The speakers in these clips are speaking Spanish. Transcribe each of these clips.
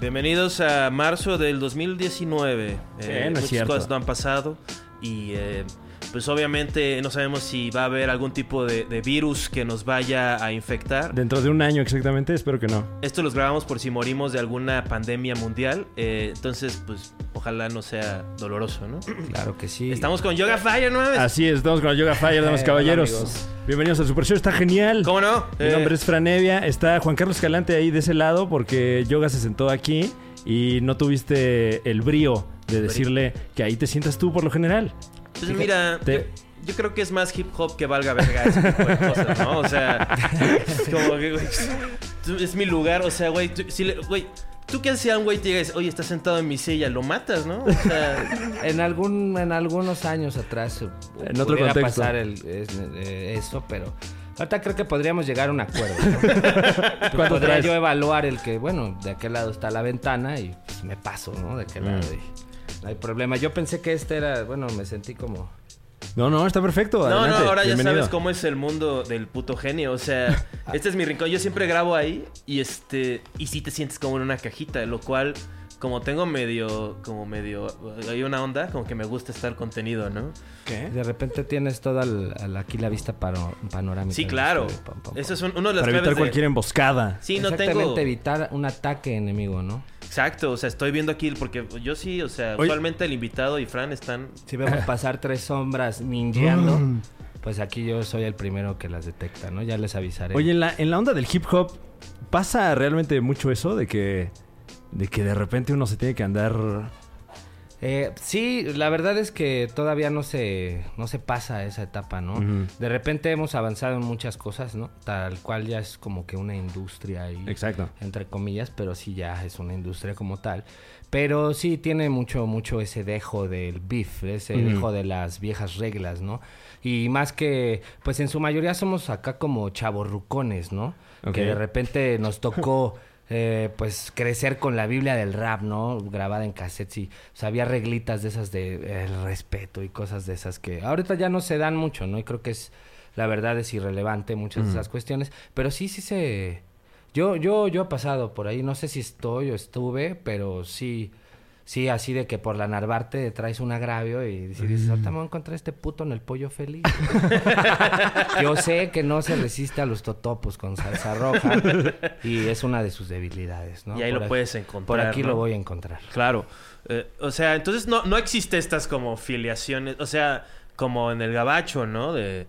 Bienvenidos a marzo del 2019. Eh, no es muchas cierto. cosas no han pasado y eh, pues obviamente no sabemos si va a haber algún tipo de, de virus que nos vaya a infectar. Dentro de un año exactamente, espero que no. Esto los grabamos por si morimos de alguna pandemia mundial. eh, entonces, pues ojalá no sea doloroso, ¿no? Claro que sí. Estamos con Yoga Fire 9. Así es, estamos con Yoga Fire, damas y Eh, caballeros. hola. Bienvenidos al Super Show, está genial. ¿Cómo no? Mi Eh, nombre es Franevia, está Juan Carlos Calante ahí de ese lado porque Yoga se sentó aquí y no tuviste el brío de decirle que ahí te sientas tú por lo general. Pues mira, Te- yo, yo creo que es más hip hop que valga verga ese tipo de cosas, ¿no? O sea, es como que, güey, es mi lugar, o sea, güey, tú- si le- güey, tú qué haces a un güey te digas, oye, estás sentado en mi silla, lo matas, ¿no? O sea, En algún, en algunos años atrás eh, En otro contexto. pasar el, es- eh, eso, pero ahorita creo que podríamos llegar a un acuerdo. ¿no? ¿Cuánto Podría traes? yo evaluar el que, bueno, de aquel lado está la ventana y pues, me paso, ¿no? De aquel Mm. lado y no hay problema. Yo pensé que este era, bueno, me sentí como... No, no, está perfecto. no, adelante, no, ahora ya sabes cómo es el mundo del puto genio, o sea, este es mi rincón, yo siempre grabo ahí y este, y sí te sientes como en una cajita, lo cual... Como tengo medio, como medio, hay una onda, como que me gusta estar contenido, ¿no? De repente tienes toda el- el- aquí la vista pano- panorámica. Sí, claro. Pam, Eso es un- uno de las Para evitar de- cualquier emboscada. Sí, no Exactamente, tengo... evitar un ataque enemigo, ¿no? Exacto, o sea, estoy viendo aquí porque yo sí, o sea, Oye. usualmente el invitado y Fran están... Si vemos pasar tres sombras ninjeando, Mm. pues aquí yo soy el primero que las detecta, ¿no? Ya les avisaré. Oye, en la, en la onda del hip hop, ¿pasa realmente mucho eso de que, de que de repente uno se tiene que andar... Eh, sí, la verdad es que todavía no se, no se pasa esa etapa, ¿no? De repente hemos avanzado en muchas cosas, ¿no? Tal cual ya es como que una industria ahí, Exacto. entre comillas, pero sí ya es una industria como tal. Pero sí tiene mucho, mucho ese dejo del beef, ese dejo de las viejas reglas, ¿no? Y más que, pues en su mayoría somos acá como chavorrucones, ¿no? Que de repente nos tocó, eh, pues, crecer con la Biblia del rap, ¿no? Grabada en cassettes y, o sea, había reglitas de esas de eh, el respeto y cosas de esas que ahorita ya no se dan mucho, ¿no? Y creo que es, la verdad es irrelevante muchas de esas cuestiones, pero sí, sí se... Yo, yo, yo he pasado por ahí, no sé si estoy o estuve, pero sí, sí, así de que por la Narvarte traes un agravio y dices, ahorita me voy a encontrar este puto en el pollo feliz. yo sé que no se resiste a los totopos con salsa roja y es una de sus debilidades, ¿no? Y ahí Por lo aquí- puedes encontrar, Por aquí ¿no? lo voy a encontrar. Claro. Eh, o sea, entonces no, no existe estas como filiaciones, o sea, como en el gabacho, ¿no? De...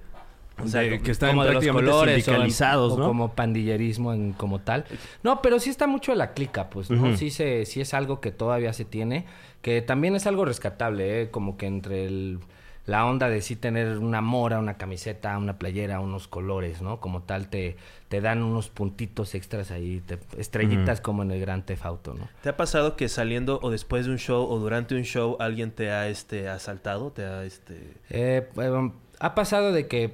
O sea, De- que están como de los colores sindicalizados, o, ¿no? como pandillerismo en, como tal. No, pero sí está mucho la clica, pues, ¿no? Sí se, sí es algo que todavía se tiene, que también es algo rescatable, ¿eh? Como que entre el, la onda de sí tener una mora, una camiseta, una playera, unos colores, ¿no? Como tal te, te dan unos puntitos extras ahí, te- estrellitas como en el Gran Theft Auto, ¿no? ¿Te ha pasado que saliendo o después de un show o durante un show alguien te ha este asaltado? ¿Te ha este... Eh, eh, ha pasado de que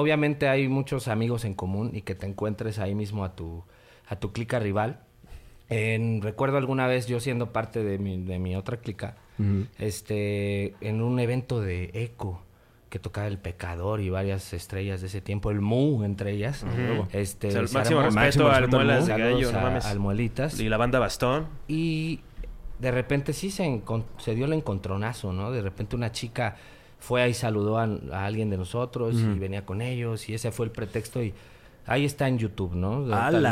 obviamente hay muchos amigos en común y que te encuentres ahí mismo a tu a tu clica rival. En, recuerdo alguna vez yo siendo parte de mi, de mi otra clica, este, en un evento de eco que tocaba el pecador y varias estrellas de ese tiempo, el Mu entre ellas. Este, O sea, el máximo armó- respeto máximo al Muelas Mu. de Gallo, no mames. al Muelitas. Y la banda Bastón. Y de repente sí se, se dio el encontronazo, ¿no? De repente una chica fue ahí, saludó a, a alguien de nosotros y venía con ellos y ese fue el pretexto y ahí está en YouTube, ¿no?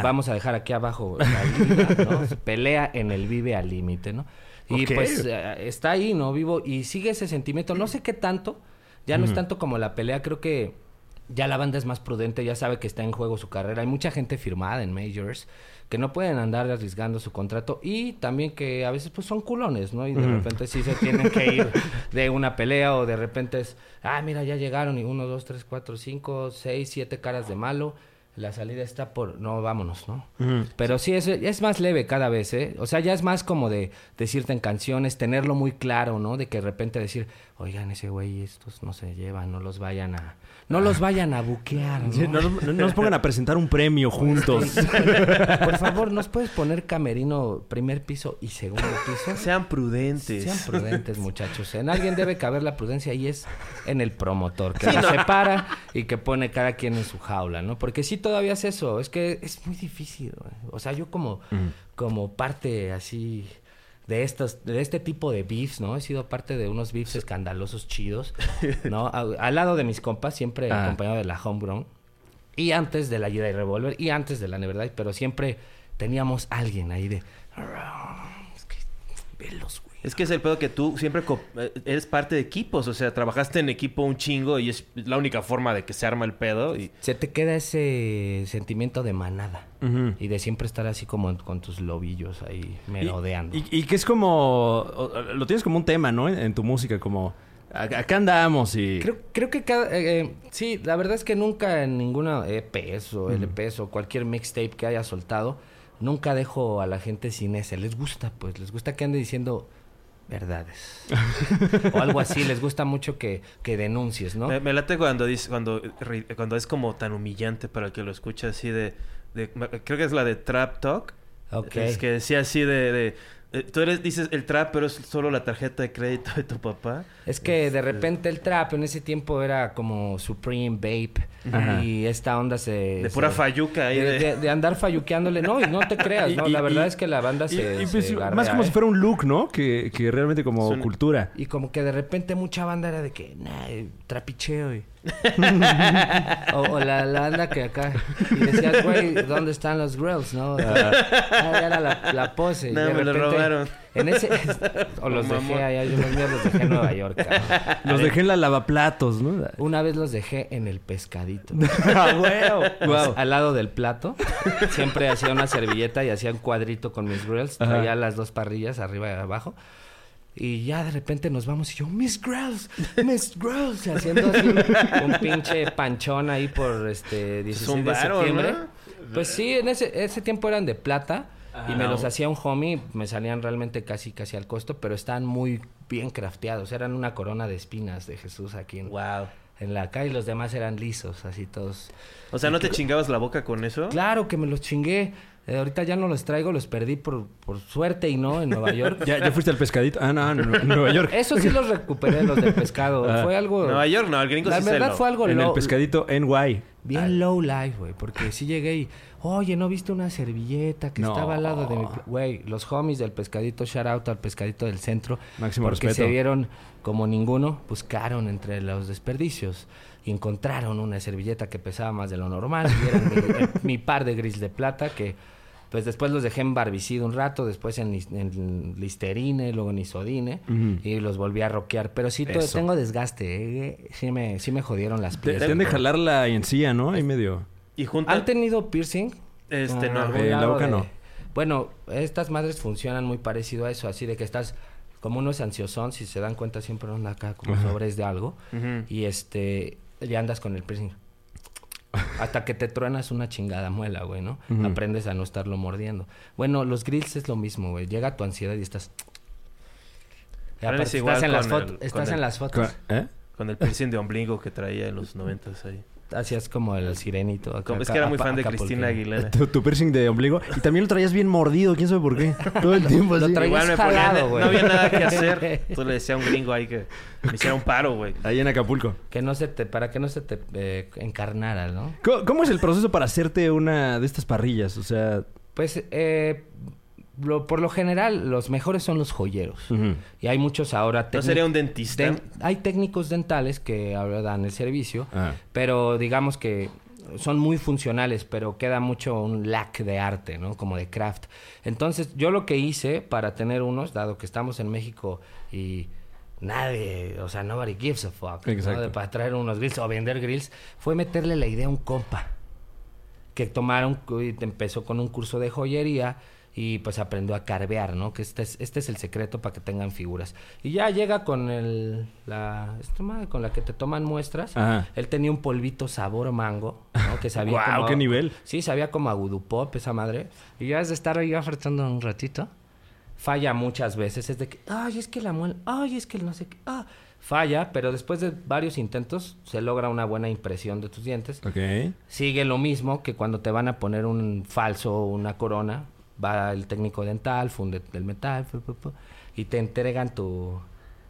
Vamos a dejar aquí abajo la liga, ¿no? Pelea en el Vive al Límite, ¿no? Y pues eh, está ahí, ¿no? Vivo y sigue ese sentimiento. No sé qué tanto, ya no es tanto como la pelea, creo que ya la banda es más prudente, ya sabe que está en juego su carrera. Hay mucha gente firmada en majors que no pueden andar arriesgando su contrato y también que a veces pues son culones, ¿no? Y de repente sí se tienen que ir de una pelea o de repente es, ah, mira, ya llegaron y uno, dos, tres, cuatro, cinco, seis, siete caras de malo. La salida está por... No, vámonos, ¿no? Pero sí, es, es más leve cada vez, ¿eh? O sea, ya es más como de decirte en canciones, tenerlo muy claro, ¿no? De que de repente decir, oigan, ese güey, estos no se llevan, no los vayan a... No los vayan a buquear, ¿no? Sí, no, no nos pongan a presentar un premio juntos. Por favor, ¿nos puedes poner camerino primer piso y segundo piso? Sean prudentes. Sean prudentes, muchachos. En alguien debe caber la prudencia y es en el promotor, que Sí, no. separa y que pone cada quien en su jaula, ¿no? Porque sí, todavía es eso. Es que es muy difícil, güey. O sea, yo como, como parte así de estos, de este tipo de beefs, ¿no? He sido parte de unos beefs escandalosos chidos, ¿no? A- al lado de mis compas, siempre Ah. acompañado de la Homegrown. Y antes de la Jedi Revolver y antes de la Neverdite, pero siempre teníamos alguien ahí de. Es que, velos. Es que es el pedo que tú siempre eh, eres parte de equipos. O sea, trabajaste en equipo un chingo y es la única forma de que se arma el pedo. Y Se te queda ese sentimiento de manada. Y de siempre estar así como con tus lobillos ahí merodeando. Y, y que es como... Lo tienes como un tema, ¿no? En, en tu música, como... "Ac- Acá andamos y... Creo, creo que cada... eh, eh, sí, la verdad es que nunca en ninguna EPs o LPs o cualquier mixtape que haya soltado, nunca dejo a la gente sin ese. Les gusta, pues. Les gusta que ande diciendo verdades. o algo así. Les gusta mucho que, que denuncies, ¿no? me, me late cuando dice, cuando, cuando es como tan humillante para el que lo escucha así de, de- creo que es la de Trap Talk. Ok. Es que decía así de, de- eh, tú eres, dices el trap, pero es solo la tarjeta de crédito de tu papá. Es que de repente el trap en ese tiempo era como Supreme Vape Ajá. y esta onda se... De pura se- falluca ahí de, de... de- de andar falluqueándole. No, y no te creas, ¿no? Y- la y- verdad y- es que la banda Y- se... y pues, se más garrea, como si ¿eh? fuera un look, ¿no? Que, que realmente como Suena- cultura. Y como que de repente mucha banda era de que, nah, eh, trapicheo y... o, o la, la banda que acá... Y decías, güey, ¿dónde están los grills, no? Ah, era la, la pose. y No, de me lo robaron. En ese... o los dejé allá, yo los míos los dejé en Nueva York, cabrón. Los dejé en la lavaplatos, ¿no? Una vez los dejé en el pescadito. ¡Ah! Guau. Al lado del plato. Siempre hacía una servilleta y hacía un cuadrito con mis grills. Ajá. Traía las dos parrillas arriba y abajo. Y ya de repente nos vamos y yo, Miss Grills, Miss Grills, haciendo así un, pinche panchón ahí por este 16 un de septiembre. ¿no? Pues sí, en ese, ese tiempo eran de plata y me no. los hacía un homie, me salían realmente casi casi al costo, pero estaban muy bien crafteados, eran una corona de espinas de Jesús aquí en, Wow. en la calle y los demás eran lisos, así todos. O sea, ¿no te chingabas la boca con eso? Claro que me los chingué. Eh, ahorita ya no los traigo, los perdí por, por suerte y no en Nueva York. ¿Ya, ya fuiste al pescadito? Ah, no, no, en Nueva York. Eso sí los recuperé, los del pescado. Ah. Fue algo... Nueva York, no, el gringo La sí se verdad lo- fue algo En el pescadito NY. Bien low life, güey. Porque sí llegué y... Oye, ¿no viste una servilleta que No. estaba al lado de mi... pla-?" Güey, los homies del pescadito, shout out al pescadito del centro. Máximo porque respeto. se vieron como ninguno, buscaron entre los desperdicios y encontraron una servilleta que pesaba más de lo normal. Y eran mi, mi par de gris de plata que, pues después los dejé en barbicida un rato, después en, lis- en listerine, luego en isodine y los volví a roquear. Pero sí tengo desgaste, eh. sí, me, sí me jodieron las Te, piezas. te han de jalar la encía, ¿no? Ahí medio. Y junta... ¿Han tenido piercing? Este, no. Eh, la lado boca de- no. Bueno, estas madres funcionan muy parecido a eso, así de que estás como uno es ansiosón, si se dan cuenta siempre anda acá como Ajá. sobres de algo y este ya andas con el piercing. Hasta que te truenas una chingada muela, güey, ¿no? Aprendes a no estarlo mordiendo. Bueno, los grills es lo mismo, güey. Llega tu ansiedad y estás... Y aparte es igual estás en las, fotos el- estás con en el- las fotos. ¿Eh? Con el piercing de ombligo que traía en los noventas ahí. Hacías como el sirenito. acá- es que era muy fan de. Cristina Aguilera. Tu, tu piercing de ombligo. Y también lo traías bien mordido, quién sabe por qué. Todo el tiempo Lo así. traía- Igual me jalado, ponían... güey. No había nada que hacer. Entonces le decía a un gringo ahí que me hiciera un paro, güey. Ahí en Acapulco. Que no se te... Para que no se te eh, encarnara, ¿no? ¿Cómo, cómo es el proceso para hacerte una de estas parrillas? O sea... Pues, eh, lo- por lo general, los mejores son los joyeros. Y hay muchos ahora... ¿No sería un dentista? den- hay técnicos dentales que ahora dan el servicio, Ah. pero digamos que son muy funcionales, pero queda mucho un lack de arte, ¿no? Como de craft. Entonces, yo lo que hice para tener unos, dado que estamos en México y nadie, o sea, nobody gives a fuck, ¿no? De- para traer unos grills o vender grills, fue meterle la idea a un compa que tomaron, empezó con un curso de joyería y pues aprendió a carvear, ¿no? Que este es, este es el secreto para que tengan figuras. Y ya llega con el, la, con la que te toman muestras. Ajá. Él tenía un polvito sabor mango, ¿no? Que sabía como... qué nivel. Sí, sabía como a Gudupop esa madre. Y ya es de estar ahí afretando un ratito. Falla muchas veces. Es de que, ay, es que la muela, ay, es que el no sé qué, ah. Falla, pero después de varios intentos se logra una buena impresión de tus dientes. Ok. Sigue lo mismo que cuando te van a poner un falso o una corona, va el técnico dental, funde el metal, y te entregan tu,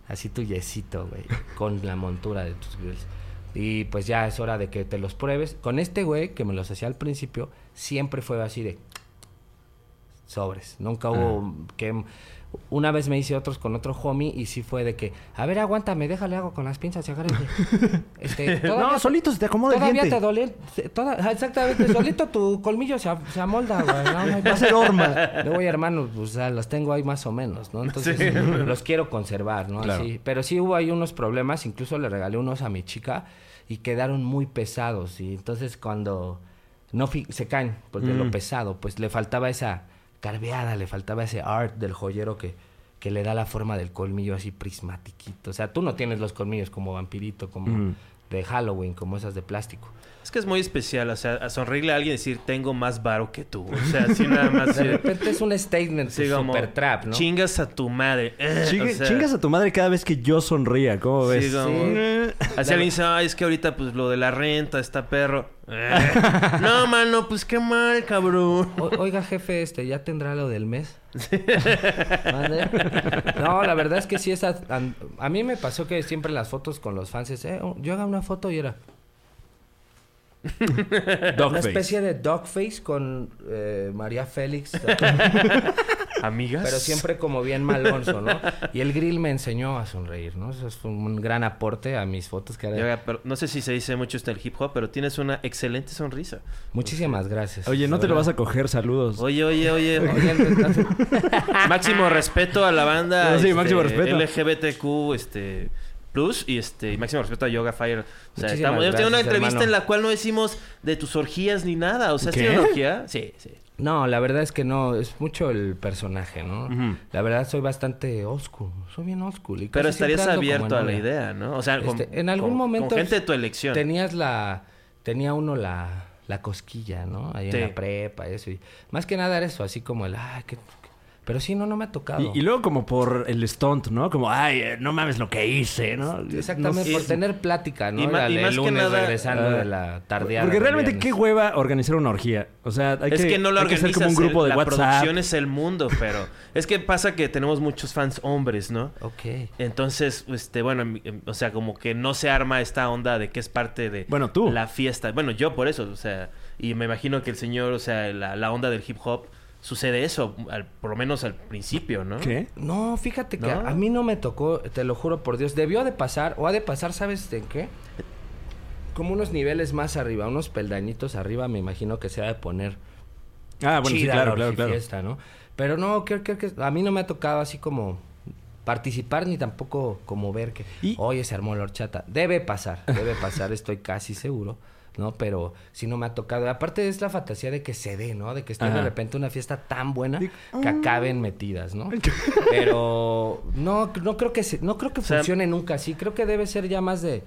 así tu yesito, güey, con la montura de tus grills. Y pues ya es hora de que te los pruebes. Con este güey, que me los hacía al principio, siempre fue así de sobres. Nunca hubo que... Una vez me hice otros con otro homie y sí fue de que, a ver, aguántame, déjale hago con las pinzas y agárrate. Este, todavía- No, solito se te acomoda el Todavía diente. te dolió. se- toda- exactamente, solito tu colmillo se, se amolda, güey. No, no hay Va a ser horma. Luego, oye, hermano, pues ya los tengo ahí más o menos, ¿no? Entonces, los quiero conservar, ¿no? Claro. Así. Pero sí hubo ahí unos problemas, incluso le regalé unos a mi chica y quedaron muy pesados. Y entonces cuando no se caen, pues de Mm. lo pesado, pues le faltaba esa carveada, le faltaba ese art del joyero que, que le da la forma del colmillo así prismatiquito. O sea, tú no tienes los colmillos como vampirito, como Mm. de Halloween, como esas de plástico. Es que es muy especial, o sea, a sonreírle a alguien y decir, tengo más varo que tú. O sea, así nada más. De repente es un statement como, super trap, ¿no? Chingas a tu madre. Eh, Chingue- o sea, chingas a tu madre cada vez que yo sonría, ¿cómo ves? Sí, como- Eh, Así alguien dice, ay, es que ahorita pues lo de la renta está perro. Eh, no, mano, pues qué mal, cabrón. O- oiga, jefe, este, ¿ya tendrá lo del mes? ¿Mande? No, la verdad es que sí, esa, a, a mí me pasó que siempre en las fotos con los fans, es, eh, yo haga una foto y era una especie de dogface con eh, María Félix, Amigas. pero siempre como bien malonzo, ¿no? Y el grill me enseñó a sonreír, ¿no? Eso fue un gran aporte a mis fotos que oiga, pero no sé si se dice mucho esto en el hip hop, pero tienes una excelente sonrisa. Muchísimas gracias. Oye, no te lo vas a coger, saludos. Oye, oye, oye. Oye, máximo respeto a la banda. No, sí, este, máximo respeto. LGBTQ, este. Plus y este y máximo respeto a Yoga Fire. O sea, estamos, tengo una gracias, entrevista hermano. en la cual no decimos de tus orgías ni nada. O sea, ¿has ¿Qué? tenido una orgía? Sí, sí. No, la verdad es que no, es mucho el personaje, ¿no? La verdad soy bastante school, soy bien y Pero estarías abierto a la idea, ¿no? O sea, con- Este, en algún con- momento Con gente de tu elección. Tenías la, tenía uno la, la cosquilla, ¿no? Ahí Sí. en la prepa, eso. Y más que nada era eso, así como el, ay, qué... qué-". Pero sí, no, no me ha tocado. Y, y luego como por el stunt, ¿no? Como, ay, eh, no mames lo que hice, ¿no? Exactamente, no por tener plática, ¿no? Y ma- La y más que lunes nada- regresando Ah. de la tardeada. Porque realmente viernes. qué hueva organizar una orgía. O sea, hay es que, que, no lo hay que hacer como un grupo el- de la WhatsApp. producción es el mundo, pero es que pasa que tenemos muchos fans hombres, ¿no? Ok. Entonces, este, bueno, o sea, como que no se arma esta onda de que es parte de Bueno, tú. la fiesta. Bueno, yo por eso, o sea, y me imagino que el señor, o sea, la, la onda del hip hop, sucede eso, al- por lo menos al principio, ¿no? ¿Qué? No, fíjate que ¿No? a mí no me tocó, te lo juro por Dios. Debió de pasar, o ha de pasar, ¿sabes de qué? Como unos niveles más arriba, unos peldañitos arriba, me imagino que se ha de poner Ah, bueno, sí, claro, la claro, claro. ¿no? Pero no, creo, creo que a mí no me ha tocado así como participar ni tampoco como ver que, Y- oye, se armó la horchata. Debe pasar, debe pasar, estoy casi seguro, ¿no? Pero si no me ha tocado. Aparte es la fantasía de que se dé, ¿no? De que esté de repente una fiesta tan buena que acaben metidas, ¿no? Pero no, no creo que se- no creo que O sea- funcione nunca así. Creo que debe ser ya más de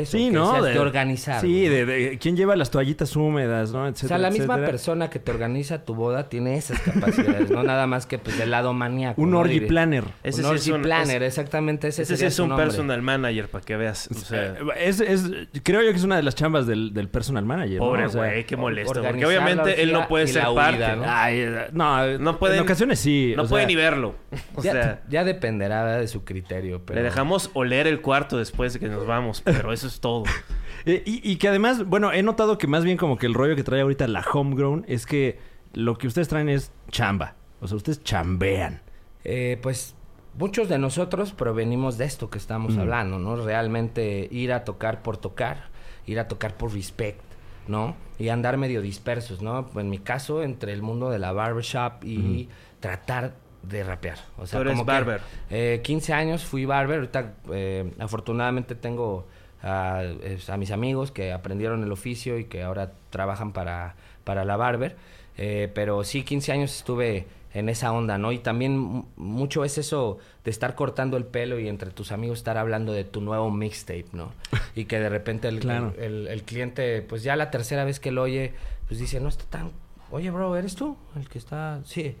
eso, Sí, que ¿no? de, organizar. Sí, ¿no? de, de quién lleva las toallitas húmedas, ¿no? O Etcétera, sea, la misma etcétera. persona que te organiza tu boda tiene esas capacidades, no nada más que pues del lado maníaco. Un ¿no? orgy planner. Ese un sí orgy es un- planner, es- exactamente. Ese, Ese sí es un nombre. personal manager, para que veas. O sea, Eh, es, es, creo yo que es una de las chambas del, del personal manager. ¿no? pobre O sea, güey, qué molesto. Porque obviamente él no puede ser parte. ¿no? Ay, no, No pueden- en ocasiones sí. No o puede sea, ni verlo. O ya, sea, ya dependerá de su criterio, pero... le dejamos oler el cuarto después de que nos vamos, pero eso es todo. eh, y, y que además, bueno, he notado que más bien como que el rollo que trae ahorita la homegrown es que lo que ustedes traen es chamba. O sea, ustedes chambean. Eh, pues muchos de nosotros provenimos de esto que estamos Mm. hablando, ¿no? Realmente ir a tocar por tocar, ir a tocar por respect, ¿no? Y andar medio dispersos, ¿no? Pues en mi caso, entre el mundo de la barbershop y tratar de rapear. O sea, Tú eres como que, barber. eh, 15 años fui barber. Ahorita, eh, afortunadamente, tengo a, a mis amigos que aprendieron el oficio y que ahora trabajan para, para la barber. Eh, pero sí, 15 años estuve en esa onda, ¿no? Y también mucho es eso de estar cortando el pelo y entre tus amigos estar hablando de tu nuevo mixtape, ¿no? Y que de repente el, Claro. el, el- el cliente, pues ya la tercera vez que lo oye, pues dice, no está tan... Oye, bro, ¿eres tú? El que está... Sí.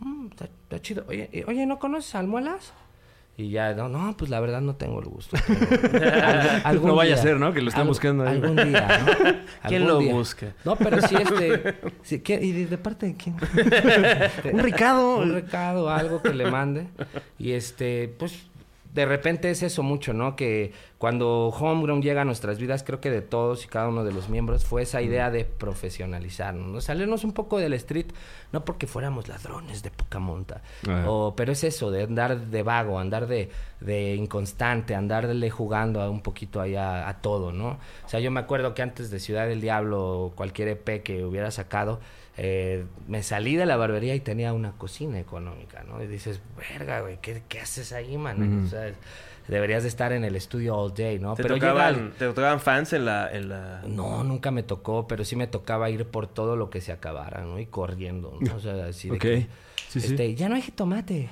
"Mm, está, está chido. Oye, oye, ¿no conoces a Almuelas? Y ya, no, no, pues la verdad no tengo el gusto. Algún- No vaya a ser, ¿no? Que lo están buscando ahí. Algún día, ¿no? ¿Quién lo día. busca? No, pero sí, este... ¿Y de, de parte de quién? Un recado. un recado, algo que le mande. Y este, pues, de repente es eso mucho, ¿no? Que cuando Homegrown llega a nuestras vidas, creo que de todos y cada uno de los miembros fue esa idea de profesionalizarnos, ¿no? Salirnos un poco del street, no porque fuéramos ladrones de poca monta, o, pero es eso, de andar de vago, andar de, de inconstante, andarle jugando a un poquito allá a todo, ¿no? O sea, yo me acuerdo que antes de Ciudad del Diablo o cualquier EP que hubiera sacado, eh, me salí de la barbería y tenía una cocina económica, ¿no? Y dices, verga, güey, ¿qué, qué haces ahí, man? O sea, deberías de estar en el estudio all day, ¿no? ¿Te, Pero tocaban, ¿Te tocaban fans en la, en la... No, nunca me tocó, pero sí me tocaba ir por todo lo que se acabara, ¿no? Y corriendo, ¿no? O sea, así de que, Sí, sí. este, ya no hay jitomate.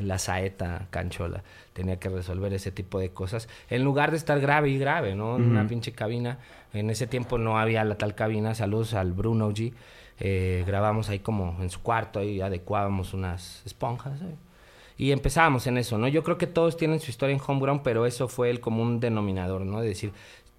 La saeta, canchola. Tenía que resolver ese tipo de cosas. En lugar de estar grave y grave, ¿no? En una pinche cabina. En ese tiempo no había la tal cabina. Saludos al Bruno G. Eh, grabamos ahí como en su cuarto, ahí adecuábamos unas esponjas. ¿eh? Y empezábamos en eso, ¿no? Yo creo que todos tienen su historia en Homegrown, pero eso fue el común denominador, ¿no? De decir,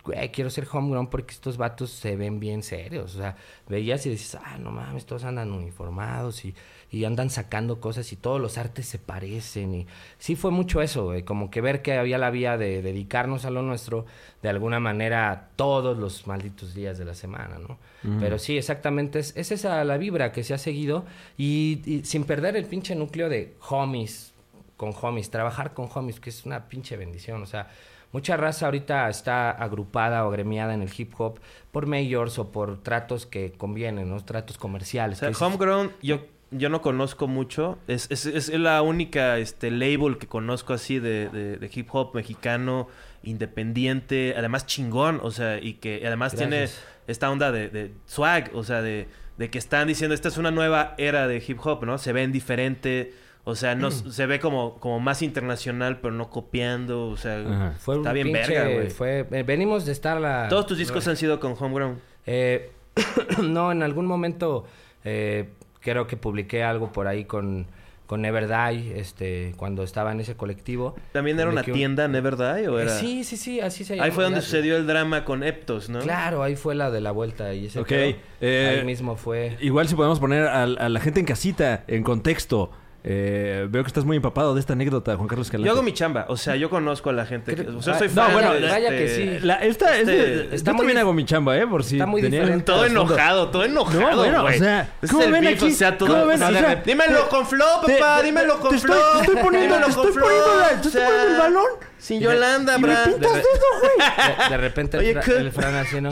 güey, quiero ser Homegrown porque estos vatos se ven bien serios. O sea, veías y dices, ah, no mames, todos andan uniformados y, y andan sacando cosas y todos los artes se parecen. Y sí fue mucho eso, güey, como que ver que había la vía de dedicarnos a lo nuestro de alguna manera todos los malditos días de la semana, ¿no? Pero sí, exactamente, es, es esa la vibra que se ha seguido y, y sin perder el pinche núcleo de homies, con homies, trabajar con homies, que es una pinche bendición, o sea, mucha raza ahorita está agrupada o gremiada en el hip hop por majors o por tratos que convienen, ¿no? Tratos comerciales. O sea, Homegrown, yo, yo no conozco mucho. Es, es, es la única este, label que conozco así de, de, de hip hop mexicano, independiente, además chingón, o sea, y que además tiene esta onda de, de swag, o sea, de, de que están diciendo, esta es una nueva era de hip hop, ¿no? Se ven diferente, o sea, no, se ve como, como más internacional, pero no copiando, o sea, Ajá. fue un está bien pinche- verga, güey. Fue, eh, venimos de estar la... Todos tus discos han sido con Homegrown. Eh, no, en algún momento eh, creo que publiqué algo por ahí con, con Everdie, este, cuando estaba en ese colectivo. ¿También era una un- tienda Never Die o Eh, era...? sí, sí, sí, así se llama. Ahí fue donde sucedió el drama con Eptos, ¿no? Claro, ahí fue la de la vuelta y ese Ok, pedo, eh, ahí mismo fue. Igual si podemos poner a, a la gente en casita, en contexto. Eh, veo que estás muy empapado de esta anécdota, Juan Carlos Escalante. Yo hago mi chamba, o sea, yo conozco a la gente. Que, o sea, Ah, soy no, fan bueno, de vaya este- que sí. La- esta, Este, este- está yo muy también hago mi chamba, ¿eh? Por si está muy diferente. Todo enojado, todo enojado, No, bueno, o güey. sea, ¿cómo ven beef, aquí? o sea, todo... ¿Cómo ven? o sea, O sea, dímelo te- con flow, papá, te- dímelo con te estoy- flow. te estoy poniendo- te estoy flow, poniendo la- o te estoy sea, poniendo el balón. Sin Yolanda, y me pintas De- dedo, güey. De, repente el Fran así, ¿no?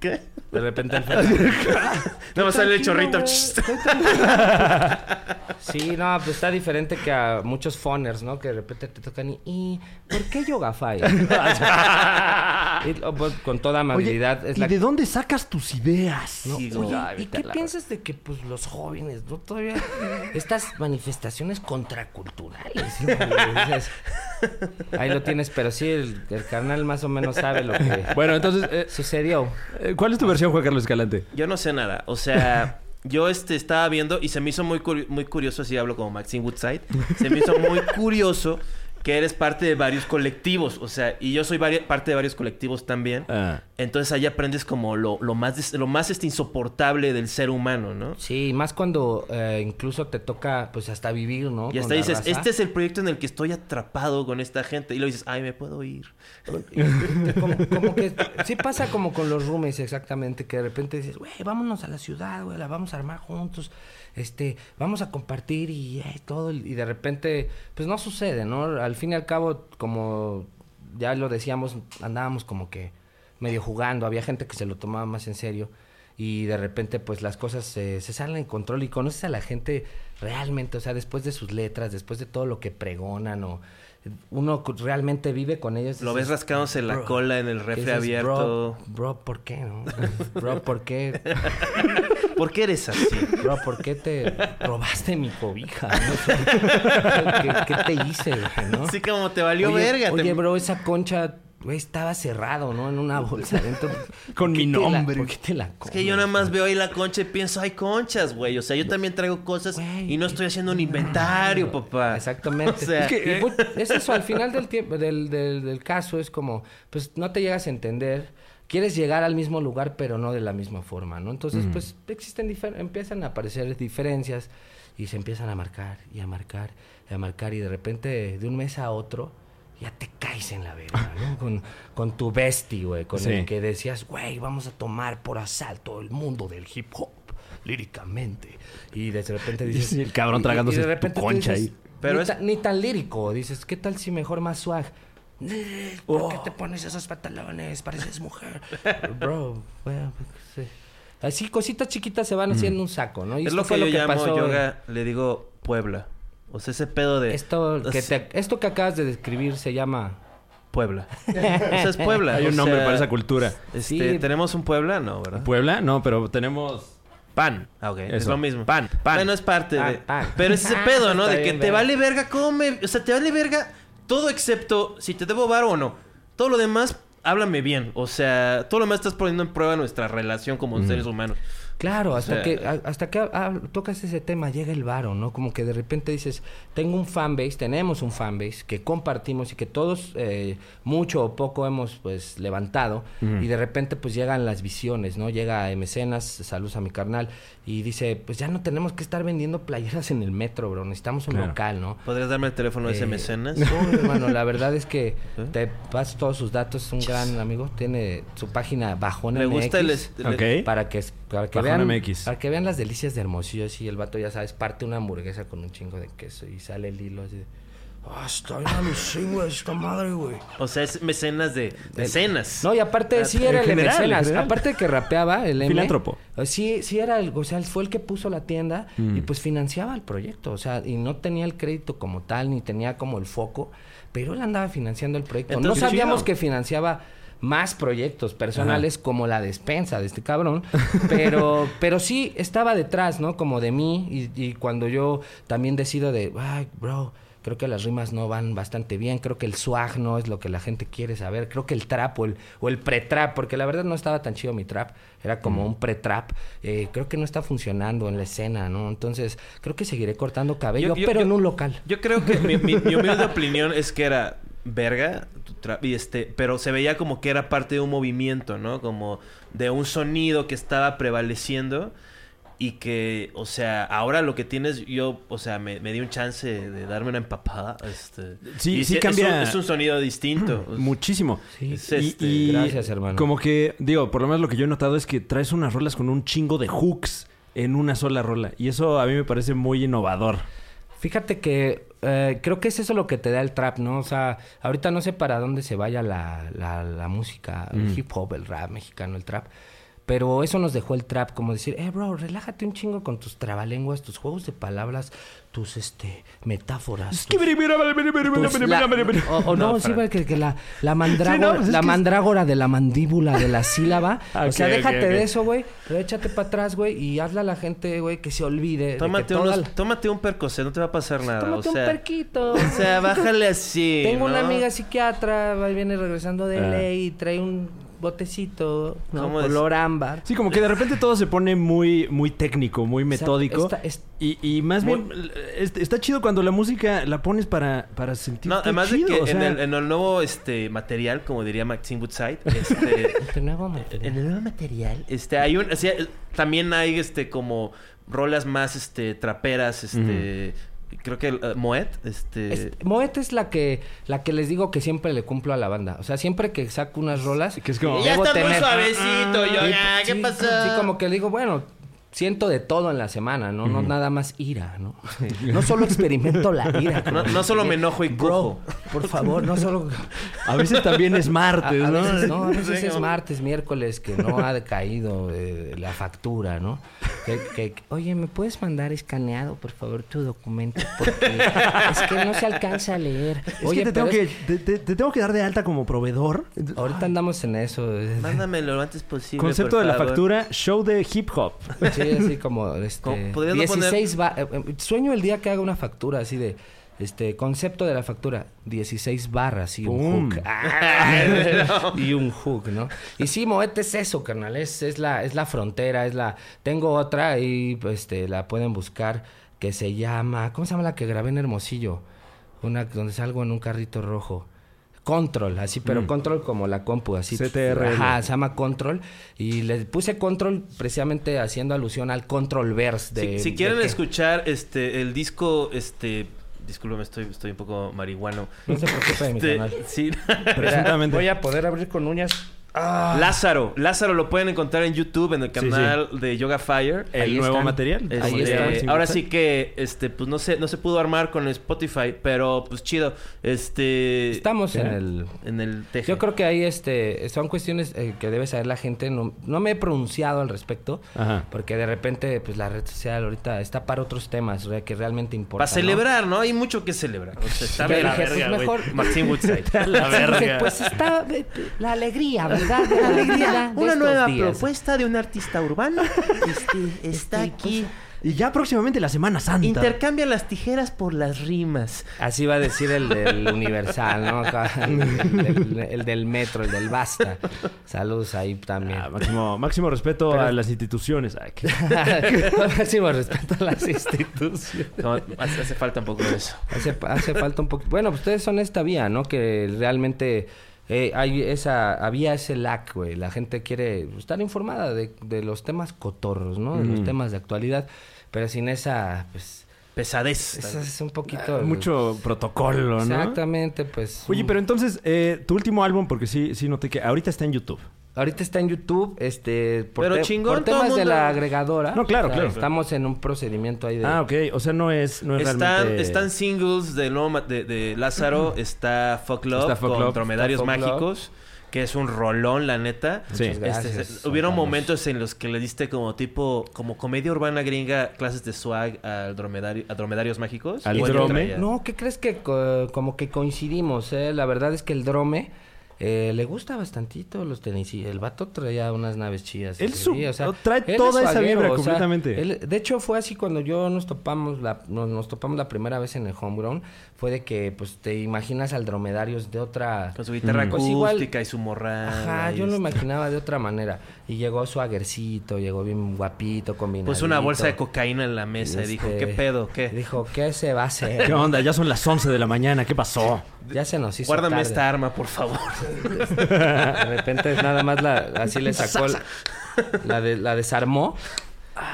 ¿Qué? De repente el. No me sale el chorrito. Sí, no, pues está diferente que a muchos phoners, ¿no? Que de repente te tocan y... ¿y ¿Por qué Yoga Fire? Y, oh, pues, con toda amabilidad. Oye, es ¿y la- de dónde sacas tus ideas? No, Sí, oye. ¿y qué piensas de que pues los jóvenes, no todavía estas manifestaciones contraculturales? ¿no? Dices, Ahí lo tienes, pero sí el, el carnal más o menos sabe lo que Bueno, entonces, eh, sucedió. eh, ¿cuál es tu versión, Juan Carlos Escalante? Yo no sé nada. O sea, yo este estaba viendo y se me hizo muy, curi- muy curioso, así hablo como Maxine Woodside. Se me hizo muy curioso que eres parte de varios colectivos. O sea, y yo soy parte de varios colectivos también. Ah. Entonces ahí aprendes como lo, lo más, des- lo más este insoportable del ser humano, ¿no? Sí, más cuando eh, incluso te toca pues hasta vivir, ¿no? Y hasta dices, raza. este es el proyecto en el que estoy atrapado con esta gente. Y luego dices, ay, me puedo ir. como, como que sí pasa como con los roomies exactamente, que de repente dices, güey, vámonos a la ciudad, güey, la vamos a armar juntos, este, vamos a compartir y eh, todo, y de repente, pues no sucede, ¿no? Al fin y al cabo, como ya lo decíamos, andábamos como que medio jugando, había gente que se lo tomaba más en serio. Y de repente, pues las cosas se, se salen de control y conoces a la gente realmente, o sea, después de sus letras, después de todo lo que pregonan, o uno realmente vive con ellos. Lo ves rascándose la cola en el refri dices, abierto. Bro, bro, ¿por qué, no? Bro, ¿por qué? ¿Por qué eres así? Bro, ¿por qué te robaste mi cobija? No sé. ¿Qué, qué te hice, güey, no? Así como te valió oye, verga. te- Oye, bro, esa concha, güey, estaba cerrado, ¿no? En una bolsa adentro. Con ¿Por qué mi te la- nombre. ¿Por qué te la Es que yo nada más veo ahí la concha y pienso, hay conchas, güey. O sea, yo también traigo cosas Güey, y no estoy haciendo un inventario, papá. Exactamente. O sea, es, que, y, pues, es eso, al final del tiempo, del, del, del caso, es como, pues no te llegas a entender. Quieres llegar al mismo lugar, pero no de la misma forma, ¿no? Entonces, pues existen empiezan a aparecer diferencias y se empiezan a marcar y a marcar y a marcar y de repente de un mes a otro ya te caes en la verga, ¿no? Con, con tu bestie, güey, con Sí. el que decías, güey, vamos a tomar por asalto el mundo del hip hop líricamente. Y de repente dices... Sí, el cabrón y- y tragándose de tu repente tú concha dices, ahí. Pero ni, es- ta- ni tan lírico. Dices, ¿qué tal si mejor más swag? ¿Por qué te pones esos pantalones? Pareces mujer. Bro, bueno, sí. Así cositas chiquitas se van haciendo un saco, ¿no? Y Es esto lo fue que yo llamo pasó- yoga, le digo Puebla. O sea, ese pedo de... Esto que, sea, te- esto que acabas de describir se llama... Puebla. o sea, es Puebla. Hay un nombre sea, para esa cultura. Este, Sí. ¿Tenemos un Puebla? No, ¿verdad? Puebla, no, pero tenemos. Pan. Ah, ok. Es lo mismo. Pan, pan. Bueno, es parte Pan, de... pan. Pero es ese pedo, ¿no? Está de que bien, te vale verga cómo me... O sea, te vale verga todo excepto si te debo bar o no. Todo lo demás, háblame bien. O sea, todo lo demás estás poniendo en prueba nuestra relación como seres humanos. Claro, hasta sea- que a- hasta que ah, tocas ese tema llega el varo, ¿no? Como que de repente dices, tengo un fanbase, tenemos un fanbase que compartimos y que todos eh, mucho o poco hemos pues levantado y de repente pues llegan las visiones, ¿no? Llega Mecenas, saludos a mi carnal y dice, pues ya no tenemos que estar vendiendo playeras en el metro, bro, necesitamos un Claro. local, ¿no? ¿Podrías darme el teléfono de ese Eh, mecenas? No, hermano, la verdad es que ¿Eh? te paso todos sus datos, es un gran amigo, tiene su página Bajón Me gusta el... MX, est- Ok. para que para que Bajón vean MX. para que vean las delicias de Hermosillo así el vato ya sabes parte una hamburguesa con un chingo de queso y sale el hilo así de, ah está bien alucin, güey esta madre güey O sea, es mecenas de... de no y aparte sí era el de general, en mecenas general. aparte de que rapeaba el M Filántropo. eh, sí sí era el o sea él fue el que puso la tienda Mm. y pues financiaba el proyecto o sea y no tenía el crédito como tal ni tenía como el foco pero él andaba financiando el proyecto no sabíamos chido. que financiaba más proyectos personales como la despensa de este cabrón, pero pero sí estaba detrás, ¿no? Como de mí y, y cuando yo también decido de, ay, bro, creo que las rimas no van bastante bien, creo que el swag no es lo que la gente quiere saber, creo que el trap o el, o el pre-trap, porque la verdad no estaba tan chido mi trap, era como un pre-trap, eh, creo que no está funcionando en la escena, ¿no? Entonces creo que seguiré cortando cabello, Yo- yo- pero yo- en un local. Yo creo que mi, mi- mi humilde opinión es que era verga, y este, pero se veía como que era parte de un movimiento, ¿no? Como de un sonido que estaba prevaleciendo y que, o sea, ahora lo que tienes, yo, o sea, me, me di un chance de darme una empapada. Este, Sí, y sí es cambia- un- Es un, sonido distinto. Muchísimo. Sí. Es Y- este- y Gracias, hermano. Como que, digo, por lo menos lo que yo he notado es que traes unas rolas con un chingo de hooks en una sola rola. Y eso a mí me parece muy innovador. Fíjate que eh, creo que es eso lo que te da el trap, ¿no? O sea, ahorita no sé para dónde se vaya la, la, la música, el hip hop, el rap mexicano, el trap. Pero eso nos dejó el trap, como decir, eh, bro, relájate un chingo con tus trabalenguas, tus juegos de palabras, tus, este, metáforas. tus- tus- la- o, o no, No, sí, que, que la, la mandrágora, Sí, no, pues es la es- mandrágora de la mandíbula, de la sílaba. o sea, déjate de eso, güey, pero échate para atrás, güey, y hazle a la gente, güey, que se olvide. de que Tómate, unos, la- tómate un percocet, no te va a pasar nada. Tómate o sea, un perquito. O sea, bájale así. Tengo una amiga psiquiatra, va y viene regresando de Ah. LA y trae un botecito, ¿no? ¿Cómo es? color ámbar. Sí, como que de repente todo se pone muy, muy técnico, muy metódico. Está- es- Y, y más Muy- bien, es- está chido cuando la música la pones para, para sentir No, además de que o en, el, en el nuevo este material, como diría Maxine Woodside, este, De nuevo, material. en el nuevo material, este, hay un, o sea, también hay este como rolas más este traperas, este, creo que eh, Moet, este, Es- Moet es la que la que les digo que siempre le cumplo a la banda. O sea, siempre que saco unas rolas. Que es como- ya está muy suavecito, yo, Sí, ya, ¿qué sí, pasó? Sí, como que le digo, bueno, siento de todo en la semana, ¿no? No nada más ira, ¿no? No solo experimento la ira. No- no solo me enojo y Bro, cojo. por favor, no solo... A veces también es martes, a ¿no? veces, no, a veces Sí, es martes, miércoles, que no ha decaído eh, la factura, ¿no? Que, que- que, oye, ¿me puedes mandar escaneado, por favor, tu documento? Porque es que no se alcanza a leer. Es Oye, que te tengo, es- que, te, te- te tengo que dar de alta como proveedor. ahorita andamos en eso. Mándamelo lo antes posible. Concepto por de la factura, show de hip hop. Sí, así como, este... ¿Cómo? ¿Podrías no poner- 16 ba- eh, eh, Sueño el día que haga una factura así de... Este, concepto de la factura, 16 barras y un hook. Ah, y un hook, ¿no? Y sí, Moete es eso, carnal. Es, es, la, es la frontera, es la... Tengo otra y pues, este, la pueden buscar que se llama... ¿Cómo se llama la que grabé en Hermosillo? Una donde salgo en un carrito rojo. Control, así, pero control como la compu, así. CTRL. Ajá, se llama Control. Y le puse Control precisamente haciendo alusión al Control Verse de... Si, si de quieren que- escuchar este el disco este discúlpame, estoy, estoy un poco marihuano. No se preocupe de mi Este, canal. sí. Presuntamente. Voy a poder abrir con uñas. Lázaro. Lázaro lo pueden encontrar en YouTube, en el Sí, sí. canal de Yoga Fire. el ahí nuevo están. material. Este, Ahí está. ahora sí que este pues no sé no se pudo armar con Spotify pero pues chido este Estamos en el... en el teje. Yo creo que ahí este son cuestiones eh, que debe saber la gente. No, no me he pronunciado al respecto. Ajá. Porque de repente, pues la red social ahorita está para otros temas que realmente importan. para celebrar no hay mucho que celebrar o sea, está la pues, verga, mejor- Maxim Woodside La verga. Pues está la alegría, ¿verdad? La alegría. de una nueva días. propuesta de un artista urbano este, está aquí Y ya próximamente la Semana Santa. intercambia las tijeras por las rimas Así va a decir el del Universal, ¿no? El, del- el del metro, el del basta. Saludos ahí también. Ah, máximo, máximo respeto Pero- a las instituciones. Ay, qué- Máximo respeto a las instituciones. No, hace, hace falta un poco de eso Hace, hace falta un poco. Bueno, pues ustedes son esta vía, ¿no? Que realmente eh, hay esa, había ese lack, güey. La gente quiere estar informada de, de los temas cotorros, ¿no? De los Mm. temas de actualidad. Pero sin esa, pues, pesadez esa es un poquito. Mucho protocolo, ¿no? Exactamente, pues. Oye, un- pero entonces, eh, tu último álbum, porque sí, sí noté que ahorita está en YouTube. Ahorita está en YouTube, este, por, Pero te- chingón, por temas de la agregadora. No, claro, claro. Estamos en un procedimiento ahí de. Ah, ok. O sea, no es, no es están, realmente... están singles de, nuevo de, de Lázaro, está Fuck Love Está Fuck con Love, Dromedarios está Fuck Love. Mágicos, que es un rolón, la neta. Sí. Este, Juan hubieron momentos en los que le diste como tipo, como comedia urbana gringa, clases de swag al dromedario, a dromedarios mágicos. Al ¿O el que drome? No, ¿qué crees que co- como que coincidimos? Eh? La verdad es que el drome eh, le gusta bastantito los tenis. El vato traía unas naves chidas. Él su- trae toda es esa vibra o sea, completamente. él- de hecho, fue así cuando yo nos topamos la, nos, nos topamos la primera vez en el Homegrown. Fue de que, pues, te imaginas al dromedarios de otra... Con su guitarra Mm. Pues acústica igual- y su morral. Ajá, yo lo está. imaginaba de otra manera. Y llegó su aguercito, llegó bien guapito, combinado. Puso una bolsa de cocaína en la mesa y dijo, Este, ¿qué pedo? ¿Qué? Dijo, ¿qué se va a hacer? ¿Qué onda? Ya son las 11 de la mañana. ¿Qué pasó? Ya se nos hizo Guárdame tarde. esta arma, por favor. De repente nada más la, así le sacó, la, la, de- la desarmó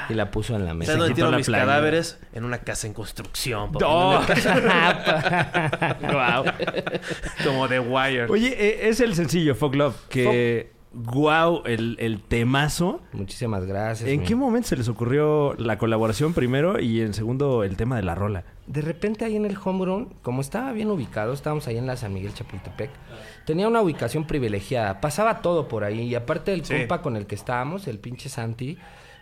y la puso en la ¿Sabes mesa. dónde quitó tiro mis cadáveres? En una casa en construcción. papi. ¡Oh! Wow. Como The Wire. Oye, eh, es el sencillo, Fuck Love, que... Guau, el, el temazo. Muchísimas gracias. ¿En mi- qué momento se les ocurrió la colaboración primero y en segundo el tema de la rola? De repente ahí en el homegrown, como estaba bien ubicado, estábamos ahí en la San Miguel Chapultepec, tenía una ubicación privilegiada, pasaba todo por ahí y aparte el Sí. compa con el que estábamos, el pinche Santi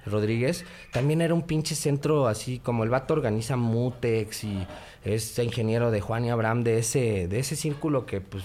Rodríguez, también era un pinche centro así como el vato organiza Mutex y es ingeniero de Juan y Abraham de ese de ese círculo que pues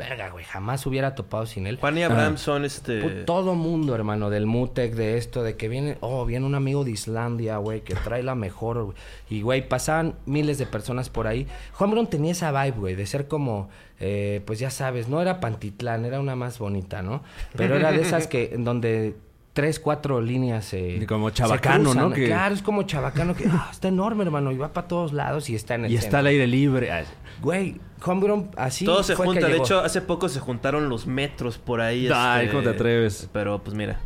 verga, güey, jamás hubiera topado sin él. Juan y Abraham son este... Todo mundo, hermano, del Mutec, de esto, de que viene, oh, viene un amigo de Islandia, güey, que trae la mejor, güey. Y, güey, pasaban miles de personas por ahí. Juan Brown tenía esa vibe, güey, de ser como, eh, pues ya sabes, no era Pantitlán, era una más bonita, ¿no? Pero era de esas que, en donde tres, cuatro líneas eh, Y como se Chabacano, ¿no? Que- Claro, es como Chabacano, que ah, está enorme, hermano, y va para todos lados y está en el Y está al aire libre. Ay, Güey, Homegrown así Todo se fue que junta. De llegó. hecho, hace poco se juntaron los metros por ahí. Ay, este, ¿cómo te atreves? Pero, pues mira.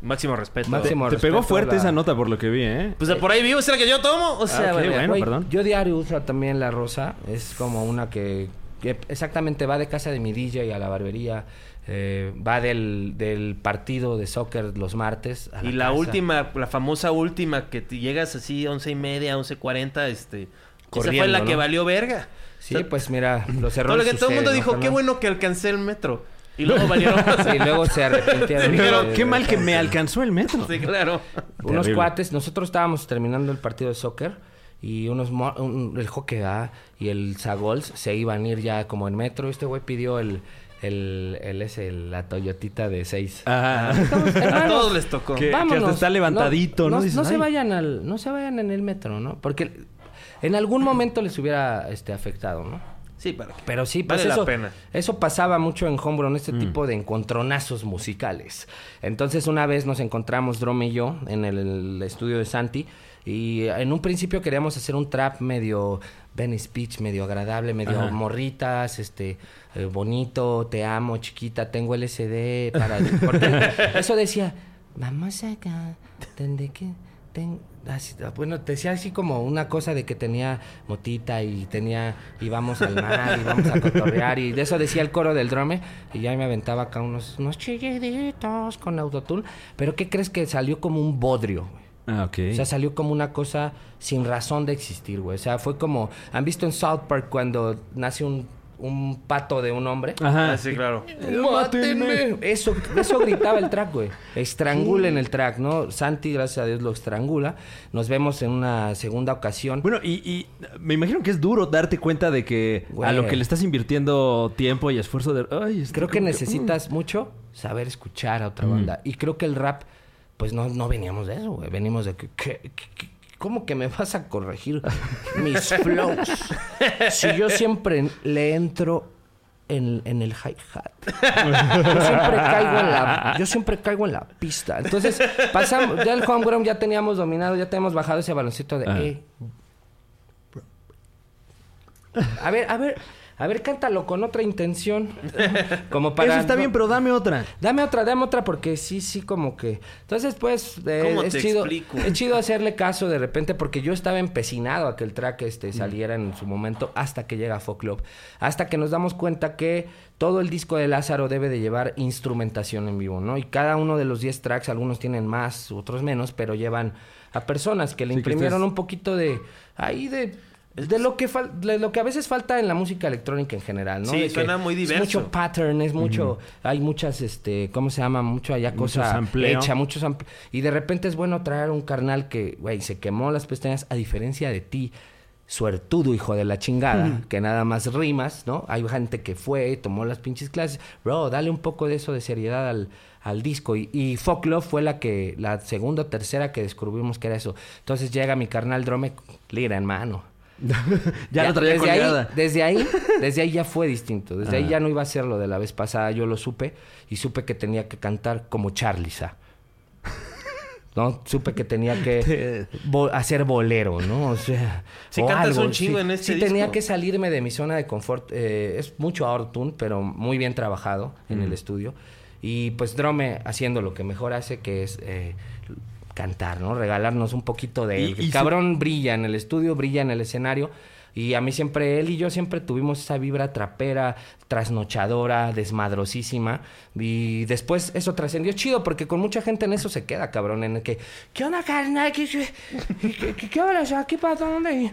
Máximo respeto. Máximo Te pegó respeto a fuerte la- esa nota por lo que vi, ¿eh? Pues de por ahí vivo, ¿es la que yo tomo? O sea, ok, vale. bueno. Perdón. Yo diario uso también la rosa. Es como una que, que exactamente va de casa de mi DJ a la barbería. Eh, va del, del partido de soccer los martes. a Y la casa. última, la famosa última que te llegas así once y media, once cuarenta, este... esa fue Corriendo, la que vale verga. Sí, O sea, pues mira, los todo, errores. lo que todo el mundo dijo, ¿no, qué bueno que alcancé el metro. Y luego valieron más. Y luego se arrepintieron. Pero de- qué de- mal que me alcanzó el metro. Sí, claro. Unos Terrible. cuates, nosotros estábamos terminando el partido de soccer y unos un- el hockey A y el Zagols se iban a ir ya como en metro. Este güey pidió el el, el ese, la Toyotita de 6. Ajá. A todos les tocó. Que- hasta está levantadito, ¿no? No, Dices, no se "Ay". vayan al, no se vayan en el metro, ¿no? Porque en algún momento les hubiera este afectado, ¿no? Sí, para qué. Pero sí, pues Vale la eso, pena. eso pasaba mucho en Homegrown, este Mm. tipo de encontronazos musicales. Entonces una vez nos encontramos Drome y yo en el, el estudio de Santi y en un principio queríamos hacer un trap medio Benny Speech, medio agradable, medio Ajá. morritas, este, eh, bonito, te amo, chiquita, tengo LSD para... eso decía, vamos acá, donde que... ten- así- bueno, te decía así como una cosa de que tenía motita y tenía, íbamos al mar, íbamos a cotorrear y de eso decía el coro del drome y ya me aventaba acá unos, unos chilliditos con autotune, pero ¿qué crees que salió como un bodrio? Ah. O sea, salió como una cosa sin razón de existir, güey. O sea, fue como... ¿Han visto en South Park cuando nace un, un pato de un hombre? Ajá. Ah, sí, claro. ¡Mátenme! Eso, eso gritaba el track, güey. Estrangulen el track, ¿no? Santi, gracias a Dios, lo estrangula. Nos vemos en una segunda ocasión. Bueno, y, y me imagino que es duro darte cuenta de que a lo que le estás invirtiendo tiempo y esfuerzo de... Ay, creo que necesitas mucho saber escuchar a otra banda. Y creo que el rap, pues no, no veníamos de eso, güey. Venimos de que... que- que- que- ¿Cómo que me vas a corregir mis flows? Si yo siempre le entro en, en el hi-hat. Yo siempre caigo en la, yo siempre caigo en la pista. Entonces, pasamos, ya el homeground ya teníamos dominado, ya teníamos bajado ese baloncito de Ajá. eh, A ver, a ver, a ver, cántalo con otra intención. Como para. Eso está bien, pero dame otra. Dame otra, dame otra, porque sí, sí, como que. Entonces, pues, eh, ¿Cómo es te chido. explico? Es chido hacerle caso de repente, porque yo estaba empecinado a que el track este saliera en su momento hasta que llega Folk Club. Hasta que nos damos cuenta que todo el disco de Lázaro debe de llevar instrumentación en vivo, ¿no? Y cada uno de los 10 tracks, algunos tienen más, otros menos, pero llevan a personas que le Sí, que imprimieron un poquito de. Ahí de. De lo que de lo que a veces falta en la música electrónica en general, ¿no? Sí, De suena muy Es diverso. mucho pattern, es mucho, hay muchas, este, ¿cómo se llama? Mucho allá cosa hecha, muchos y de repente es bueno traer un carnal que, güey, se quemó las pestañas a diferencia de ti, suertudo hijo de la chingada, que nada más rimas, ¿no? Hay gente que fue, tomó las pinches clases, bro, dale un poco de eso de seriedad al, al disco y, y Folk Love fue la que, la segunda o tercera que descubrimos que era eso. Entonces llega mi carnal Drome, lira en mano. ya, lo traía desde colgada. Ahí, desde ahí, desde ahí ya fue distinto. Desde ahí Ajá. ya no iba a ser lo de la vez pasada. Yo lo supe y supe que tenía que cantar como Charliza. ¿No? Supe que tenía que bo- hacer bolero, ¿no? O sea... Sí o cantas algo, un chingo sí. en este Sí tenía que salirme de mi zona de confort. Eh, es mucho autotune, pero muy bien trabajado en Mm. el estudio. Y pues Drome haciendo lo que mejor hace, que es... eh, cantar, ¿no? Regalarnos un poquito de él. y El su- cabrón brilla en el estudio, brilla en el escenario. Y a mí siempre, él y yo siempre tuvimos esa vibra trapera, trasnochadora, desmadrosísima. Y después eso trascendió chido, porque con mucha gente en eso se queda, cabrón. En el que, ¿qué onda, carnal? ¿Qué, qué, qué, qué, qué horas? ¿Aquí para dónde?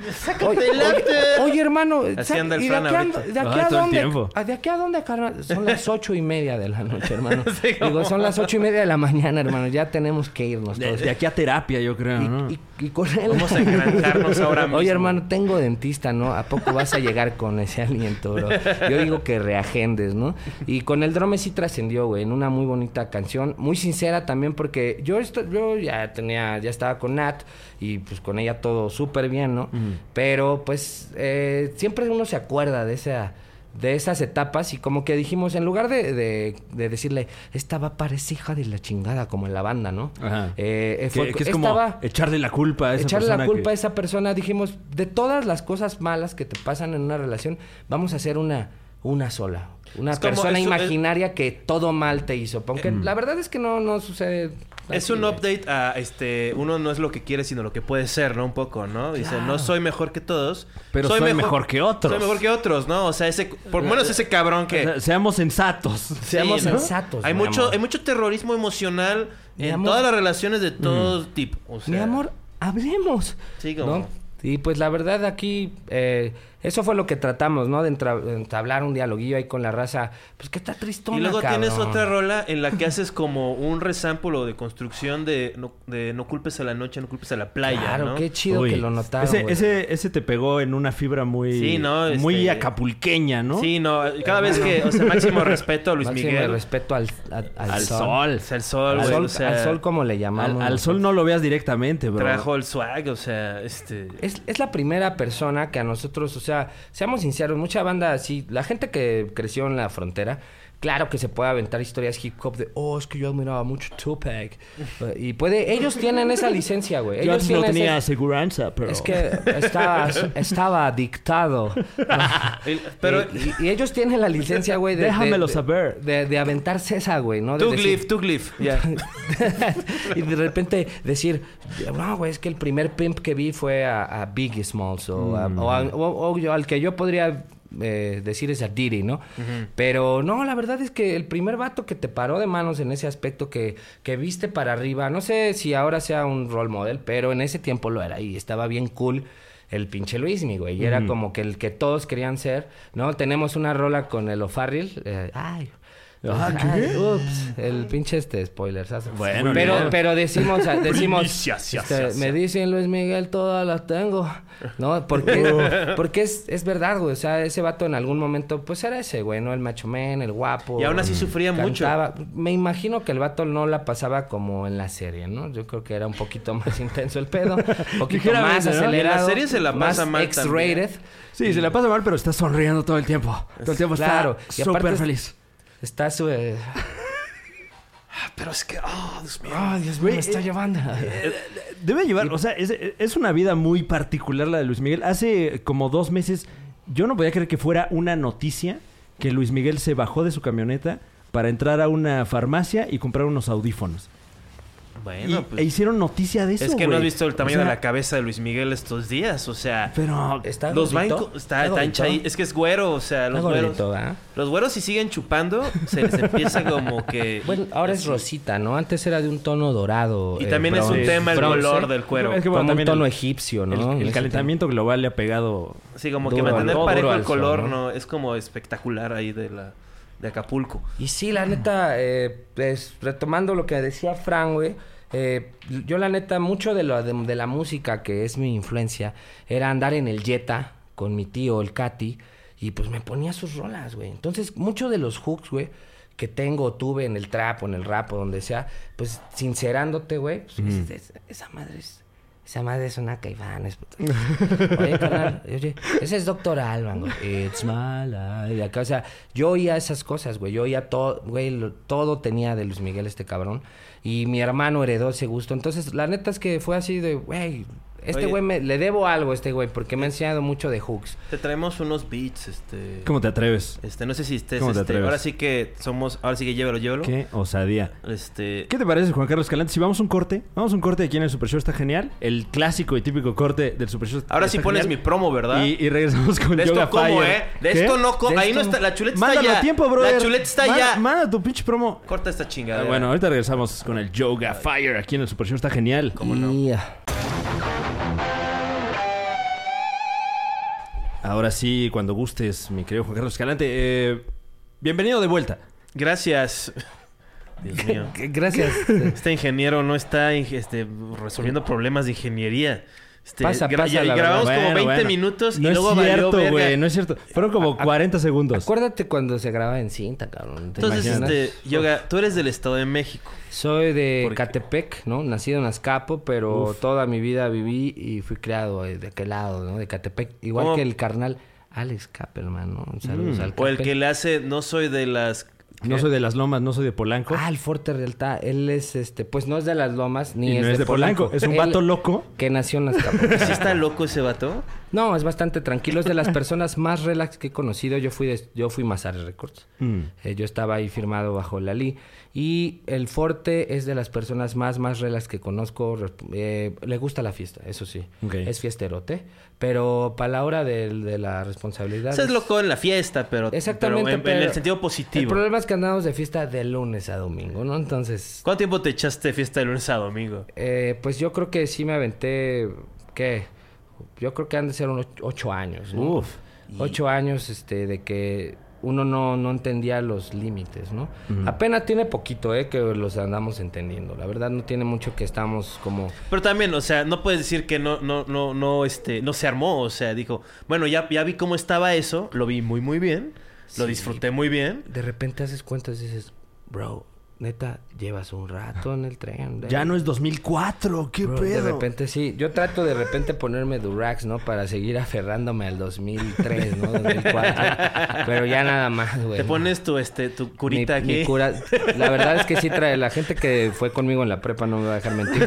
Oye, oye, oye, hermano, Así anda el ¿y de aquí, a, ahorita. de aquí Ah, a dónde? tiempo. ¿De aquí a dónde, carnal? Son las ocho y media de la noche, hermano. Sí, Digo, son las ocho y media de la mañana, hermano. Ya tenemos que irnos De, todos. de aquí a terapia, yo creo, ¿no? Y, y- y con él. Vamos a engranjarnos ahora mismo. Oye, hermano, tengo dentista, ¿no? ¿A poco vas a llegar con ese aliento, bro? Yo digo que reagendes, ¿no? Y con el drome sí trascendió, güey, en una muy bonita canción, muy sincera también, porque yo, esto, yo ya tenía, ya estaba con Nat y pues con ella todo súper bien, ¿no? Pero pues eh, siempre uno se acuerda de esa de esas etapas y como que dijimos, en lugar de, de, de decirle, esta va hija de la chingada, como en la banda, ¿no? Ajá. Eh, eh, que, fue- que es como va- echarle la culpa a esa echarle la persona culpa que- a esa persona, dijimos, de todas las cosas malas que te pasan en una relación, vamos a hacer una, una sola. Una Es como- persona es un- imaginaria que todo mal te hizo. Aunque la verdad es que no, no sucede. Es un update a este uno no es lo que quiere sino lo que puede ser, ¿no? Un poco, ¿no? Dice, Claro. no soy mejor que todos, Pero soy mejor que otros. Soy mejor que otros, ¿no? O sea, ese por lo menos ese cabrón O que sea, seamos sensatos. Seamos Sí, ¿no? sensatos. Hay mucho amor. hay mucho terrorismo emocional Mi en amor. todas las relaciones de todo tipo, o sea, Mi amor, hablemos. Sí, como- ¿no? Y pues la verdad aquí, eh, eso fue lo que tratamos, ¿no? De entablar un dialoguillo ahí con la raza. Pues que está tristona, Y luego tienes otra rola en la que haces como un resample o de construcción de no, de no culpes a la noche, no culpes a la playa, Claro, ¿no? qué chido Uy, que lo notaron. Ese, güey. ese, ese te pegó en una fibra muy, Sí, ¿no? muy Este- acapulqueña, ¿no? Sí, no, cada vez que, o sea, máximo respeto a Luis Máximo Miguel. respeto al, al, al Al sol. Al güey, sol, o sea, al sol como le Al, llamamos. al sol no lo veas directamente, bro. trajo el swag, o sea, este Es, es la primera persona que a nosotros, o sea, seamos sinceros, mucha banda así, la gente que creció en la frontera, Claro que se puede aventar historias hip hop de, oh, es que yo admiraba mucho Tupac. y puede, ellos tienen esa licencia, güey. Yo Ellos antes no tenía ese- aseguranza, pero... Es que estaba, estaba dictado. Pero y, y- y ellos tienen la licencia, güey, de, de- Déjamelo de- saber. De, de aventarse esa, güey, ¿no? De Tuglif, decir- Tuglif. Ya. y de repente decir, no, güey, es que el primer pimp que vi fue a, a Biggie Smalls o, a- o a- o- o yo- al que yo podría eh, decir es a Diddy, ¿no? Pero no, la verdad es que el primer vato que te paró de manos en ese aspecto que, que viste para arriba, no sé si ahora sea un role model, pero en ese tiempo lo era y estaba bien cool. El pinche Luismi, güey. Y era como que el que todos querían ser, ¿no? Tenemos una rola con el O'Farrill. eh, ay. Ah, ay, ¿qué? ups, el pinche este spoiler. Bueno, pero, pero decimos, decimos, este, me dicen Luis Miguel, todas las tengo, ¿no? Porque, porque es, es verdad, güey, o sea, ese vato en algún momento, pues era ese, güey, ¿no? El macho man, el guapo. Y aún así sufría mucho. Me imagino que el vato no la pasaba como en la serie, ¿no? Yo creo que era un poquito más intenso el pedo, un poquito más ¿no? acelerado. Y en la serie se la más pasa mal X-rated. Sí, se la pasa mal, pero está sonriendo todo el tiempo. Todo el tiempo Claro. está aparte súper es- feliz. Está su... eh, Pero es que, oh, Dios mío. Dios mío, me está eh, llevando. Debe llevar, o sea, es, es una vida muy particular la de Luis Miguel. Hace como dos meses, yo no podía creer que fuera una noticia que Luis Miguel se bajó de su camioneta para entrar a una farmacia y comprar unos audífonos. Bueno, Y- pues, e hicieron noticia de eso, es que no has visto el tamaño O sea, de la cabeza de Luis Miguel estos días. O sea, Pero... ¿Está los gordito? bancos... Está, ¿Está hincha ahí. Es que es güero, o sea, los güeros... ¿verdad? Los güeros si siguen chupando, se les empieza como que... Bueno, ahora es rosita, ¿no? Antes era de un tono dorado. Y eh, también es un tema el bronce, color del cuero. Es que bueno, como un tono el- egipcio, El, ¿no? el calentamiento global le ha pegado... Sí, como que mantener parejo el color, ¿no? ¿no? Es como espectacular ahí de la... De Acapulco. Y sí, la neta, eh, pues, retomando lo que decía Fran, güey. eh, yo la neta, mucho de, lo, de, de la música que es mi influencia era andar en el Jetta con mi tío, el Katy, y pues me ponía sus rolas, güey. Entonces, muchos de los hooks, güey, que tengo, tuve en el trap o en el rap o donde sea, pues sincerándote, güey, pues, es- es- esa madre es... Esa madre es una caiván. es- Oye, carnal, oye, ese es Doctor Alban, güey. It's my life. O sea, yo oía esas cosas, güey. Yo oía todo, güey, lo- todo tenía de Luis Miguel este cabrón. Y mi hermano heredó ese gusto. Entonces, la neta es que fue así de, güey, este güey me, le debo algo a este güey porque me ha enseñado mucho de hooks. Te traemos unos beats, este... ¿Cómo te atreves? Este, no sé si estés... ¿Cómo te este, atreves? ahora sí que somos... Ahora sí que llévelo, llévelo. Qué osadía. Este... ¿Qué te parece, Juan Carlos Calante? Si vamos a un corte, vamos a un corte aquí en el Super Show, está genial. El clásico y típico corte del Super Show. Ahora sí está pones mi promo, ¿verdad? Y, y regresamos con De esto Yoga como, Fire. ¿eh? De ¿Qué? esto no... co- De Ahí no está... La chuleta está Mándalo ya. a tiempo, brother. La chuleta está Manda- ya. Manda tu pinche promo. Corta esta chingada. Ah, bueno, ahorita regresamos con el Yoga Fire aquí en el Super Show, está genial. Y, ah, Ahora sí, cuando gustes, mi querido Juan Carlos Escalante. eh, bienvenido de vuelta. Gracias. Dios mío. Gracias. Este ingeniero no está este, resolviendo problemas de ingeniería. Este, Pasa, gra- pasa, la grabamos como Bueno, 20 bueno. minutos No y luego es cierto, güey, no es cierto. Fueron como 40 segundos. Acuérdate cuando se graba en cinta, cabrón. ¿te Entonces, imaginas? este, Yoga, tú eres del Estado de México. Soy de. Catepec, ¿no? Nacido en Azcapo, pero Uf. toda mi vida viví y fui criado eh, de aquel lado, ¿no? De Catepec. Igual ¿Cómo? que el carnal Alex Kappelman, ¿no? Saludos Mm. al O el que le hace, no soy de las... No soy de las lomas, no soy de Polanco. Ah, el Forte Realtad. Él es, este, pues no es de las Lomas, ni y es, no es de Polanco. Es un Él- vato loco. Que nació en Azcapo. ¿Sí está loco ese vato? no, es bastante tranquilo. Es de las personas más relax que he conocido. Yo fui, de, yo fui Mazare Records. Mm. Eh, yo estaba ahí firmado bajo la LI. Y el Forte es de las personas más, más relax que conozco. Eh, le gusta la fiesta, eso sí. Es fiesterote. Pero para la hora del- de, la responsabilidad... O sea, es loco en la fiesta, pero, Exactamente, pero en, el sentido El positivo. problema es que andamos de fiesta de lunes a domingo, ¿no? Entonces... ¿Cuánto tiempo te echaste fiesta de lunes a domingo? Eh, pues yo creo que sí me aventé, ¿qué? Yo creo que han de ser unos ocho años, ¿no? Uf. Ocho años, este, de que uno no, no entendía los límites, ¿no? Apenas tiene poquito, ¿eh? Que los andamos entendiendo. La verdad no tiene mucho que estamos como... Pero también, o sea, no puedes decir que no, no, no, no, este, no se armó. O sea, dijo, bueno, ya, ya vi cómo estaba eso, lo vi muy, muy bien, lo disfruté muy bien. De repente haces cuentas y dices, bro, neta, llevas un rato en el tren. Ya no es 2004, qué Bro, pedo. De repente sí. Yo trato de repente ponerme Durax, ¿no? Para seguir aferrándome al 2003, ¿no? 2004. Pero ya nada más, güey. Te pones tu, este, tu curita Mi- mi aquí. cura- La verdad es que sí trae... La gente que fue conmigo en la prepa no me va a dejar mentir.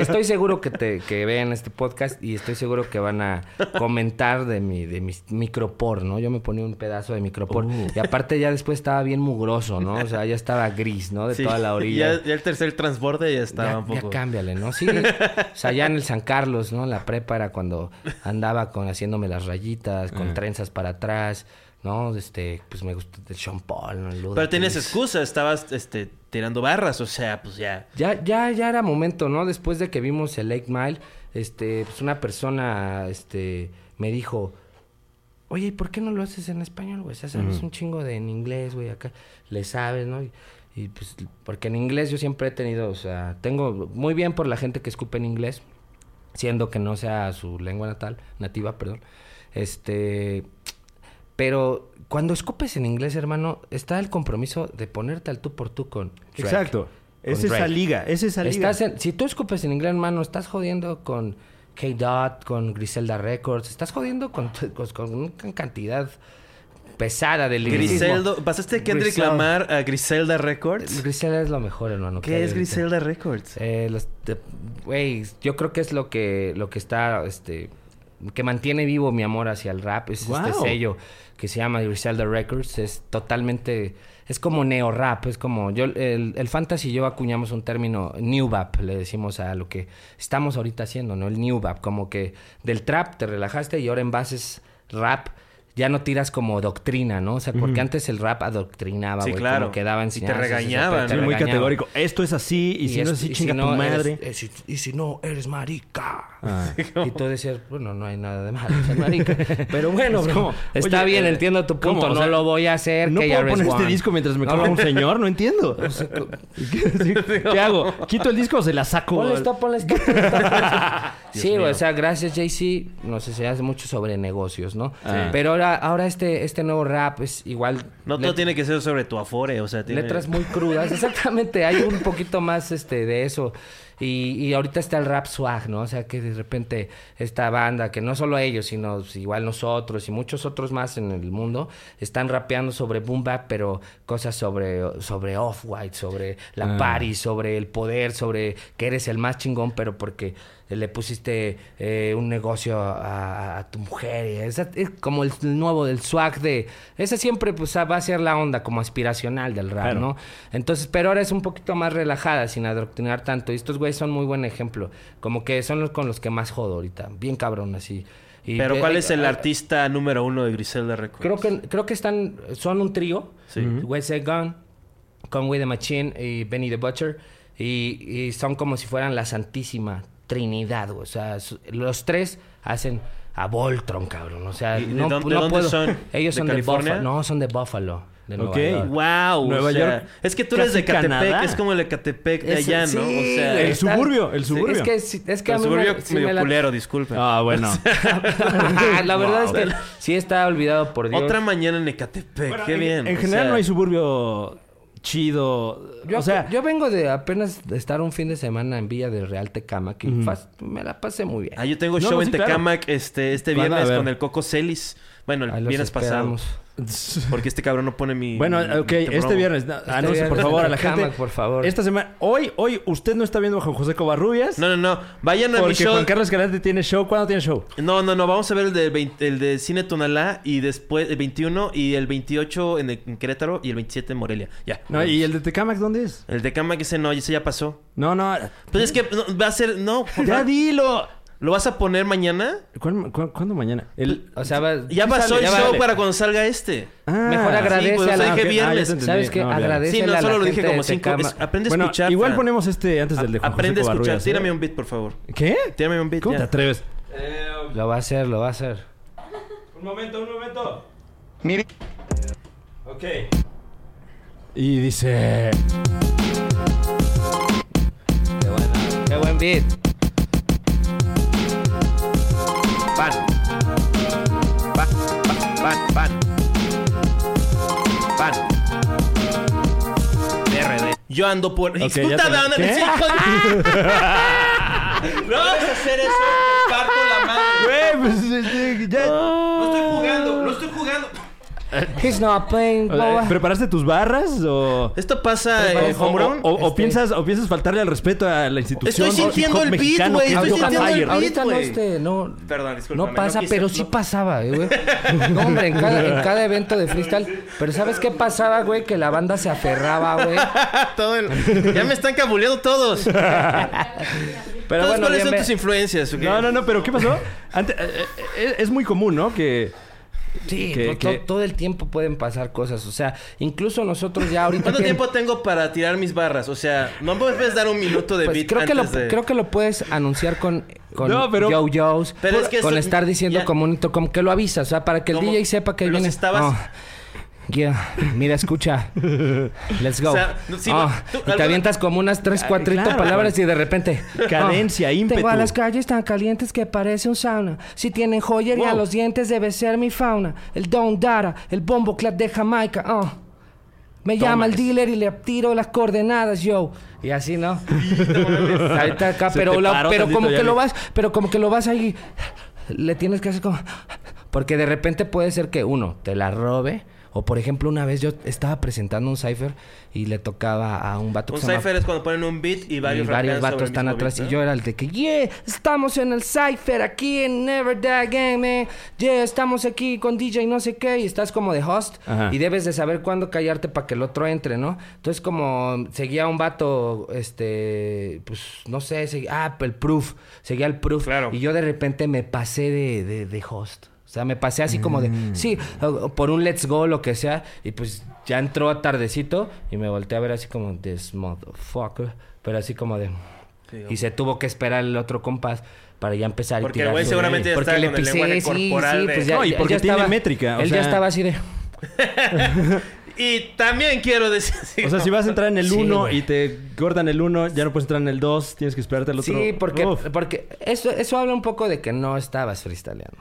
Estoy seguro que, te, que vean este podcast y estoy seguro que van a comentar de mi, de mi micropor, ¿no? Yo me ponía un pedazo de micropor. Uh. Y aparte ya después estaba bien mugroso, ¿no? O sea, ya estaba gris, ¿no? De Sí, toda la orilla. Ya, ya el tercer transborde ya estaba Ya, un poco. ya cámbiale, ¿no? Sí. o sea, ya en el San Carlos, ¿no? La prepa era cuando andaba con haciéndome las rayitas, con trenzas para atrás, ¿no? Este, pues me gusta el Sean Paul, ¿no? El Pero tienes excusa, estabas este, tirando barras, o sea, pues ya. Ya, ya, ya era momento, ¿no? Después de que vimos el Lake Mile, este, pues una persona, este, me dijo, oye, ¿y por qué no lo haces en español, güey? O sea, sabes un chingo de en inglés, güey, acá le sabes, ¿no? Y, y, pues, porque en inglés yo siempre he tenido, o sea, tengo muy bien por la gente que escupe en inglés, siendo que no sea su lengua natal, nativa, perdón. Este, pero cuando escupes en inglés, hermano, está el compromiso de ponerte al tú por tú con Drake. Exacto. Es Con esa Drake. liga, es esa liga. Estás en- si tú escupes en inglés, hermano, estás jodiendo con K-Dot, con Griselda Records, estás jodiendo con, con, con una cantidad pesada de liricismo. Griseldo, ¿pasaste de Kendrick Griselda. Lamar a Griselda Records? Griselda es lo mejor, hermano. que ¿Qué es ahorita. Griselda Records? Eh, los- de- Güey, yo creo que es lo que, lo que está, este, que mantiene vivo mi amor hacia el rap. Es este sello que se llama Griselda Records. Es totalmente, es como neo rap. Es como, yo, el, el fantasy y yo acuñamos un término new bap, le decimos a lo que estamos ahorita haciendo, ¿no? El new bap, como que del trap te relajaste y ahora en bases rap ya no tiras como doctrina, ¿no? O sea, porque antes el rap adoctrinaba, Sí, güey. claro. Como que daba Y te regañaban, Sí, muy regañaba. categórico. Esto es así y, si no es así, chinga si tu no, eres- madre. eh, si- y si no, eres marica. Ah. Y tú decías, bueno, no hay nada de malo ser marica. Pero bueno, Es bro, como, está oye, bien, eh, entiendo tu ¿cómo? punto. O no sea, lo voy a hacer. No que puedo poner este disco mientras me No, no. un señor, no entiendo. ¿Qué, ¿Qué hago? ¿Quito el disco o se la saco? Ponle stop, ponle stop, sí, o sea, gracias JC, no sé, se hace mucho sobre negocios, ¿no? Sí. Pero ahora, ahora este, este nuevo rap es igual. No todo tiene que ser sobre tu afore, o sea, tiene... Letras muy crudas, exactamente, hay un poquito más este de eso. Y, y ahorita está el rap swag, ¿no? O sea, que de repente esta banda, que no solo ellos, sino pues, igual nosotros y muchos otros más en el mundo, están rapeando sobre boom bap, pero cosas sobre, sobre off-white, sobre la Ah. party, sobre el poder, sobre que eres el más chingón, pero porque le pusiste eh, un negocio a, a tu mujer. y esa- es como el nuevo del swag de... Esa siempre pues va a ser la onda como aspiracional del rap, Claro. ¿no? Entonces, pero ahora es un poquito más relajada, sin adoctrinar tanto. Y estos güeyes son muy buen ejemplo. Como que son los con los que más jodo ahorita. Bien cabrón, así. Y Pero ¿cuál es el artista número uno de Griselda Records? Creo que, creo que están... Son un trío. Sí. West Side Gun, Conway the Machine y Benny the Butcher. Y, y son como si fueran la santísima trinidad, güey. O sea, los tres hacen a Voltron, cabrón. O sea, ¿Y de no, dónde- no de dónde puedo. son? Ellos ¿De son California? de Buffalo. No, son de Buffalo. De Nueva Ok. York. Wow, Nueva o sea, York, es que tú eres de Catepec, Canadá. es como el de Catepec de Es- allá, ¿no? o sea, el suburbio, el Sí, suburbio. Es que, sí- es que el a mí me- suburbio sí medio me la- culero, disculpen. Ah, bueno. la verdad es que sí está olvidado por Dios. Otra mañana en Ecatepec, Bueno, qué en- bien. En o general sea, no hay suburbio chido. Yo, o sea, yo vengo de apenas de estar un fin de semana en Villa del Real Tecama, que fas- me la pasé muy bien. Ah, yo tengo No, show no, en sí, claro. Tecamac este, este viernes con el Coco Celis. Bueno, el Ahí los viernes pasado. esperamos. Porque este cabrón no pone mi... Bueno, mi- ok, mi este promo. viernes. no, anuncie, viernes por favor, a la en Tecamac, gente. por favor. Esta semana. Hoy, hoy, usted no está viendo a Juan José Covarrubias. No, no, no. Vayan a mi porque show. Juan Carlos Escalante tiene show. ¿Cuándo tiene show? No, no, no. Vamos a ver el de, 20 el de Cine Tonalá y después el 21 y el 28 en, el- en Querétaro y el 27 en Morelia. Ya. No, ¿Y el de Tecamac dónde es? El de Cama que ese no, ese ya pasó. No, no. Pues es que no, va a ser... No, ¡Ya dilo! ¿Lo vas a poner mañana? ¿Cuándo, cu- cuándo mañana? El... O sea, va- Ya Sí pasó sale, el ya show vale. para cuando salga este. Ah, Mejor agradece pues, a la dije. Ah, viernes. entendí. ¿Sabes qué? No. Agradece Sí, no, a la solo lo dije como cinco. Es- aprende a Bueno, escuchar. igual Fran. ponemos este antes del de Aprende a escuchar. ¿eh? Tírame un beat, por favor. ¿Qué? Tírame un beat. ¿Cómo ya. te atreves? Lo va a hacer, lo va a hacer. Un momento, un momento. Ok. Y dice... Qué, bueno. Qué buen beat. Pan. Pan, pan, pan, pan. Pan. PRD. Yo ando por. cinco- No vas a hacer eso. Te parto la madre. Güey, pues este, ya. No estoy jugando, no estoy jugando. He's not playing, boy. ¿Preparaste tus barras o.? Esto pasa o, home o- run. o- o Este- piensas, o piensas faltarle al respeto a la institución. Estoy sintiendo el beat, güey, estoy sintiendo el beat. Ahorita no este, no. Perdón, discúlpame. No pasa, quise- pero sí no- pasaba, eh, güey. No, hombre, en cada, en cada evento de freestyle. Pero ¿sabes qué pasaba, güey? Que la banda se aferraba, güey. Todo el- Ya me están cabuleando todos. Pero Todos, bueno, ¿Cuáles son tus influencias? No, no, no, pero ¿qué pasó? Antes, eh, eh, es muy común, ¿no? Que. Sí, que- no, que- to- todo el tiempo pueden pasar cosas. O sea, incluso nosotros ya ahorita... ¿Cuánto que- tiempo tengo para tirar mis barras? O sea, no me puedes dar un minuto de Pues beat creo que, lo, de... creo que lo puedes anunciar con, con No, pero- yo-yos, Pero es que con eso- estar diciendo ya- como un como que lo avisas, o sea, para que el Como DJ sepa que viene. estabas- Oh, yeah, mira, escucha. Let's go. O sea, no, sí, Oh, tú- y te alguna- avientas como unas tres, Ah, cuatro claro, palabras y de repente... Cadencia, oh, ímpetu. Tengo a las calles tan calientes que parece un sauna. Si tienen joyería, Wow. los dientes debe ser mi fauna. El Don Dara, el bombo clap de Jamaica. oh. Me llama el dealer y le tiro las coordenadas, yo. Y así, ¿no? Ahorita acá, Se pero, la- como que le- lo vas, pero como que lo vas ahí, le tienes que hacer como, porque de repente puede ser que uno te la robe. O por ejemplo, una vez yo estaba presentando un cipher y le tocaba a un vato Un que se llama- cipher es cuando ponen un beat y varios, y varios vatos el están mismo atrás. beat, Y yo era el de que, yeah, estamos en el Cypher aquí en Never Die Game, man. Yeah, estamos aquí con DJ no sé qué. Y estás como de host. Ajá. Y debes de saber cuándo callarte para que el otro entre, ¿no? Entonces, como seguía un vato, este, pues, no sé, seguía, ah, el proof. Seguía el proof. Claro. Y yo de repente me pasé de, de, de host. O sea, me pasé así como de, sí, o- o por un let's go, lo que sea. Y pues ya entró tardecito y me volteé a ver así como, this motherfucker. Pero así como de... Sí, y se tuvo que esperar el otro compás para ya empezar Porque el güey seguramente ya Porque está le con el pisé, lenguaje sí, corporal sí, de- pues ya, No, y porque ya tiene estaba- métrica, o él sea- ya estaba así de... Y también quiero decir... O sea, si vas a entrar en el Sí, 1 güey. y te cortan el 1, ya no puedes entrar en el 2, tienes que esperarte al otro. Sí, porque, Uf. porque eso, eso habla un poco de que no estabas freestyleando.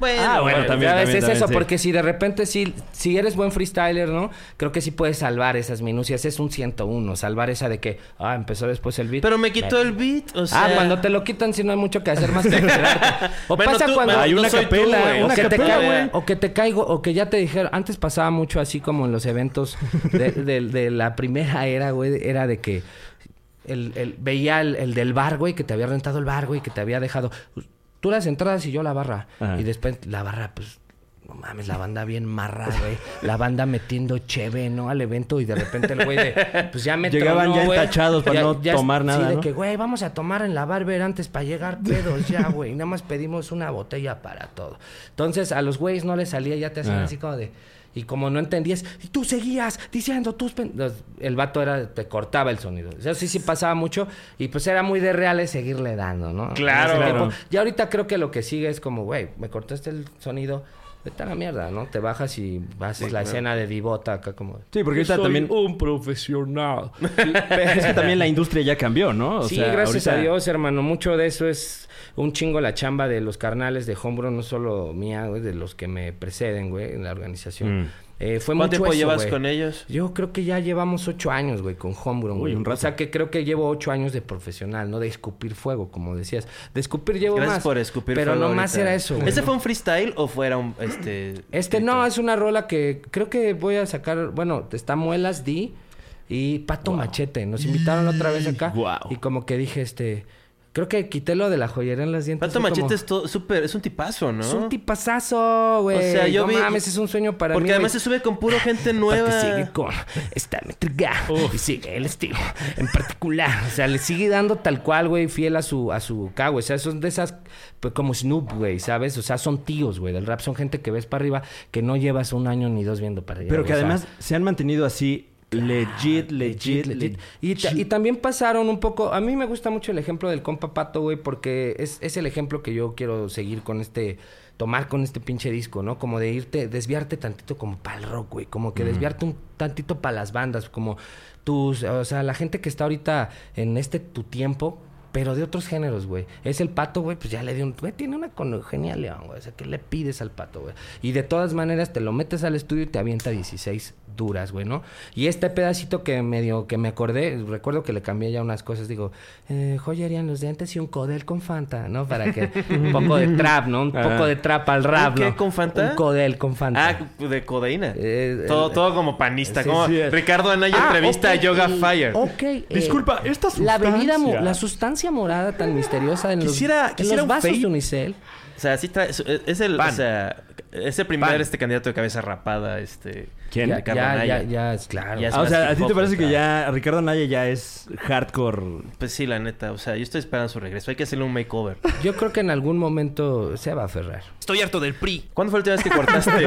Bueno, Ah, bueno, también, ¿Sabes? también, es también, eso, sí. porque si de repente sí, si eres buen freestyler, ¿no? Creo que sí puedes salvar esas minucias. Es un 101, salvar esa de que, ah, empezó después el beat. Pero me quitó el beat, o sea... Ah, cuando te lo quitan, si no hay mucho que hacer más que esperarte. O Bueno, pasa tú- cuando... Hay una tú, capela, güey, o que, te capela, güey. o que te caigo, o que ya te dijeron. Antes pasaba mucho así como en los eventos de, de- de la primera era, güey. Era de que el, el- veía el, el del bar, güey, que te había rentado el bar, güey, que te había dejado. Tú las entradas y yo la barra. Ajá. Y después la barra, pues. No mames, la banda bien marra, güey. La banda metiendo cheve, ¿no? Al evento y de repente el güey de... Pues ya me Llegaban tronó, ya entachados para no tomar nada, Sí, de ¿no? que, güey, vamos a tomar en la barber antes para llegar pedos ya, güey. Nada más pedimos una botella para todo. Entonces, a los güeyes no les salía, ya te hacían Ah. así como de... Y como no entendías, y tú seguías diciendo tus... pen-". El vato era... Te cortaba el sonido. Eso sí, sí pasaba mucho. Y pues era muy de reales seguirle dando, ¿no? Claro. Claro. Y ahorita creo que lo que sigue es como, güey, me cortaste el sonido... Vete a la mierda, ¿no? Te bajas y haces la escena de divota acá como... Sí, porque ahorita "Yo soy también- un profesional. Es que también la industria ya cambió, ¿no? O sí, sea, gracias ahorita- a Dios, hermano. Mucho de eso es un chingo la chamba de los carnales de Hombro, no solo mía, güey, de los que me preceden, güey, en la organización. Mm. Eh, fue ¿Cuánto mucho tiempo eso, llevas con ellos? Yo creo que ya llevamos ocho años, güey, con Homegrown, un rato. O sea, que creo que llevo ocho años de profesional, no de escupir fuego, como decías. De escupir llevo Gracias más. por escupir Pero fuego no más ahorita. era eso, güey. ¿Ese ¿no? fue un freestyle o fuera un, este... Este no, es una rola que creo que voy a sacar. Bueno, está Muelas D y Pato Machete. Nos invitaron otra vez acá. Guau. Y como que dije, este. Creo que quité lo de la joyería en las dientes. Pato Machete como, es todo súper... Es un tipazo, ¿no? Es un tipazazo, güey. O sea, yo no vi- mames, es un sueño para Porque mí. además se sube con puro gente nueva. Aparte sigue con esta métrica y sigue el estilo en particular. O sea, le sigue dando tal cual, güey, fiel a su, a su K, güey. O sea, son de esas, pues como Snoop, güey, ¿sabes? O sea, son tíos, güey, del rap. Son gente que ves para arriba que no llevas un año ni dos viendo para arriba. Pero que O sea, además se han mantenido así legit, legit, legit. Y, ta- y también pasaron un poco. A mí me gusta mucho el ejemplo del compa Pato, güey, porque es, es el ejemplo que yo quiero seguir con este. Tomar con este pinche disco, ¿no? Como de irte, desviarte tantito como para el rock, güey. Como que desviarte un tantito para las bandas. Como tus. O sea, la gente que está ahorita en este tu tiempo. Pero de otros géneros, güey. Es el pato, güey, pues ya le dio un... Güey, tiene una conogenia león, güey. O sea, ¿qué le pides al pato, güey? Y de todas maneras te lo metes al estudio y te avienta 16 duras, güey, ¿no? Y este pedacito que medio que me acordé, recuerdo que le cambié ya unas cosas, digo, eh, joyería en los dientes y un codel con Fanta, ¿no? Para que un poco de trap, ¿no? Un poco de trap al rap, ¿Un qué ¿no? con Fanta? Un codel con Fanta. Ah, de codeína. Eh, todo, el- todo como panista. Sí, como sí. Ricardo Anaya Ah, entrevista a Yoga Fire. Ok. eh, Disculpa, esta La bebida, mo- sustancia- la sustancia morada tan misteriosa en los, Quisiera- en quisiera los vasos de Unicel. O sea, sí trae... Es, el... Pan. O sea, es el primer Pan. este candidato de cabeza rapada, este... ¿Quién? Ricardo ya, Anaya. ya, ya, es claro. Ya es Ah, o sea, ¿a ti te parece que ya Ricardo Naya ya es hardcore? Pues sí, la neta. O sea, yo estoy esperando su regreso. Hay que hacerle un makeover. Yo creo que en algún momento se va a aferrar. Estoy harto del PRI. ¿Cuándo fue la última vez que cortaste?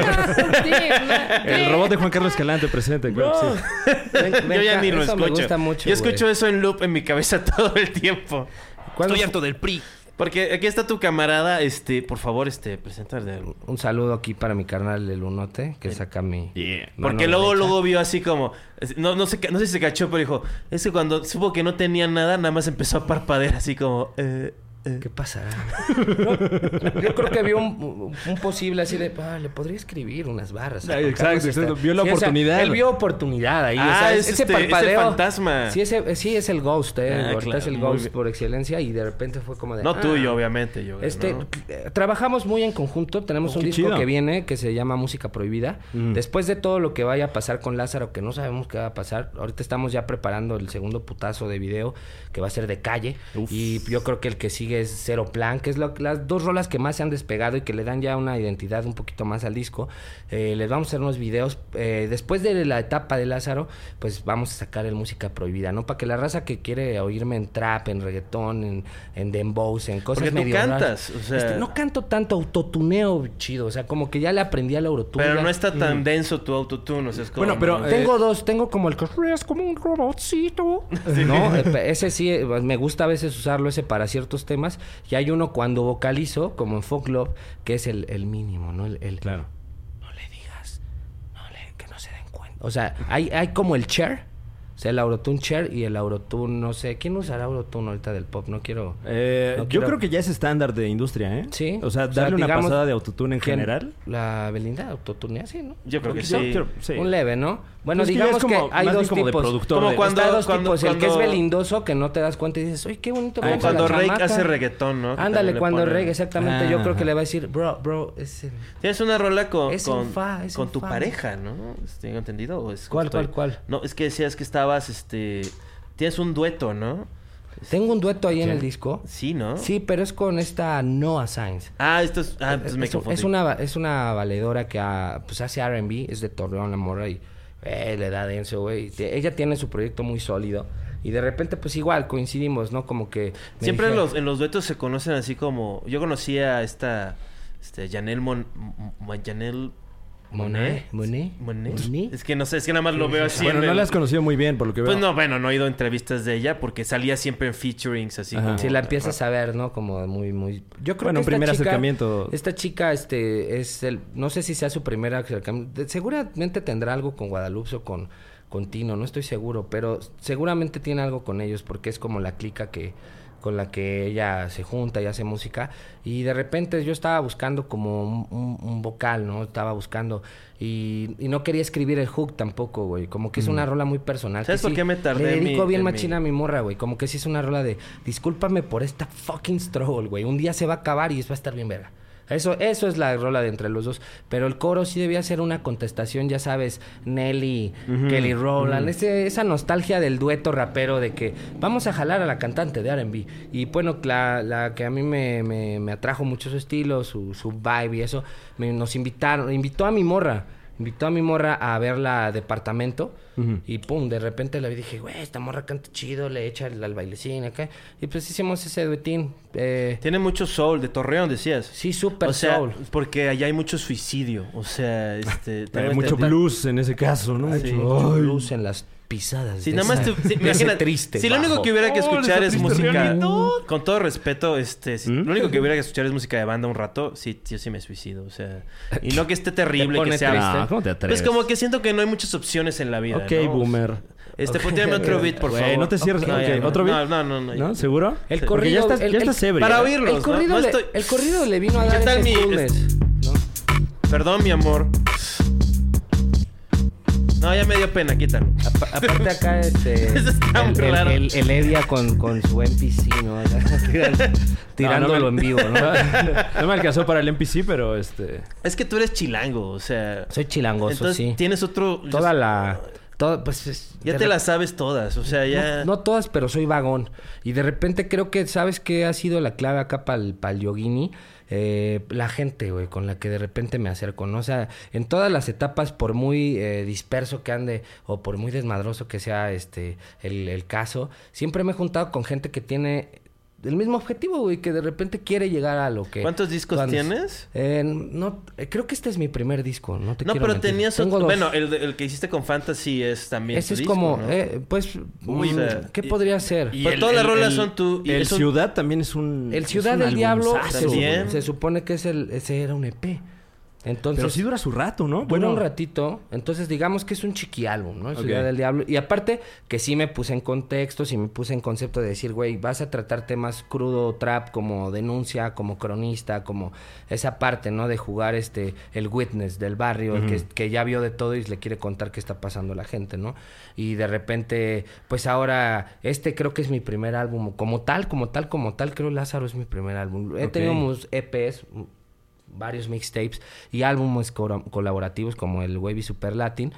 El robot de Juan Carlos Escalante presente, claro que sí. Ven- yo ya ni lo escucho. me gusta mucho, yo escucho güey. eso en loop en mi cabeza todo el tiempo. ¿Cuándo fu- del PRI. Porque aquí está tu camarada, este, por favor, este, preséntale. Un saludo aquí para mi carnal el Unote, que saca mi... Yeah. Porque luego, derecha. luego vio así como... No, no, sé, no sé si se cachó, pero dijo... Es que cuando supo que no tenía nada, nada más empezó a parpadear así como... Eh. ¿Qué pasará? No, yo creo que vio un, un posible así de... "Ah, le podría escribir unas barras. exacto, Carlos exacto. Escalante". Vio la Sí, o sea, oportunidad. él vio oportunidad ahí. o Ah, sea, es ese este- parpadeo... fantasma. Sí, ese, sí, es el ghost, ¿eh? Ah, Ahorita claro, es el ghost bien. por excelencia y de repente fue como de... No "Ah". tuyo, obviamente. Yo, Este, ¿no? eh, trabajamos muy en conjunto. Tenemos Oh, un disco chido. que viene que se llama Música Prohibida. Mm. Después de todo lo que vaya a pasar con Lázaro, que no sabemos qué va a pasar, ahorita estamos ya preparando el segundo putazo de video que va a ser de calle. Uf. Y yo creo que el que sigue es Cero Plan, que es lo- las dos rolas que más se han despegado y que le dan ya una identidad un poquito más al disco. Eh, les vamos a hacer unos videos. eh, después de la etapa de Lázaro, pues vamos a sacar el Música Prohibida, ¿no? Para que la raza que quiere oírme en trap, en reggaetón, en, en dembows, en cosas Porque tú medio raras. cantas, o sea- Este, no canto tanto autotuneo chido, o sea, como que ya le aprendí al autotune. Pero ya- no está tan denso tu autotune, o sea, es como... Bueno, pero, ¿no? eh, Tengo dos, tengo como el que es como un robotcito. No, ese sí, me gusta a veces usarlo ese para ciertos temas. Y hay uno cuando vocalizo, como en Folk Love, que es el, el mínimo, ¿no? El, el- Claro. no le digas, no le, que no se den cuenta. O sea, hay, hay como el chair, sea, el autotune chair y el autotune, no sé, ¿quién usará autotune ahorita del pop? No quiero... Eh, No yo quiero- creo que ya es estándar de industria, ¿eh? Sí. O sea, O sea, darle una digamos pasada de autotune en general. La Belinda autotunea, sí, ¿no? Yo creo que sí. creo- sí. Un leve, ¿no? Bueno, Es que ya digamos es como- que hay dos como de tipos. productor Como cuando- Está dos cuando- tipos. El que es cuando- belindoso, que no te das cuenta y dices, oye, qué bonito Como cuando chamaca". hace reggaetón, ¿no? Ándale, cuando pone- reggae, exactamente. Yo creo que le va a decir, bro, bro, es el... Tienes una rola con, Es un con, fa, es con un tu pareja, ¿no? ¿Tengo entendido? ¿O es ¿Cuál, cuál, cuál? No, es que decías que estabas, este... Tienes un dueto, ¿no? Tengo un dueto ahí en el disco. Sí, ¿no? Sí, pero es con esta Noah Sainz. Ah, esto es... Ah, me es, confundí. es una es una valedora que ah, pues hace R&B, es de Torreón la morra y eh, le da denso, güey. Ella tiene su proyecto muy sólido y de repente pues igual coincidimos, ¿no? Como que me Siempre en los, en los duetos se conocen así como... Yo conocía a esta... Este, Janelle Mon... Mon- Janelle... Monet, Monet, Monet. Monet. Es que no sé, es que nada más lo veo así bueno, en no el- la has conocido muy bien, por lo que veo. Pues no, bueno, no he ido a entrevistas de ella porque salía siempre en featurings así como... Si la empiezas a ver, ¿no? Como muy, muy... Yo creo Bueno, que un esta primer chica- acercamiento. Esta chica, este, es el... No sé si sea su primer acercamiento. Seguramente tendrá algo con Guadalupe o con, con Tino, no estoy seguro. Pero seguramente tiene algo con ellos porque es como la clica que con la que ella se junta y hace música. Y de repente yo estaba buscando como un, un- un vocal, ¿no? Estaba buscando... Y, y no quería escribir el hook tampoco, güey. Como que es una rola muy personal. ¿Sabes que por sí qué me tardé Le mi- dedico bien mi- machina a mi morra, güey. Como que sí es una rola de... Discúlpame por esta fucking struggle, güey. Un día se va a acabar y va a estar bien verga. Eso, eso es la rola de entre los dos. Pero el coro sí debía ser una contestación, ya sabes, Nelly, Kelly Rowland, ese- esa nostalgia del dueto rapero de que vamos a jalar a la cantante de RB. Y bueno, la, la que a mí me, me- me atrajo mucho su estilo, su, su vibe y eso, me- nos invitaron, invitó a mi morra. Invitó a mi morra a verla a departamento y pum, de repente la vi y dije, güey, esta morra canta chido, le echa el, al bailecín acá. Y pues hicimos ese duetín. Eh, Tiene mucho soul, de Torreón decías. sí, o sea, soul. porque allá hay mucho suicidio. O sea, este... Hay mucho blues en ese caso, ¿no? Sí, Mucho- blues en las pisadas. Si de nada más esa- te, si, imagina- triste si lo único que hubiera que Oh, escuchar esa es música realidad. con todo respeto este si- ¿Mm? lo único que hubiera que escuchar es música de banda un rato sí yo sí me suicido o sea y no que esté terrible que sea triste. No, ¿cómo te atreves? pues como que siento que no hay muchas opciones en la vida Ok, ¿no? boomer. Este, Ok. pues tírame otro beat, por favor. no te cierres. No, Ok, ya no. ¿otro beat? No, no, no. no. ¿No? ¿Seguro? El Sí. Porque corrido... ya estás, el- ya el- estás ebrio. Para oírlos, el corrido, No le, estoy- el corrido le vino a ¿Qué dar tal ese mi- ¿no? Perdón, mi amor. No, ya me dio pena, quítalo. Apa- aparte acá, este... Eso está el, muy el- raro. el- el Evia con, con su NPC, ¿no? Tirándolo no me- en vivo, ¿no? No me alcanzó para el NPC, pero este... Es que tú eres chilango, o sea. Soy chilangoso, Entonces sí. tienes otro. Toda la... Todo, pues, es- Ya te las sabes todas, o sea, ya. No, no todas, pero soy vagón. Y de repente creo que, ¿sabes qué ha sido la clave acá para el yogini? Eh, la gente, güey, con la que de repente me acerco, ¿no? O sea, en todas las etapas, por muy eh, disperso que ande o por muy desmadroso que sea este el, el caso, siempre me he juntado con gente que tiene el mismo objetivo, güey, que de repente quiere llegar a lo que... ¿Cuántos discos cuando- tienes? Eh, no, eh, creo que este es mi primer disco, no te No, quiero pero mentir. tenías Tengo otro. dos. Bueno, el, el que hiciste con Fantasy es también. Ese tu es disco, como, ¿no? eh, pues, Uy, mm, o sea, ¿qué y- podría ser? Pues todas las rolas son tú, y el eso- Ciudad también es un... El Ciudad del Diablo se, se supone que es el, ese era un EP. Entonces, Pero sí dura su rato, ¿no? dura un ratito. Entonces, digamos que es un chiqui álbum, ¿no? El Ok. Ciudad del Diablo. Y aparte, que sí me puse en contexto, sí me puse en concepto de decir, güey, vas a tratar temas crudo, trap, como denuncia, como cronista, como esa parte, ¿no? De jugar este, el witness del barrio, el que, que ya vio de todo y le quiere contar qué está pasando a la gente, ¿no? Y de repente, pues ahora, este creo que es mi primer álbum, como tal, como tal, como tal, creo Lázaro es mi primer álbum. He tenido unos EPs, varios mixtapes y álbumes colaborativos como el Wavy Super Latin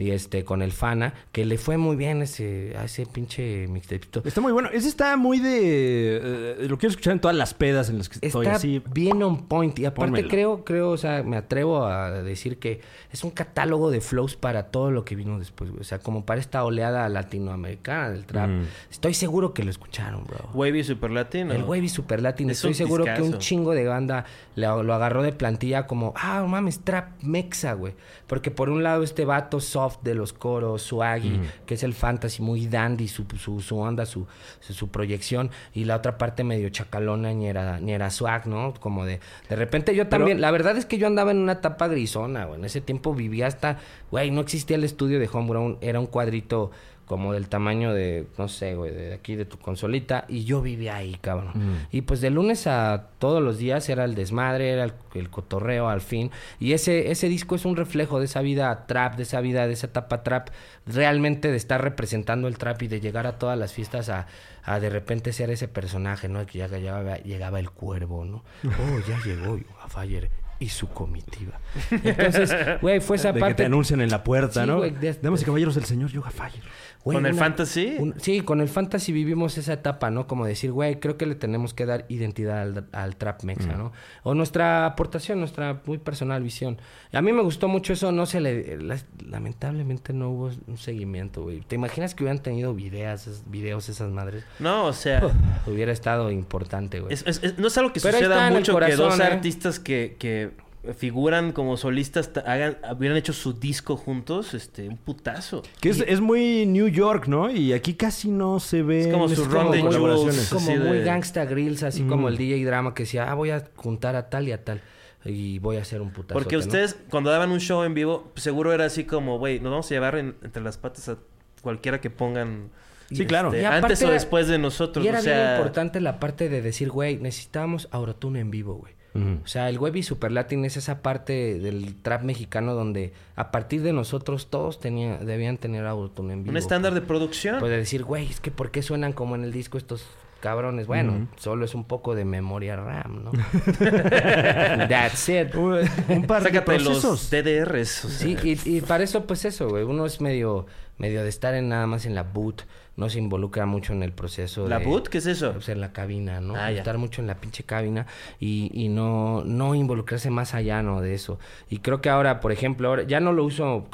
y este con el Fana, que le fue muy bien ese, a ese pinche mixtapito. Está muy bueno. Ese está muy de... eh, lo quiero escuchar en todas las pedas en las que estoy así. bien on point y aparte Pónmelo. creo, creo, o sea, me atrevo a decir que es un catálogo de flows para todo lo que vino después, güey. o sea, como para esta oleada latinoamericana del trap. Mm. Estoy seguro que lo escucharon, bro. Wavy Super Latino. El Wavy Super Latin. Es Estoy seguro que un chingo de banda le- lo agarró de plantilla como, ah, mames, trap mexa, güey. Porque por un lado este vato soft de los coros, Swaggy, que es el fantasy, muy dandy, su, su, su onda, su, su, proyección. Y la otra parte medio chacalona, ni era, ni era swag, ¿no? Como de, de repente yo también, la verdad es que yo andaba en una etapa grisona, güey. En ese tiempo vivía hasta, güey, no existía el estudio de Homegrown, era un cuadrito como del tamaño de, no sé, güey, de aquí de tu consolita, y yo vivía ahí, cabrón. Y pues de lunes a todos los días era el desmadre, era el, el cotorreo al fin, y ese, ese disco es un reflejo de esa vida trap, de esa vida, de esa etapa trap, realmente de estar representando el trap y de llegar a todas las fiestas a, a de repente ser ese personaje, ¿no? Que ya llegaba, llegaba el cuervo, ¿no? Oh, ya llegó a Fire y su comitiva. Entonces, güey, fue esa de que parte... te anuncian en la puerta, Sí, ¿no? Damas y caballeros, el señor Yoga Fire. Güey, ¿Con el Fantasy? un- sí, con el fantasy vivimos esa etapa, ¿no? Como decir, güey, creo que le tenemos que dar identidad al, al trap mexa, ¿no? O nuestra aportación, nuestra muy personal visión. A mí me gustó mucho eso, no se le... la- lamentablemente no hubo un seguimiento, güey. ¿Te imaginas que hubieran tenido videos, videos esas madres? No, o sea. Hubiera estado importante, güey. es- es- es- no es algo que Pero suceda mucho que corazón, dos ¿eh? artistas que, que figuran como solistas ta- hagan, hubieran hecho su disco juntos, este, un putazo. Que es, es muy New York, ¿no? Y aquí casi no se ve... Es como su Run the colaboraciones. Jewels. como muy de- gangsta grills, así como el DJ Drama que decía, ah, voy a juntar a tal y a tal. Y voy a hacer un putazo. Porque ustedes, cuando daban un show en vivo, seguro era así como, güey, nos vamos a llevar en- entre las patas a cualquiera que pongan. Sí, claro. este, Y aparte antes o era- después de nosotros. Y era o sea, bien importante la parte de decir, güey, necesitábamos Autotune en vivo, güey. O sea, el Webby Super Latin es esa parte del trap mexicano donde a partir de nosotros todos tenía, debían tener Autotune en vivo. un estándar de producción. Puede decir, güey, es que ¿por qué suenan como en el disco estos cabrones? Bueno, solo es un poco de memoria RAM, ¿no? That's it. Un, un par de procesos. los DDRs. o sea. Sí, y, y para eso, pues eso, güey. Uno es medio, medio de estar en nada más en la boot. No se involucra mucho en el proceso ¿La de... boot? ¿Qué es eso? O sea, en la cabina, ¿no? Ah. Estar mucho en la pinche cabina y, y no, no involucrarse más allá, ¿no? De eso. Y creo que ahora, por ejemplo, ahora ya no lo uso.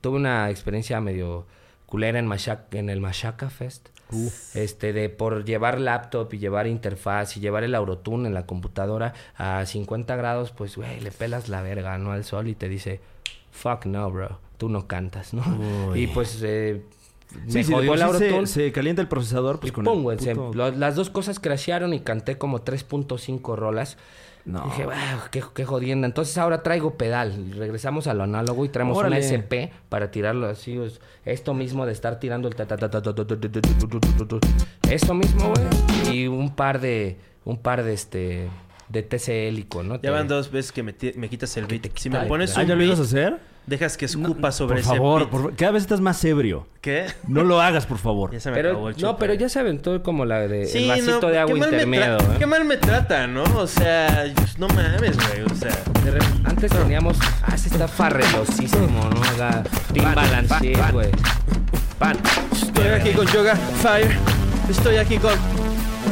Tuve una experiencia medio culera en, en el Machaca Fest. Este, de por llevar laptop y llevar interfaz y llevar el Autotune en la computadora a 50 grados, pues, güey, le pelas la verga, ¿no? Al sol y te dice, fuck no, bro, tú no cantas, ¿no? Uy. Y pues, eh, me sí, jodió el se, se calienta el procesador, pues Y con pum, el güey, se- puto- lo- las dos cosas crashearon y canté como 3.5 rolas. No. Dije, wow, qué, qué jodienda. Entonces ahora traigo pedal. Regresamos a lo análogo y traemos Órale. una SP para tirarlo así. es- Esto mismo de estar tirando el ta ta ta ta ta ta ta ta ta ta ta ta ta ta. Eso mismo, güey. Y un par de, un par de este, de TC hélico, ¿no? Ya van dos veces que me, me quitas el beat. Si me pones. Ah, ¿ya lo ibas a beat, hacer? Dejas que escupa sobre por ese favor, beat. por favor. Cada vez estás más ebrio. ¿Qué? No lo hagas, por favor. Ya se me acabó Pero, el no, pero ya se aventó como la de Sí, el vasito no, de agua intermedio, ¿eh? qué mal me trata, ¿no? O sea, pues, no mames, güey. O sea, re- Antes teníamos... Ah, se está farrelosísimo, ¿no? Haga Timbaland shit, güey. pan. Estoy aquí con Yoga Fire. Estoy aquí con.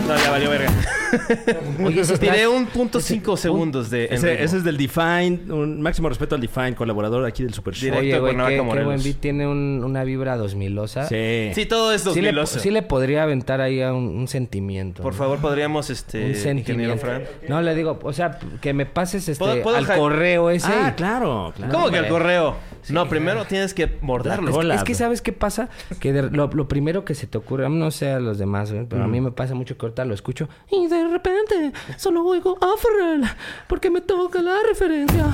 No, ya valió verga. Oye, Tiré un punto cinco segundos de. en Ese, ritmo. ese es del Define. Un máximo respeto al Define, colaborador aquí del Super Show. Directo Oye, de güey, Cuernavaca, qué, qué Morelos. buen beat. Tiene un- una vibra 2000osa. Sí. Sí, todo es Sí le, 2000 sí le podría aventar ahí a un, un sentimiento. Por ¿no? favor, podríamos, este. un ingeniero sentimiento. Fran. No, le digo, o sea, que me pases este ¿Puedo- puedo al ja- correo ese. Ah, y- claro, claro. ¿Cómo que el correo? no, primero tienes que morderlo. La Es que, cola. es que ¿sabes qué pasa? Que de- lo, lo primero que se te ocurre, no sé a los demás, güey, pero a mí me pasa mucho que ahorita lo escucho y de repente solo oigo a Pharrell porque me toca la referencia.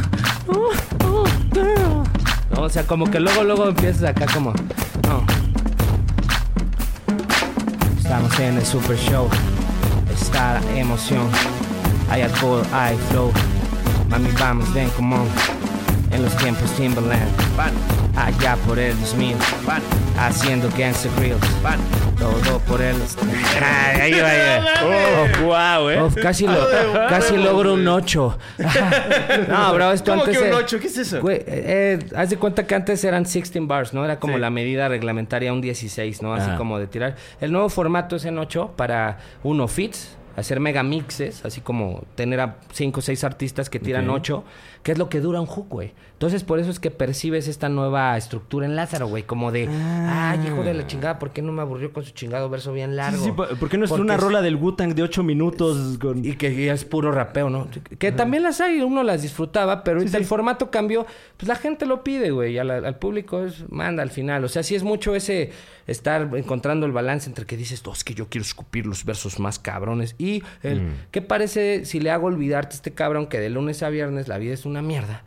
Oh, oh, girl. O sea, como que luego, luego empiezas acá como... Estamos en el Super Show. Está la emoción. Hay alcohol, hay flow. Mami, vamos, ven, come on. En los tiempos Timberland. Allá por el 2000. Haciendo gangster grills. Todo por el... Ay, ahí va, ahí va. wow, eh. Uf, casi, lo, casi logro un 8. no, bro, esto ¿Cómo antes... que un era- 8? ¿Qué es eso? Güey, eh, haz de cuenta que antes eran 16 bars, ¿no? Era como Sí. la medida reglamentaria un 16, ¿no? Así Ajá. como de tirar. El nuevo formato es en 8 para uno fits, hacer mega mixes, así como tener a 5 o 6 artistas que tiran. 8, que es lo que dura un hook, güey. Entonces, por eso es que percibes esta nueva estructura en Lázaro, güey, como de, Ah. ay, hijo de la chingada, ¿por qué no me aburrió con su chingado verso bien Sí, largo? sí, ¿por por qué no es Porque una es- rola del Wu-Tang de 8 minutos con... y que ya es puro rapeo, ¿no? Que también las hay, uno las disfrutaba, pero ahorita el formato cambió. Pues la gente lo pide, güey. y al, al público es, manda al final. O sea, sí es mucho ese estar encontrando el balance entre que dices, "Oh, es que yo quiero escupir los versos más cabrones. Y el, ¿qué parece si le hago olvidarte a este cabrón que de lunes a viernes la vida es una mierda?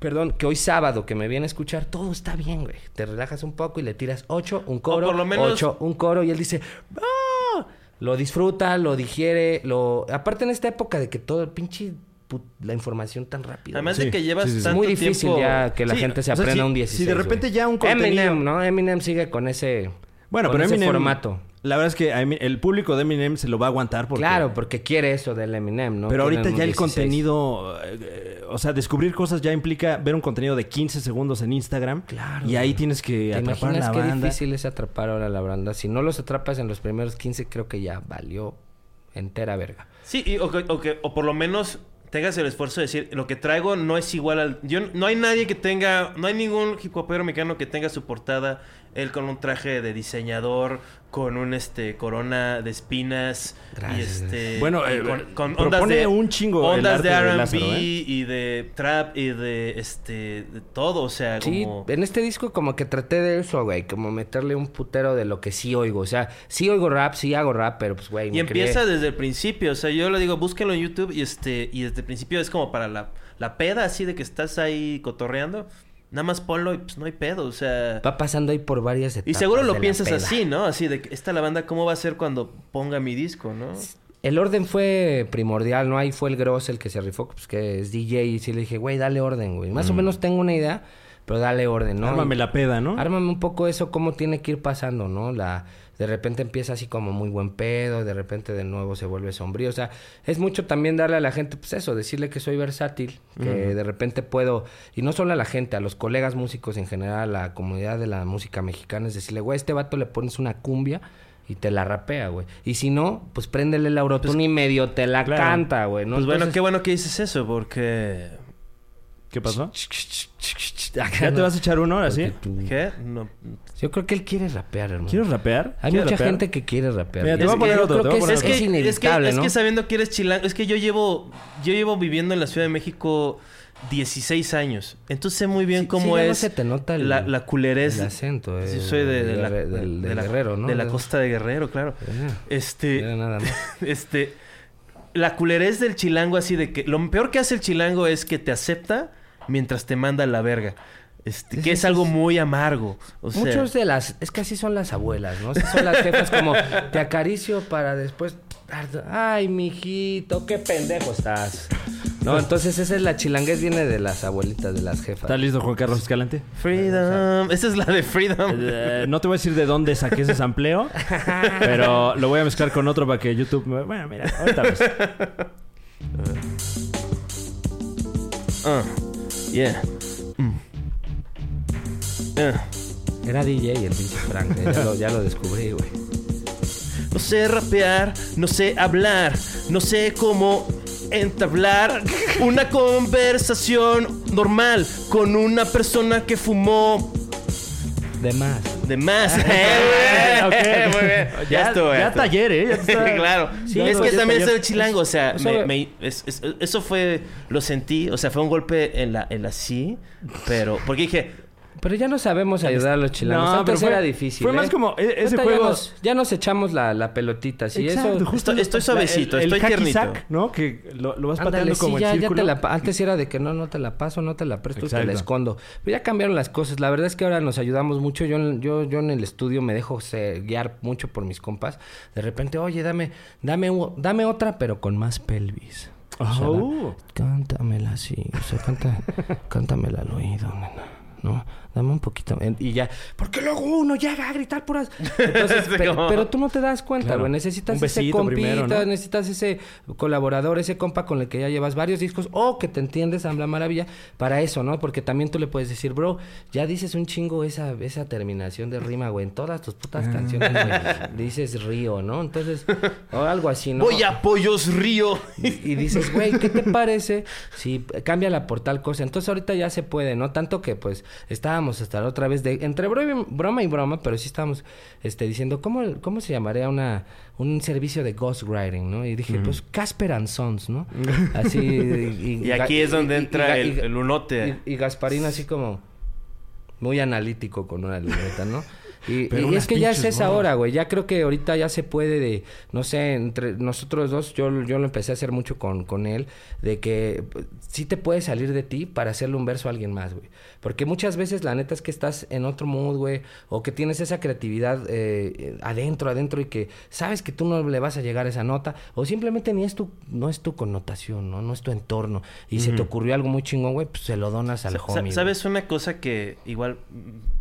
Perdón, que hoy sábado que me viene a escuchar, todo está bien, güey. Te relajas un poco y le tiras ocho, un coro, por lo menos- ocho, un coro y él dice, ¡Ah! Lo disfruta, lo digiere, lo... Aparte en esta época de que todo el pinche... La información tan rápida. Además Sí, de que llevas sí, sí, es muy difícil tiempo... ya que la Sí, gente se o sea, aprenda si- un si 16. de repente ya un contenido- Eminem, ¿no? Eminem sigue con ese... Bueno, con pero ese Eminem... formato. La verdad es que a el público de Eminem se lo va a aguantar porque... Claro, porque quiere eso del Eminem, ¿no? Pero ahorita ya el 16. contenido, eh, o sea, descubrir cosas ya implica ver un contenido de 15 segundos en Instagram. Claro, Y ahí güey. tienes que ¿Te atrapar a imaginas la qué banda. difícil es atrapar ahora a la banda? Si no los atrapas en los primeros 15, creo que ya valió entera verga. Sí, y- o, que- o que- o por lo menos tengas el esfuerzo de decir, lo que traigo no es igual al... Yo, no hay nadie que tenga... No hay ningún hip hopero mexicano que tenga su portada, él con un traje de diseñador, con un este corona de espinas Gracias, y este... Bueno, y eh, con, propone un chingo el Ondas arte de de R&B ¿eh? y de trap y de este... De todo, o sea, Sí, como... en este disco como que traté de eso, güey. Como meterle un putero de lo que sí oigo. O sea, sí oigo rap, sí hago rap, pero pues, güey, Y me empieza desde el principio, o sea, yo le digo, búsquenlo en YouTube y este y desde el principio es como para la, la peda así de que estás ahí cotorreando, nada más ponlo y pues no hay pedo, o sea, Va pasando ahí por varias etapas y seguro lo piensas así, ¿no? Así de que esta la banda cómo va a ser cuando ponga mi disco, ¿no? El orden fue primordial, ¿no? Ahí fue el Gross el que se rifó, pues que es DJ. Y sí le dije, güey, dale orden, güey. Más o menos tengo una idea, pero dale orden, ¿no? Ármame Y- la peda, ¿no? Ármame un poco eso, cómo tiene que ir pasando, ¿no? La, de repente empieza así como muy buen pedo, de repente de nuevo se vuelve sombrío. O sea, es mucho también darle a la gente, pues eso, decirle que soy versátil, que de repente puedo, y no solo a la gente, a los colegas músicos en general, a la comunidad de la música mexicana, es decirle, güey, a este vato le pones una cumbia y te la rapea, güey. Y si no, pues préndele el autotune y medio te la claro. canta, güey, ¿no? pues bueno, qué bueno que dices eso porque ¿Qué pasó? ¿Ya te vas a echar uno así? porque tú- ¿qué? No. Yo creo que él quiere rapear, hermano. ¿Quieres rapear? Hay ¿Quieres mucha rapear? gente que quiere rapear. Mira, te voy a poner otro, es, que, inevitable, es que sabiendo que eres chilango, es que yo llevo yo llevo viviendo en la Ciudad de México 16 años. Entonces sé muy bien Sí, cómo sí, no es se te nota el- la, la culerez. el acento, Sí, eh, soy de, de la, la- Guerrero, ¿no? De la costa de Guerrero, claro. Eh, Este, nada más. este, la culerez del chilango así de que... Lo peor que hace el chilango es que te acepta mientras te manda a la verga. Este, que es algo muy amargo. O sea, Muchos de las... Es que así son las abuelas, ¿no? Así son las jefas como... Te acaricio para después... Ay, mijito, qué pendejo estás. No, entonces esa es la chilanguez viene de las abuelitas, de las jefas. ¿Está listo Juan Carlos Escalante? Freedom. Esa es la de Freedom. Eh, no te voy a decir de dónde saqué ese sampleo, pero lo voy a mezclar con otro para que YouTube... me- Bueno, mira, ahorita ves. Uh, yeah. Mm. Uh. Era DJ el pinche Frank, eh, ya, lo, ya lo descubrí, güey. No sé rapear, no sé hablar, no sé cómo entablar una conversación normal con una persona que fumó De más. De más. Muy bien. Ya, Ya, estuvo. ya taller, ¿eh? Ya está- claro. Sí, es que también el chilango, o sea, me- me- es- es- eso fue, lo sentí, o sea, fue un golpe en la, en la sí, pero, porque dije, Pero ya no sabemos ayudar a los chilangos. No, Antes pero fue- era difícil. fue más ¿eh? como, e- ese Ahorita juego- Ya nos, ya nos echamos la, la pelotita. Sí, Exacto, eso. justo Estoy- estoy la- suavecito, el, estoy el hacky tiernito. sack, ¿no? Que lo, lo vas Ándale, pateando sí, como ya, en ya círculo. te la pa- antes era de que no, no te la paso, no te la presto, te la Exacto. escondo. Pero ya cambiaron las cosas. La verdad es que ahora nos ayudamos mucho. Yo, en- yo, yo en el estudio me dejo se- guiar mucho por mis compas. De repente, oye, dame, dame, dame otra, pero con más pelvis. O sea, Oh. cántamela así, o sea, canta, cántamela al oído, nena, ¿no? Dame un poquito. en- Y ya, porque luego uno llega a gritar puras. Entonces, pero tú no te das cuenta, Claro. güey. Necesitas ese compita, primero, ¿no? necesitas ese colaborador, ese compa con el que ya llevas varios discos o que te entiendes, habla maravilla, para eso, ¿no? Porque también tú le puedes decir, bro, ya dices un chingo esa, esa terminación de rima, güey, en todas tus putas canciones, güey, dices río, ¿no? Entonces, o algo así, ¿no? voy a Pollos Río. Y y dices, güey, ¿qué te parece si cámbiala por tal cosa? Entonces ahorita ya se puede, ¿no? Tanto que pues estábamos hasta la otra vez de entre bro- broma y broma, pero sí estábamos este diciendo, ¿cómo, cómo se llamaría una un servicio de ghostwriting, ¿no? Y dije, pues Casper and Sons, ¿no? Así y, Y aquí es donde entra el- el unote. Y, y Gasparín así como muy analítico con una libreta, ¿no? Y, es que ya es esa hora, güey. Ya creo que ahorita ya se puede de, no sé, entre nosotros dos, yo, yo lo empecé a hacer mucho con, con él, de que sí te puede salir de ti para hacerle un verso a alguien más, güey. Porque muchas veces la neta es que estás en otro mood, güey, o que tienes esa creatividad eh, adentro, adentro, y que sabes que tú no le vas a llegar a esa nota, o simplemente ni es tu, no es tu connotación, ¿no? No es tu entorno, y se te ocurrió algo muy chingón, güey, pues se lo donas al homie. güey. ¿Sabes una cosa que igual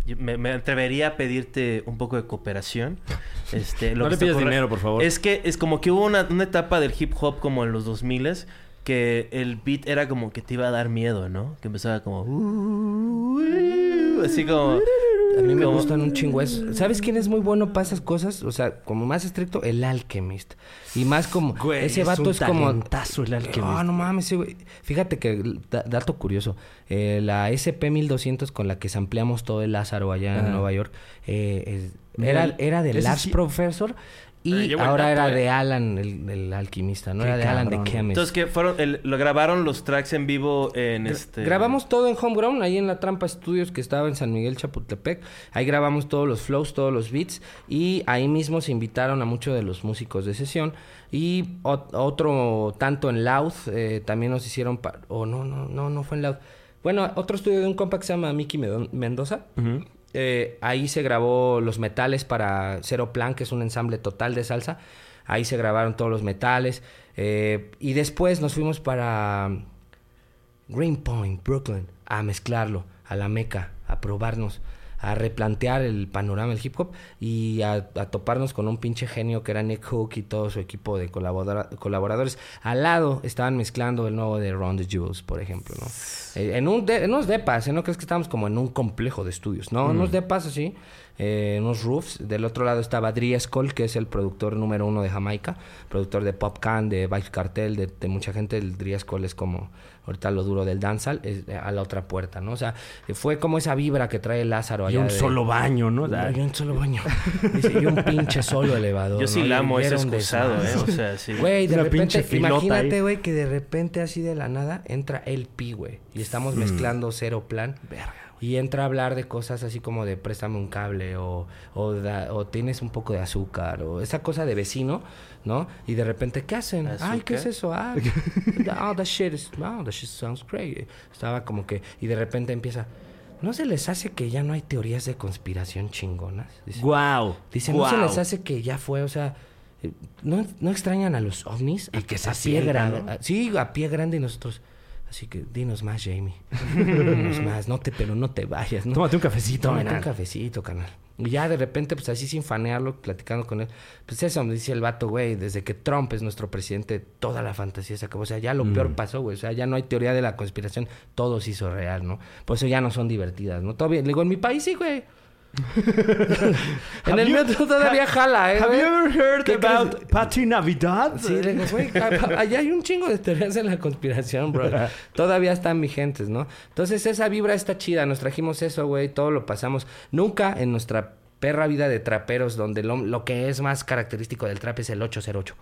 me, me atrevería a pedirte un poco de cooperación? Este, No que le pidas dinero, por favor. Es que es como que hubo una, una etapa del hip hop como en los 2000 que el beat era como que te iba a dar miedo, ¿no? Que empezaba como... "Uh, uh", así como... A mí me como- gustan un chingo eso. ¿Sabes quién es muy bueno para esas cosas? O sea, como más estricto, el Alchemist. Y más como... Güey, ese es vato un es como... talentazo el Alchemist. Ah, no mames, ese güey. Fíjate que, da- dato curioso, eh, la SP1200 con la que sampleamos todo el Lázaro allá en. Nueva York, eh, es- era, era de sí- Professor y el ahora dato, era eh. de Alan, el, el alquimista, no Qué era de Alan, de. Chemist. Entonces que fueron... el- lo grabaron los tracks en vivo en este... Grabamos todo en Homegrown, ahí en la Trampa Studios que estaba en San Miguel Chapultepec. Ahí grabamos todos los flows, todos los beats. Y ahí mismo se invitaron a muchos de los músicos de sesión. Y ot- otro tanto en Loud, eh, también nos hicieron... O no, no, no, no fue en Loud. Bueno, otro estudio de un compa que se llama Mickey Mendoza. Ujú. Eh, ahí se grabó los metales para Cero Plan, que es un ensamble total de salsa. Ahí se grabaron todos los metales. Eh, y después nos fuimos para Greenpoint, Brooklyn, a mezclarlo, a la meca, a probarnos, a replantear el panorama del hip hop y a, a toparnos con un pinche genio que era Nick Hook y todo su equipo de colabora- colaboradores. Al lado estaban mezclando el nuevo de Ron the Jewels, por ejemplo, ¿no? Eh, en, un de- en unos depas, ¿eh? no crees que estábamos como en un complejo de estudios, ¿no? Unos depas así, eh, unos roofs. Del otro lado estaba Driescol, que es el productor número uno de Jamaica, productor de Pop Can, de Vice Cartel, de, de mucha gente. El Driescol es como ahorita lo duro del dancehall, es a la otra puerta, ¿no? O sea, fue como esa vibra que trae Lázaro Y allá un de- solo baño, ¿no? y un solo baño. Dice, y un pinche solo elevador. Yo sí ¿no? la amo, Y ese un excusado, ¿eh? O sea, sí. Güey, de Una repente, imagínate, güey, que de repente así de la nada entra el pi, güey. Y estamos mezclando cero plan. Y entra a hablar de cosas así como de préstame un cable o, o, da- o tienes un poco de azúcar o esa cosa de vecino, ¿no? Y de repente, ¿qué hacen? Ay, ¿qué es eso? Ah, oh, that shit is, oh, that shit sounds great. Estaba como que, y de repente empieza, ¿no se les hace que ya no hay teorías de conspiración chingonas? Dice, Wow. Dice, ¿no se les hace que ya fue, o sea, eh, no, no extrañan a los ovnis? Y que se a pie grande. sí, a pie grande y nosotros. Así que dinos más, Jamie. dinos más, no te, pero no te vayas, ¿no? Tómate un cafecito, Tómate un cafecito, canal. Y ya de repente, pues así sin fanearlo, platicando con él. Pues eso me dice el vato, güey, desde que Trump es nuestro presidente, toda la fantasía se acabó. O sea, ya lo peor pasó, güey. O sea, ya no hay teoría de la conspiración, todo se hizo real, ¿no? Por eso ya no son divertidas, ¿no? Todavía, le digo, en mi país sí, güey. en el metro todavía jala, ¿eh? Have you ever heard about Pati Navidad? Sí, le digo, güey, allá hay un chingo de teorías en la conspiración, bro. Todavía están vigentes, ¿no? Entonces, esa vibra está chida. Nos trajimos eso, güey. Todo lo pasamos. Nunca en nuestra perra vida de traperos, donde lo, lo que es más característico del trap es el 808.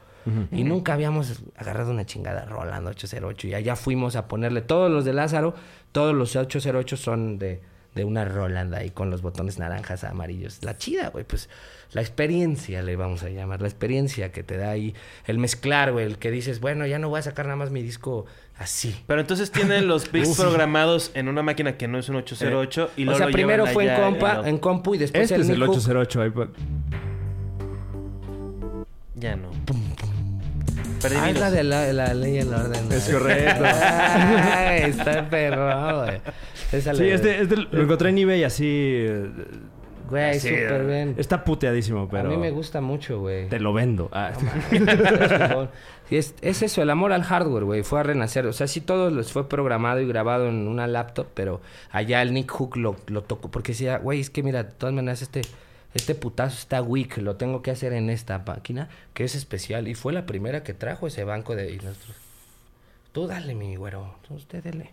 Y nunca habíamos agarrado una chingada Rolando 808. Y allá fuimos a ponerle todos los de Lázaro. Todos los 808 son de, de una Roland ahí con los botones naranjas, amarillos. La chida, güey. Pues la experiencia le vamos a llamar. La experiencia que te da ahí. El mezclar, güey. El que dices, bueno, ya no voy a sacar nada más mi disco así. Pero entonces tienen los picks programados en una máquina que no es un 808 y o luego sea, lo primero fue en compa, en compu y después Este es el Nick Hook. 808. ahí pa- Ya no. Perdí Ah, es hilos. la de la, la ley y el orden. Es correcto. Ay, está perro, güey. Esa Sí, este, este lo encontré en eBay así. Güey, súper bien. Está puteadísimo, pero. A mí me gusta mucho, güey. Te lo vendo. Ah. Sí, es, es eso, el amor al hardware, güey. Fue a renacer. O sea, sí todo les fue programado y grabado en una laptop, pero allá el Nick Hook lo, lo tocó. Porque decía, güey, es que mira, de todas maneras este, este putazo está weak. Lo tengo que hacer en esta máquina, que es especial. Y fue la primera que trajo ese banco de... Y nosotros, tú dale, mi güero. Usted dele.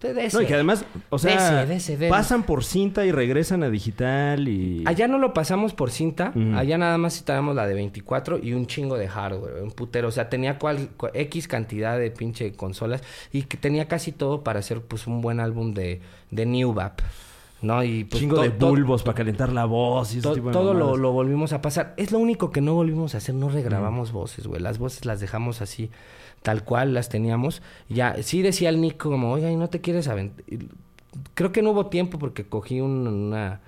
Dese. No, y que además, o sea, Dese, dese, dele. pasan por cinta y regresan a digital y. Allá no lo pasamos por cinta, allá nada más citábamos la de 24 y un chingo de hardware, un putero, o sea, tenía cual, cua- X cantidad de pinche consolas y que tenía casi todo para hacer pues un buen álbum de, de New Bap, ¿no? Y pues chingo de bulbos para calentar la voz y ese to- tipo de todo lo, lo volvimos a pasar. Es lo único que no volvimos a hacer, no regrabamos voces, güey. Las voces las dejamos así, tal cual las teníamos. Ya, sí decía el Nico como, oiga, ¿y no te quieres aventar? Creo que no hubo tiempo porque cogí un- una,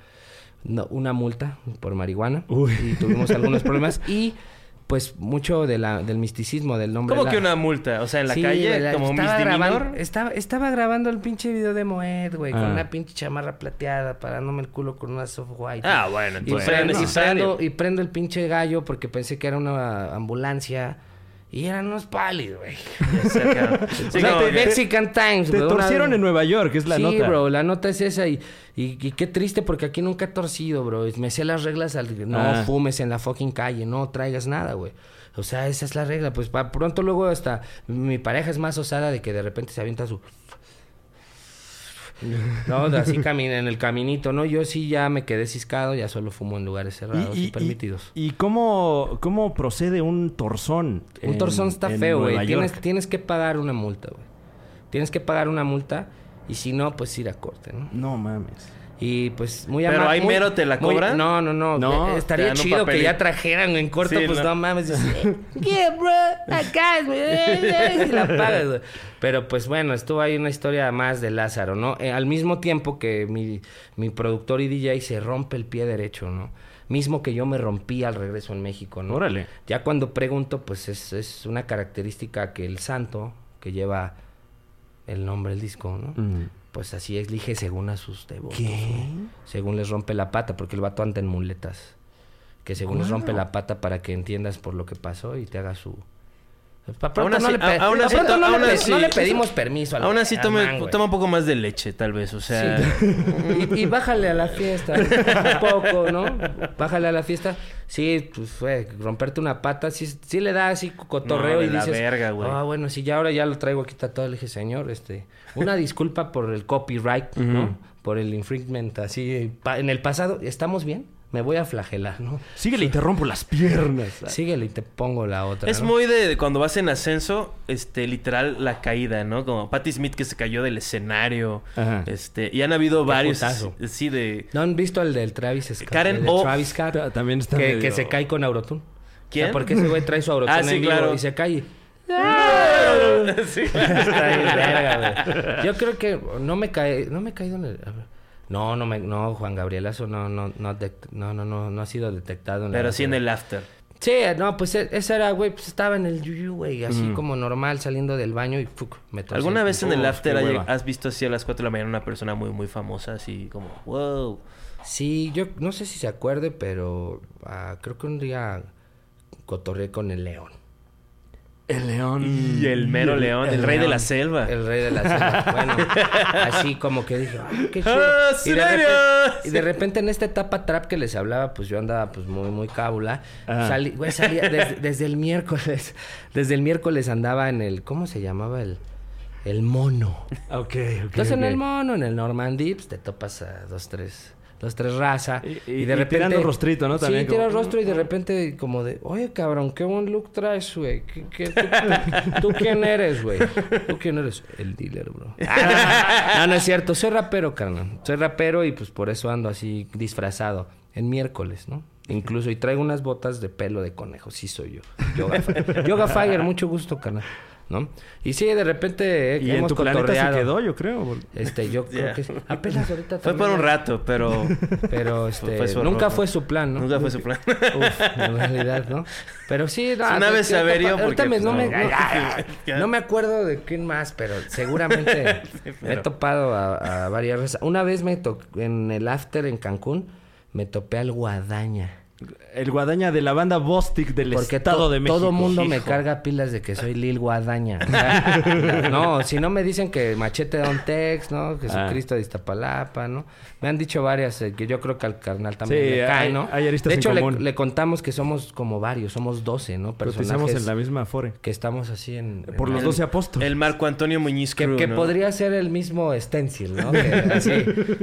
no, una multa por marihuana Uy. y tuvimos algunos problemas. Y pues mucho de la, del misticismo del nombre. ¿Cómo que una multa? O sea, en la Sí, calle, la- como estaba grabando, estaba, estaba grabando el pinche video de Moed, güey, con Ah. una pinche chamarra plateada, parándome el culo con una soft white. Ah, bueno, Y, entonces prendo, y, prendo, y prendo el pinche gallo porque pensé que era una ambulancia. Y eran unos pálidos, güey. O sea. Sí, O te- Mexican Times, Te una- torcieron en Nueva York, es la sí, nota. bro, la nota es esa y, y, y qué triste porque aquí nunca he torcido, bro. Me sé las reglas al no Ah. fumes en la fucking calle, no traigas nada, güey. O sea, esa es la regla. Pues para pronto luego hasta mi pareja es más osada de que de repente se avienta su... No, así camina en el caminito, ¿no? Yo sí ya me quedé ciscado, ya solo fumo en lugares cerrados y, permitidos. ¿Y cómo, cómo procede un torzón? Un en- torzón está feo, güey. Tienes, tienes que pagar una multa, güey. Tienes que pagar una multa y si no, pues ir a corte, ¿no? No mames. Y pues muy ¿Pero ama- ahí mero te la muy- cobran? No, no, no. Eh, estaría chido que ya trajeran en corto, Sí, pues no. no, mames. dices, yeah, bro, acá, güey. Y la pagas, güey. Pero pues bueno, estuvo ahí una historia más de Lázaro, ¿no? Eh, al mismo tiempo que mi, mi productor y DJ se rompe el pie derecho, ¿no? Mismo que yo me rompí al regreso en México, ¿no? Órale. Ya cuando pregunto, pues es, es una característica que el santo, que lleva el nombre del disco, ¿no? Mm. Pues así elige según a sus devotos. ¿Qué? Según les rompe la pata, porque el vato anda en muletas. Que según les rompe la pata para que entiendas por lo que pasó y te haga su... Aún no así- le, pe- a- aún pa' así- pronto no aún le pe- así- no le pedimos permiso al Aún así, al tome- man, toma un poco más de leche, tal vez. O sea, y, y bájale a la fiesta un poco, ¿no? Bájale a la fiesta. Sí, pues fue romperte una pata, sí, sí le da así cotorreo No, y la dices, verga, güey. ah, bueno, sí, ya ahora ya lo traigo aquí tatuado. Le dije, señor, este, una disculpa por el copyright, ¿no? Por el infringement, así, en el pasado, ¿estamos bien? Me voy a flagelar, ¿no? Síguele y te rompo las piernas. Síguele y te pongo la otra. Es ¿no? muy de, de cuando vas en ascenso, este, literal, la caída, ¿no? Como Patti Smith que se cayó del escenario. Ajá. Este, y han habido varios. putazo. Sí, de. ¿No han visto el del Travis Scott? Karen el de O. Travis Scott. Ta- también está que, medio- que se cae con Aurotune. ¿Quién? O sea, porque ese güey trae su Aurotune Ah, sí, en vivo claro. y se cae. sí. Está bien verga, güey. Yo creo que no me cae, no me he caído en el. a ver. No, no me, no, Juan Gabrielazo no, no, no, no, no, no, no ha sido detectado en la- Pero sí en el after. Sí, no, pues e- ese era, güey, pues estaba en el yuyu, güey, así Mm. como normal saliendo del baño y fuck, me torcí ¿Alguna vez en el after hay- has visto así a las 4 de la mañana una persona muy, muy famosa, así como, wow? Sí, yo no sé si se acuerde, pero ah, creo que un día cotorré con el león. El león. Y el mero león, el, rey de la selva. El rey de la selva. Bueno, así como que dije, "Ay, qué chido. ¡Ah, y, de repente, y de repente en esta etapa trap que les hablaba, pues yo andaba pues muy, muy cábula. Salí, güey, salía desde, desde el miércoles. Desde el miércoles andaba en el, ¿cómo se llamaba? El, el mono. Ok, ok. Entonces en el mono, en el Normandy, pues te topas a dos, tres, dos, tres raza. Y- y- y tirando rostrito, ¿no? También sí, como- rostro y de repente como de, oye cabrón, qué buen look traes, güey. ¿Qué, qué- tú, tú- tú quién eres, güey? ¿Tú quién eres? El dealer, bro. Ah, no, no es cierto. Soy rapero, carnal. Soy rapero y pues por eso ando así disfrazado. En miércoles, ¿no? Incluso, y traigo unas botas de pelo de conejo. Sí soy yo. Yoga, Fi- Yoga Fire, mucho gusto, carnal. ¿No? Y sí, de repente eh, Y en tu planeta se quedó, yo creo. Este, yo creo que apenas ahorita Fue por un rato, pero Pero este, Fue su nunca fue su plan, ¿no? nunca fue su plan. Uf, en realidad, ¿no? Pero sí, no, Una vez ahorita porque, me- pues, no, no. me, no- ya, ya. no me acuerdo de quién más, pero seguramente me he topado a, a varias veces. Una vez me to en el after en Cancún, me topé al Guadaña. El guadaña de la banda Bostic del Porque Estado to- de México. todo mundo me carga pilas de que soy Lil Guadaña. O sea, no, si no me dicen que Machete Don Tex, ¿no? Jesucristo de Iztapalapa, ¿no? Me han dicho varias eh, que yo creo que al carnal también Sí, le cae, hay- ¿no? hay aristas de hecho, le, común. le contamos que somos como varios, somos 12, ¿no? Personajes en la misma fore. que estamos así en... Por en- los en- 12 apóstoles. El Marco Antonio Muñiz Que, Crew, que ¿no? podría ser el mismo stencil, ¿no? Que así,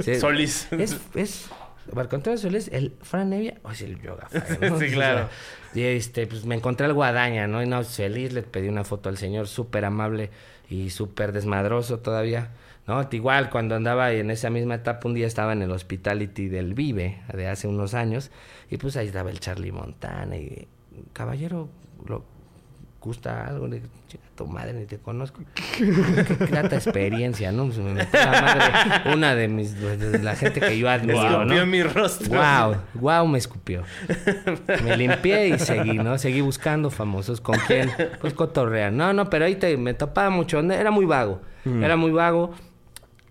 sí. Solís. Es, es Marco Antonio Solís, el Fran Nevia o es el Yoga Fire, ¿no? Sí, claro. Y este, pues me encontré al Guadaña, ¿no? Y no, feliz, le pedí una foto al señor, súper amable y súper desmadroso todavía, ¿no? Igual cuando andaba en esa misma etapa, un día estaba en el Hospitality del Vive, de hace unos años, y pues ahí estaba el Charlie Montana y, caballero, lo gusta algo, le "Chinga tu madre, ni te conozco. Qué grata experiencia, ¿no? Pues me metió la madre, una de mis, de la gente que yo admiro, Escupió ¿no? mi rostro. Wow, wow, me escupió. Me limpié y seguí, ¿no? Seguí buscando famosos. ¿Con quién? Pues cotorrean. No, no, pero ahí te, me topaba mucho. Era muy vago. Era muy vago.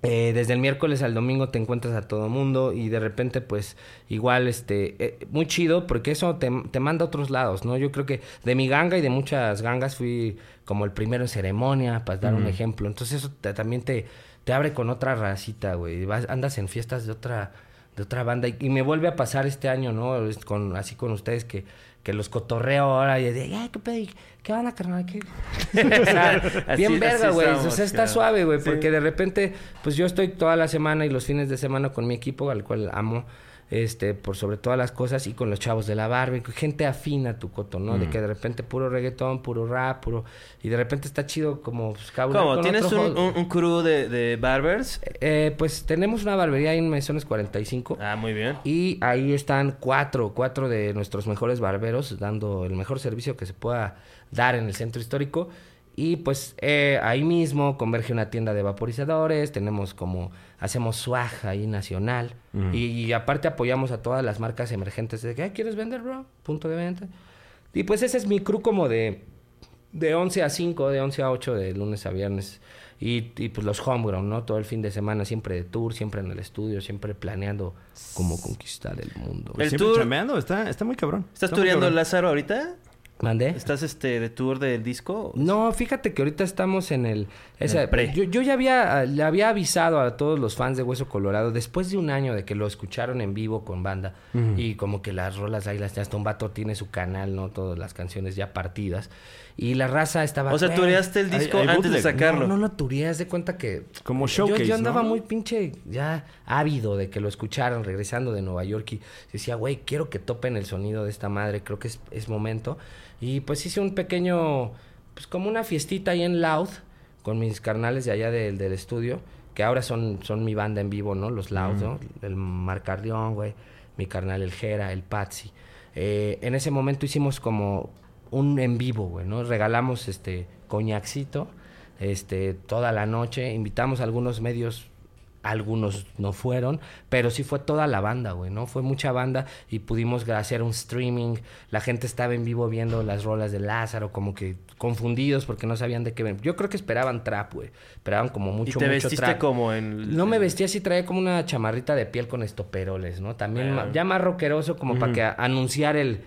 Eh, desde el miércoles al domingo te encuentras a todo mundo y de repente pues igual este eh, muy chido porque eso te, te manda a otros lados no yo creo que de mi ganga y de muchas gangas fui como el primero en ceremonia para dar un ejemplo. Entonces eso te- también te, te abre con otra racita güey. Vas- andas en fiestas de otra de otra banda y, y me vuelve a pasar este año no Es con así con ustedes que que los cotorreo ahora y de, ay, qué pedo, qué van a carnal, sea, Así- bien verga, güey. O sea, está claro. suave, güey, Sí. porque de repente, pues yo estoy toda la semana y los fines de semana con mi equipo, al cual amo, este, por sobre todas las cosas, y con los chavos de la barba, gente afina a tu coto, ¿no? Mm. De que de repente puro reggaetón, puro rap, puro... Y de repente está chido como... Pues, ¿Cómo? ¿Tienes otro un, un, un crew de, de barbers? Eh, pues tenemos una barbería ahí en Mesones 45. Ah, muy bien. Y ahí están cuatro, cuatro de nuestros mejores barberos dando el mejor servicio que se pueda dar en el centro histórico. Y pues eh, ahí mismo converge una tienda de vaporizadores, tenemos como, hacemos swag ahí nacional. y, y aparte apoyamos a todas las marcas emergentes de que, "Ah, ¿quieres vender, bro? Punto de venta. Y pues ese es mi crew como de, de 11 a 5, de 11 a 8, de lunes a viernes. Y, y pues los homegrown, ¿no? Todo el fin de semana, siempre de tour, siempre en el estudio, siempre planeando cómo conquistar el mundo. El Siempre tour- está, está muy cabrón. ¿Estás Está tureando cabrón. Lázaro ahorita? ¿Mandé? ¿Estás este de tour del disco? No, fíjate que ahorita estamos en el... esa- el pre. Yo, yo ya había, le había avisado a todos los fans de Hueso Colorado después de un año de que lo escucharon en vivo con banda y como que las rolas ahí, las, hasta un vato tiene su canal, ¿no? Todas las canciones ya partidas. Y la raza estaba... O sea, "Güey, tureaste el hay- disco hay antes de sacarlo. No, no lo tureé, haz de cuenta que... Como yo- showcase, Yo, andaba ¿no? muy pinche ya ávido de que lo escucharan regresando de Nueva York y decía, güey, quiero que topen el sonido de esta madre, creo que es, es momento. Y pues hice un pequeño, pues como una fiestita ahí en Loud con mis carnales de allá del, del estudio, que ahora son, son mi banda en vivo, ¿no? Los Loud, ¿no? El Marcardión, güey, mi carnal el Jera, el Patsy. Eh, en ese momento hicimos como un en vivo, güey, ¿no? Regalamos este coñacito, este, toda la noche, invitamos a algunos medios, algunos no fueron, pero sí fue toda la banda, güey, ¿no? Fue mucha banda y pudimos hacer un streaming, la gente estaba en vivo viendo las rolas de Lázaro, como que confundidos porque no sabían de qué ven. Yo creo que esperaban trap, güey, esperaban como y mucho, te mucho vestiste trap. como en... No me vestía así, traía como una chamarrita de piel con estoperoles, ¿no? También ma- ya más rockeroso como para que anunciar el,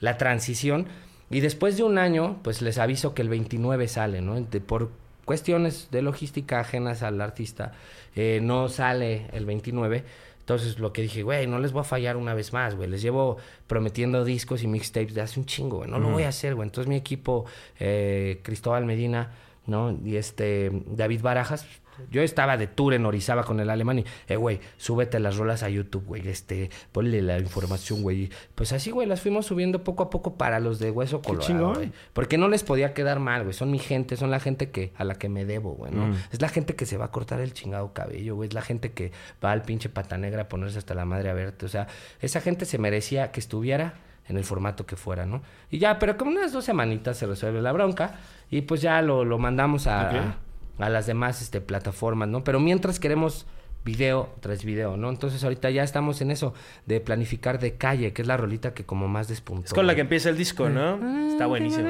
la transición. Y después de un año, pues les aviso que el 29 sale, ¿no? De- por cuestiones de logística ajenas al artista, eh, no sale el 29. Entonces lo que dije, güey, no les voy a fallar una vez más, güey. Les llevo prometiendo discos y mixtapes de hace un chingo, güey. No lo voy a hacer, güey. Entonces mi equipo, eh, Cristóbal Medina, ¿no? Y este, David Barajas. Yo estaba de tour en Orizaba con el alemán y, eh, güey, súbete las rolas a YouTube, güey, este, ponle la información, güey. Pues así, güey, las fuimos subiendo poco a poco para los de Hueso Colorado, chingón. güey. Porque no les podía quedar mal, güey. Son mi gente, son la gente que, a la que me debo, güey, ¿no? Es la gente que se va a cortar el chingado cabello, güey. Es la gente que va al pinche pata negra a ponerse hasta la madre a verte. O sea, esa gente se merecía que estuviera en el formato que fuera, ¿no? Y ya, pero como unas dos semanitas se resuelve la bronca y pues ya lo, lo mandamos a, Ok. a, a las demás este, plataformas, ¿no? Pero mientras queremos video tras video, ¿no? Entonces ahorita ya estamos en eso de planificar de calle, que es la rolita que como más despuntó. Es con la que empieza el disco, ¿no? Está buenísimo.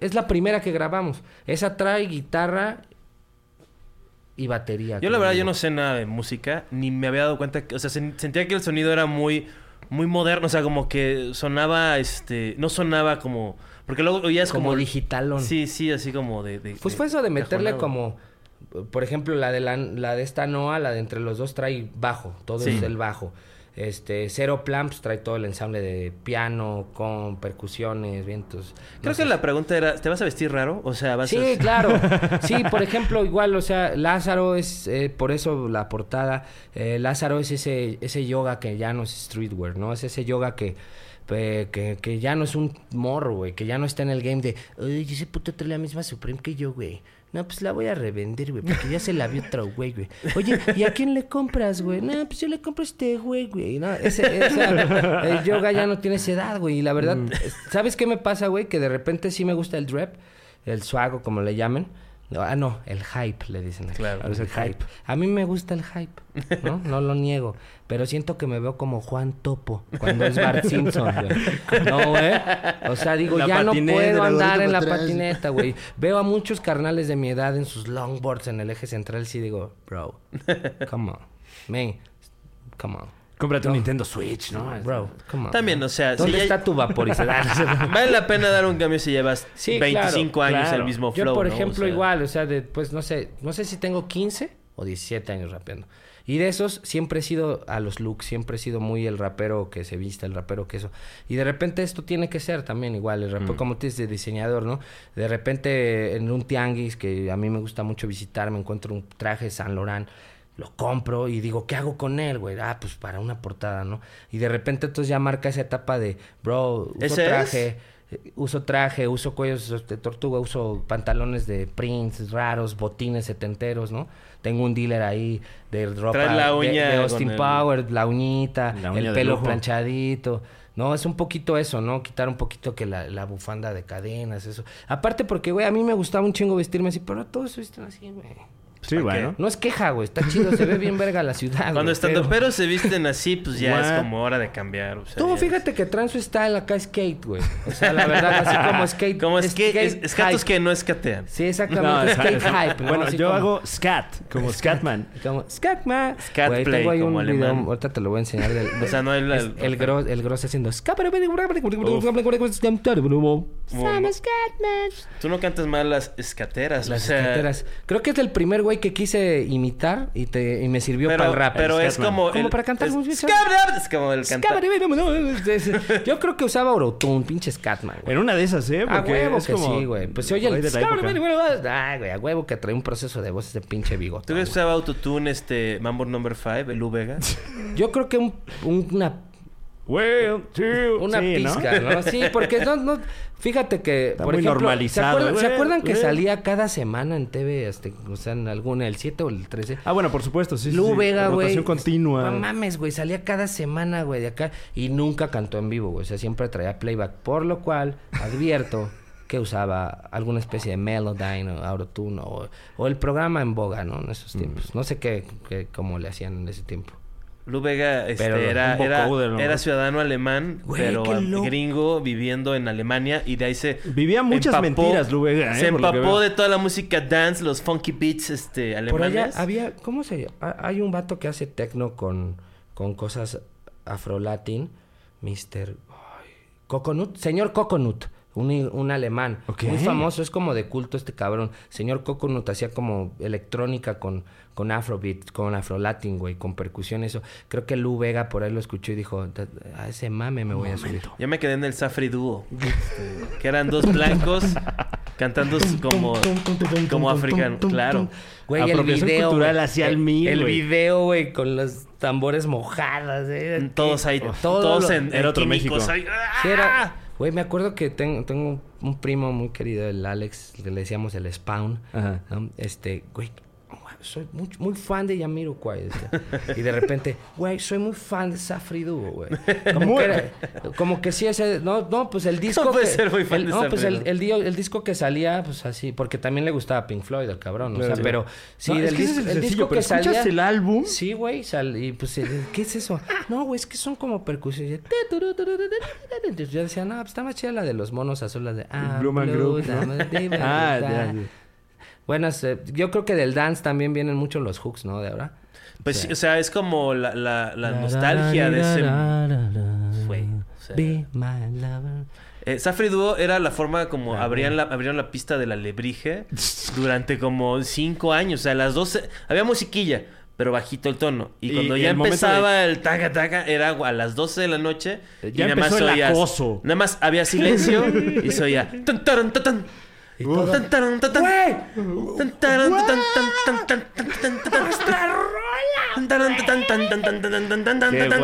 Es la primera que grabamos. Esa trae guitarra y batería. Yo la verdad yo no sé. nada de música, ni me había dado cuenta que, o sea, sen- sentía que el sonido era muy muy moderno, o sea, como que sonaba este, no sonaba como porque luego oías Como como, digitalón. Sí, sí, así como de, de- Pues fue eso de meterle cajonado. como, por ejemplo, la de la, la de esta Noah, la de entre los dos trae bajo, todo Sí. es el bajo. Este, Cero Plamps trae todo el ensamble de piano con percusiones, vientos. Creo no que sé. la pregunta era, ¿te vas a vestir raro? O sea, vas Sí, a claro. Sí, por ejemplo, igual, o sea, Lázaro es, eh, por eso la portada, eh, Lázaro es ese, ese yoga que ya no es streetwear, ¿no? Es ese yoga que, eh, que, que ya no es un morro, güey, que ya no está en el game de, oye, ese puto trae la misma Supreme que yo, güey. No, pues la voy a revender, güey, porque ya se la vio otro güey, güey. Oye, ¿y a quién le compras, güey? No, pues yo le compro a este güey, güey. No, ese, ese- el yoga ya no tiene esa edad, güey. Y la verdad, ¿sabes qué me pasa, güey? Que de repente sí me gusta el drip, el swag, como le llamen. Ah, no, el hype, le dicen. aquí. Claro, Es el hype. hype. A mí me gusta el hype, ¿no? No lo niego. Pero siento que me veo como Juan Topo cuando es Bart Simpson, güey. No, güey. O sea, digo, La ya no puedo andar en la patineta, güey. Veo a muchos carnales de mi edad en sus longboards en el eje central. Sí digo, bro, come on. Man, come on. Cómprate un Nintendo Switch, ¿no? Bro, come on. También, o sea, si ¿Dónde ya- está tu vaporizador? Vale la pena dar un cambio si llevas Sí, 25 claro, años claro. el mismo Yo, flow, por ¿no? O ejemplo, sea, igual, o sea, de, pues no sé, no sé si tengo 15 o 17 años rapeando. Y de esos siempre he sido a los looks, siempre he sido muy el rapero que se vista, el rapero que eso. Y de repente esto tiene que ser también igual, el rapero, como tú dices, de diseñador, ¿no? De repente en un tianguis que a mí me gusta mucho visitar, me encuentro un traje San Laurent, lo compro y digo, ¿qué hago con él, güey? Ah, pues para una portada, ¿no? Y de repente entonces ya marca esa etapa de, bro, uso traje. Eh, Uso traje, uso cuellos de tortuga, uso pantalones de Prince raros, botines setenteros, ¿no? Tengo un dealer ahí de ropa la de- uña de, con Austin el- Power, la uñita, La uña el pelo planchadito. No, es un poquito eso, ¿no? Quitar un poquito que la, la bufanda de cadenas, eso. Aparte porque, güey, a mí me gustaba un chingo vestirme así, pero todos se visten así, güey. No es queja, güey. Está chido, se ve bien verga la ciudad. Cuando güey, estando pero- se visten así, pues ya es como hora de cambiar. O sea, Tú, fíjate que traen su style acá skate, güey. O sea, la verdad, así como skate. es- Como es es, skate escatos hype. que no escatean. Sí, No, exactamente. skate es- hype. ¿no? Bueno, Así yo como- hago scat, como Scatman. Como Scatman. Scat Güey, play, tengo ahí como un alemán. video, ahorita te lo voy a enseñar. Del, O sea, no el- es el- el, gros, el gros haciendo. Some Scatman. Tú no cantas mal las escateras. Las escateras. Creo que es el primer güey que quise imitar y, te, y me sirvió Pero, para el rap. pero el es como. Como el- para cantar es, muy bien. es como el cantar. Yo creo que usaba Autotune, pinche Scatman, güey. En una de esas, ¿eh? A Porque huevo es que como sí, güey. Pues se oye güey el... de. Ay, güey, a huevo que trae un proceso de voz ese pinche bigote. ¿Tú crees que usaba autotune este Mambo Number 5, el U Vega? Yo creo que un- una Well, two. Una pizca, ¿no? Sí, porque no, no... Fíjate que, Está por muy ejemplo... normalizado, ¿se acuerdan, ¿se acuerdan que salía cada semana en TV, este, o sea, en alguna, el 7 o el 13? Ah, bueno, por supuesto, sí. Lu sí. Vega, güey. Continua. No mames, güey. Salía cada semana, güey, de acá. Y nunca cantó en vivo, güey. O sea, siempre traía playback. Por lo cual, advierto que usaba alguna especie de Melodyne o Autotune o, o el programa en boga, ¿no? En esos tiempos. No sé qué, qué, cómo le hacían en ese tiempo. Lu Vega este, Pero era, era, vocoder, ¿no? era ciudadano alemán, Güey, pero gringo viviendo en Alemania y de ahí se Vivía muchas empapó- mentiras, Lu Vega, ¿eh? Se empapó de toda la música dance, los funky beats este, Por allá alemanes. había, ¿cómo se llama? Ha- Hay un vato que hace tecno con, con cosas afro-latin, Mr. Coconut, señor Coconut, un, un alemán, muy famoso, es como de culto este cabrón. Señor Coconut hacía como electrónica con, con afrobeat, con afro-latin, güey, con percusión, eso. Creo que Lu Vega por ahí lo escuchó y dijo, a ese mame me voy a subir. Yo me quedé en el Safri Duo, este, que eran dos blancos cantando como, como africanos, claro. Güey, el video. cultural hacia el mil, El video, güey, con los tambores mojadas, eh. Todos ahí, Todo todos en, otro químicos México. ahí. Sí, ¡Ah! era- Güey, me acuerdo que tengo, tengo un primo muy querido, el Alex, que le decíamos el Spawn. Ajá. ¿no? Este, güey, soy muy, muy fan de Yamiroquai. decía. Y de repente, güey, soy muy fan de Safri Duo, güey. Como, que era- como que sí, ese... No, no, pues el disco ¿Cómo puedes que... ser muy fan el- de No, pues el, el, el disco que salía, pues así... Porque también le gustaba Pink Floyd, al cabrón. O sea, pero... Sí, No, es del que disco, es el sencillo, disco pero que salía... ¿escuchas el álbum? Sí, güey, sal- y pues, el- ¿qué es eso? No, güey, es que son como percusiones. Yo decía, no, pues está más chida la de los monos azules de... Ah, Blue Man blue, Group, ¿no? Ah, ya, ya. Buenas, eh, yo creo que del dance también vienen mucho los hooks, ¿no? De ahora. Pues sí, o sea, es como la, la, la nostalgia de ese... Güey, o sea- Be my lover. Eh, Safri Duo era la forma como Ah, abrían la, abrieron la pista de la Lebrige durante como cinco años. O sea, a las 12... Había musiquilla, pero bajito el tono. Y, Y- cuando y ya empezaba el taca taca, era a las 12 de la noche. Ya y nada más empezó el oías- acoso. Nada más había silencio y se oía... tan, taran, tan, tan.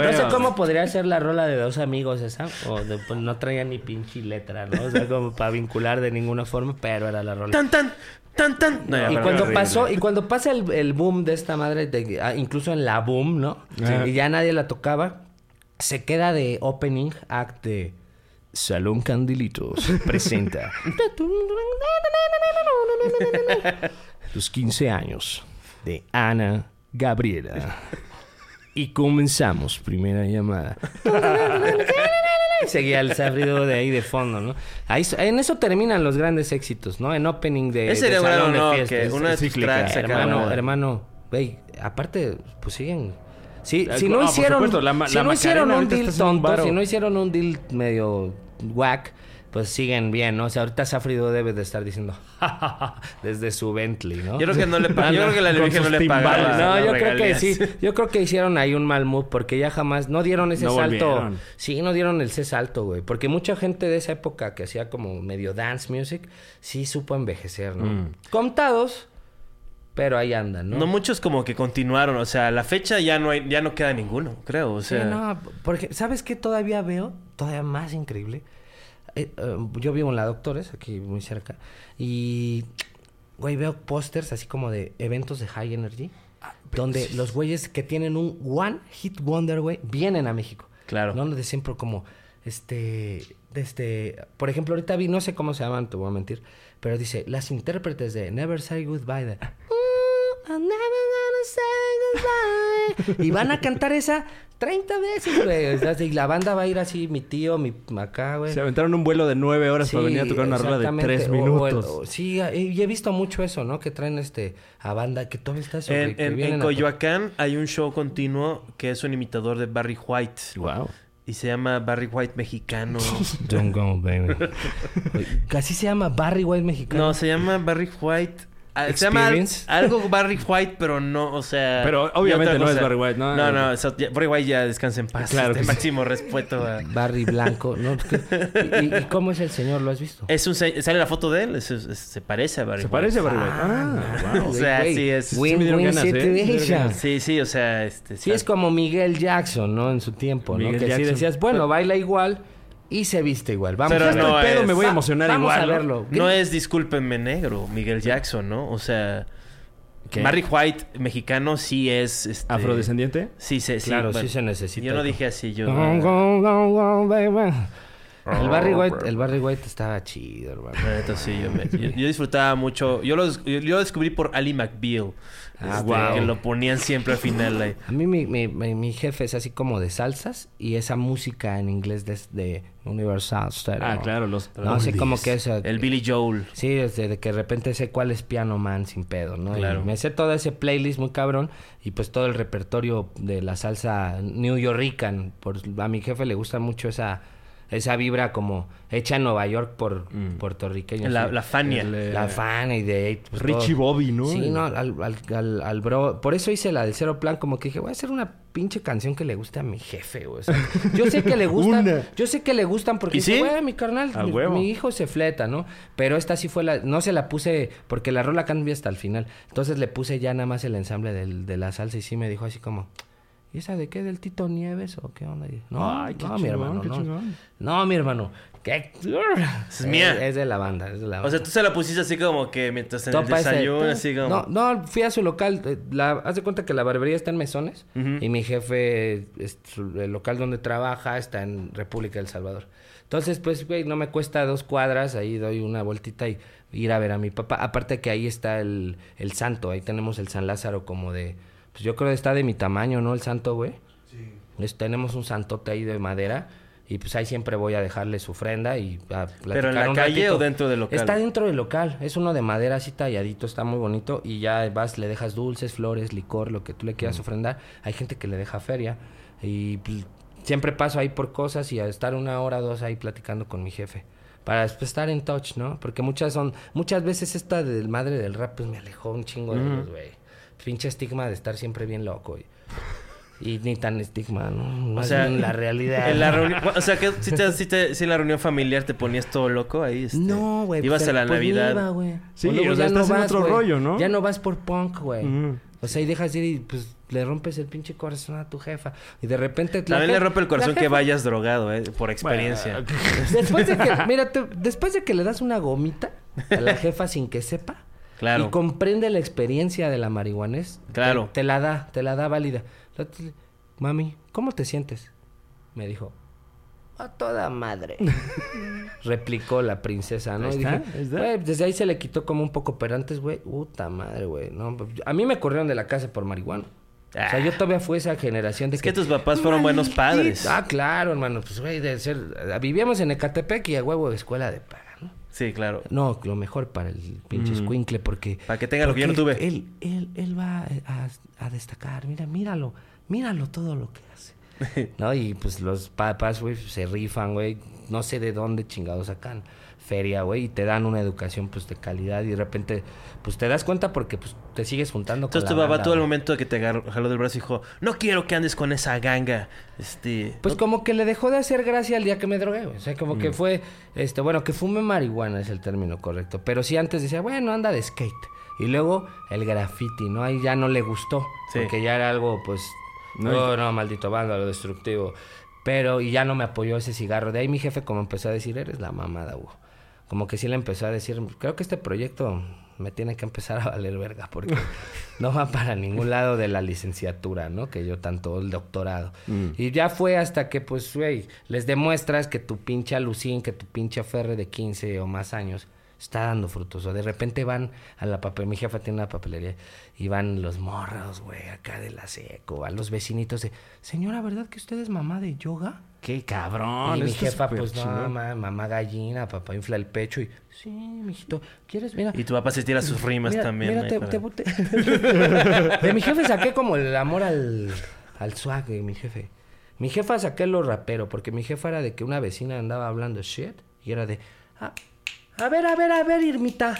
No sé cómo podría ser la rola de dos amigos esa. O no traía ni pinche letra, ¿no? O sea, como para vincular de ninguna forma, pero era la rola. Tan, tan, tan, tan. Y, cuando pasó, pasa el, boom de esta madre, incluso en la boom, ¿no? Sí. Y ya nadie la tocaba, se queda de opening act de Salón Candilitos presenta los 15 años de Ana Gabriela. Y comenzamos, primera llamada. Seguía el sabrido de ahí de fondo, ¿no? Ahí, en eso terminan los grandes éxitos, ¿no? En opening de, Ese de salón de ¿no? fiestas. Que una de tus cíclica. hermano, ¿no? hermano, güey, aparte, pues siguen. Si, Ah, si no por hicieron, supuesto, la ma- si la no hicieron un deal tonto, si no hicieron un deal medio whack, pues siguen bien, ¿no? O sea, ahorita Safrido debe de estar diciendo desde su Bentley, ¿no? Yo creo que no le pa- Ah, yo creo que la Virgen no le pagaba. No, yo creo que sí. Yo creo que hicieron ahí un mal move porque ya jamás no dieron ese No salto. volvieron. Sí, no dieron ese salto, güey. Porque mucha gente de esa época que hacía como medio dance music, sí supo envejecer, ¿no? Mm. Contados, pero ahí andan, ¿no? No muchos como que continuaron, o sea, a la fecha ya no hay, ya no queda ninguno, creo, o Sí, sea, no, porque ¿sabes qué todavía veo? Todavía más increíble. Eh, eh, yo vivo en la Doctores, aquí muy cerca, y güey, veo pósters así como de eventos de high energy, donde los güeyes que tienen un one hit wonder, güey, vienen a México. Claro. No de siempre como este este, por ejemplo, ahorita vi no sé cómo se llaman, te voy a mentir, pero dice las intérpretes de Never Say Goodbye de I'm never gonna say goodbye. Y van a cantar esa 30 veces, güey. O sea, y la banda va a ir así, mi tío, mi acá, güey. Se aventaron un vuelo de nueve horas para venir a tocar una rola de exactamente. tres O- o el- minutos. o- sí, y he visto mucho eso, ¿no? Que traen este a banda que todo está eso. En, que en- Coyoacán hay un show continuo que es un imitador de Barry White. Wow. Y se llama Barry White Mexicano. Don't go, baby. Casi se llama Barry White mexicano. no, se llama Barry White. Ah, Se llama al- Experience. algo Barry White, pero no, o sea... Pero obviamente no es. Barry White, ¿no? No, no, eso- ya- Barry White ya descansa en paz. Claro Este, que sí. máximo respeto a... Barry Blanco. ¿no? ¿Y, y- y cómo es el señor? ¿Lo has visto? Es un, se- sale la foto de él, es- es- se parece a Barry Se White. parece a Barry White. Ah, wow. O sea, Güey, sí es- Win, sí win ganas, ¿eh? Sí, sí, o sea, este... Sí, es como Miguel Jackson, ¿no? En su tiempo, ¿no? Miguel que así Jackson. decías, bueno, baila igual y se viste igual. Vamos Pero Ya no estoy pedo, es- me voy a emocionar vamos igual. a ¿no? verlo. No es discúlpenme negro, Miguel Jackson, ¿no? O sea, ¿Qué? Barry White mexicano sí es este, ¿Afrodescendiente? Sí, sí, sí. Claro, bueno, sí se necesita. Yo no dije así, yo. Go, go, go, go, baby. El Barry White, el Barry White estaba chido, hermano. La neta, sí, yo, me- yo- yo disfrutaba mucho. Yo lo, yo lo descubrí por Ali McBeal. Ah, este. Que lo ponían siempre al final. ahí. A mí mi, mi, mi, mi jefe es así como de salsas y esa música en inglés de, de Universal Stereo. Ah, claro, los... No sé cómo que es. El Billy Joel. Sí, desde de que de repente sé cuál es Piano Man sin pedo, ¿no? Claro. Y me sé todo ese playlist muy cabrón y pues todo el repertorio de la salsa New Yorkican. Por, a mi jefe le gusta mucho esa esa vibra como hecha en Nueva York por puertorriqueños. La, la Fania. El, La Fania y de... pues, Richie todo. Bobby, ¿no? Sí, no, al, al, al, al bro. Por eso hice la del cero plan, como que dije, voy a hacer una pinche canción que le guste a mi jefe, güey. O sea, yo sé que le gustan. Una. Yo sé que le gustan porque ¿Y dice, sí? güey, mi carnal, A mi, huevo. mi hijo se fleta, ¿no? Pero esta sí fue la. No se la puse porque la rola cambia hasta el final. Entonces le puse ya nada más el ensamble del, de la salsa y sí me dijo así como. ¿Y esa de qué? ¿Del Tito Nieves o qué onda? No, Ay, qué no, mi hermano, qué no. mi hermano. ¿Qué? Es mía. Es, de la banda, es de la banda. O sea, tú se la pusiste así como que mientras en el Topa ese- desayuno, así como. No, no, fui a su local. eh, La, haz de cuenta que la barbería está en Mesones. Y mi jefe, es el local donde trabaja, está en República del Salvador. Entonces, pues, güey, no me cuesta dos cuadras. Ahí doy una vueltita y ir a ver a mi papá. Aparte que ahí está el, el santo. Ahí tenemos el San Lázaro como de... Pues yo creo que está de mi tamaño, ¿no? El santo, güey. Sí. tenemos un santote ahí de madera. Y pues ahí siempre voy a dejarle su ofrenda y a ¿Pero en platicar la un calle ratito. o dentro del local? Está dentro del local. Es uno de madera así talladito, está muy bonito. Y ya vas, le dejas dulces, flores, licor, lo que tú le quieras ofrendar. Hay gente que le deja feria. Y pues, siempre paso ahí por cosas y a estar una hora o dos ahí platicando con mi jefe. Para después estar en touch, ¿no? Porque muchas son... Muchas veces esta del madre del rap pues me alejó un chingo de los, güey. Pinche estigma de estar siempre bien loco. Y, y ni tan estigma, ¿no? Más sea, bien la realidad. En la reunión, o sea, que si, te, si, te- si en la reunión familiar te ponías todo loco ahí. Este, No, güey. Ibas pues, a la pues, Navidad. iba, güey. Sí, luego o sea, estás en otro güey. rollo, ¿no? Ya no vas por punk, güey. O sea, y dejas ir y pues le rompes el pinche corazón a tu jefa. Y de repente... la También le rompe el corazón que vayas drogado, eh, por experiencia. Bueno, Después de que, mira, te- después de que le das una gomita a la jefa sin que sepa... Claro. Y comprende la experiencia de la marihuanés. Claro. Te, te la da, te la da válida. Mami, ¿cómo te sientes? Me dijo. A toda madre. Replicó la princesa, ¿no? Ahí Y está, dije, güey, desde ahí se le quitó como un poco, pero antes, güey, puta madre, güey. No, a mí me corrieron de la casa por marihuana. O sea, yo todavía fui esa generación de Es que tus papás fueron buenos padres. Ah, claro, hermano. Pues, güey, de ser... Vivíamos en Ecatepec y a huevo de escuela de ¿no? Sí, claro. No, lo mejor para el pinche escuincle porque... Para que tenga lo que yo no tuve. Él, él, él va a, a destacar. Mira, míralo. Míralo todo lo que hace. ¿No? Y pues los papás, güey, se rifan, güey. No sé de dónde chingados sacan feria, güey. Y te dan una educación, pues, de calidad. Y de repente, pues, te das cuenta porque, pues, te sigues juntando Entonces con tu la papá banda, todo el güey. momento que te agarró, jaló del brazo dijo, no quiero que andes con esa ganga. Este... Pues como que le dejó de hacer gracia el día que me drogué, güey. O sea, como que Mm. fue, este, bueno, que fume marihuana es el término correcto. Pero sí antes decía, bueno, anda de skate. Y luego el graffiti, ¿no? Ahí ya no le gustó. Sí. Porque ya era algo, pues, No, no, no, maldito vándalo, destructivo. Pero, y ya no me apoyó ese cigarro. De ahí mi jefe como empezó a decir, eres la mamada, Hugo. Como que sí le empezó a decir, creo que este proyecto me tiene que empezar a valer verga porque no va para ningún lado de la licenciatura, ¿no? Que yo tanto, el doctorado. Mm. Y ya fue hasta que, pues, güey, les demuestras que tu pinche alucín, que tu pinche aferre de 15 o más años está dando frutos. O de repente van a la papelería, mi jefa tiene una papelería, y van los morros, güey, acá de la seco, van los vecinitos de, señora, ¿verdad que usted es mamá de yoga? Qué cabrón. y mi jefa, pues no, chingón. ma- mamá gallina, papá infla el pecho y, sí, mijito, ¿quieres? Mira. Y tu papá se tira sus rimas mira, también. mira, ahí te- te- te- de mi jefe saqué como el amor al, al swag de mi jefe. Mi jefa saqué lo rapero, porque mi jefa era de que una vecina andaba hablando shit y era de, "Ah, a ver, a ver, a ver, Irmita,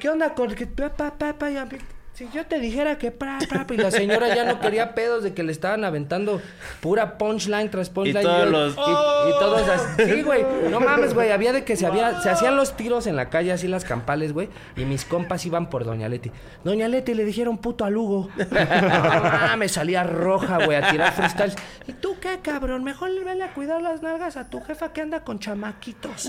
¿qué onda con que pa, pa, pa, pa, ya, si yo te dijera que pra, pra, pra", y la señora ya no quería pedos de que le estaban aventando pura punchline tras punchline todos yo- los- y, y todos así, sí, güey, no mames, güey, había de que se había se hacían los tiros en la calle así las campales, güey, y mis compas iban por Doña Leti. Doña Leti le dijeron puto a Lugo. No mames, salía roja, güey, a tirar freestyles. ¿Y tú qué, cabrón? Mejor le vele a cuidar las nalgas a tu jefa que anda con chamaquitos.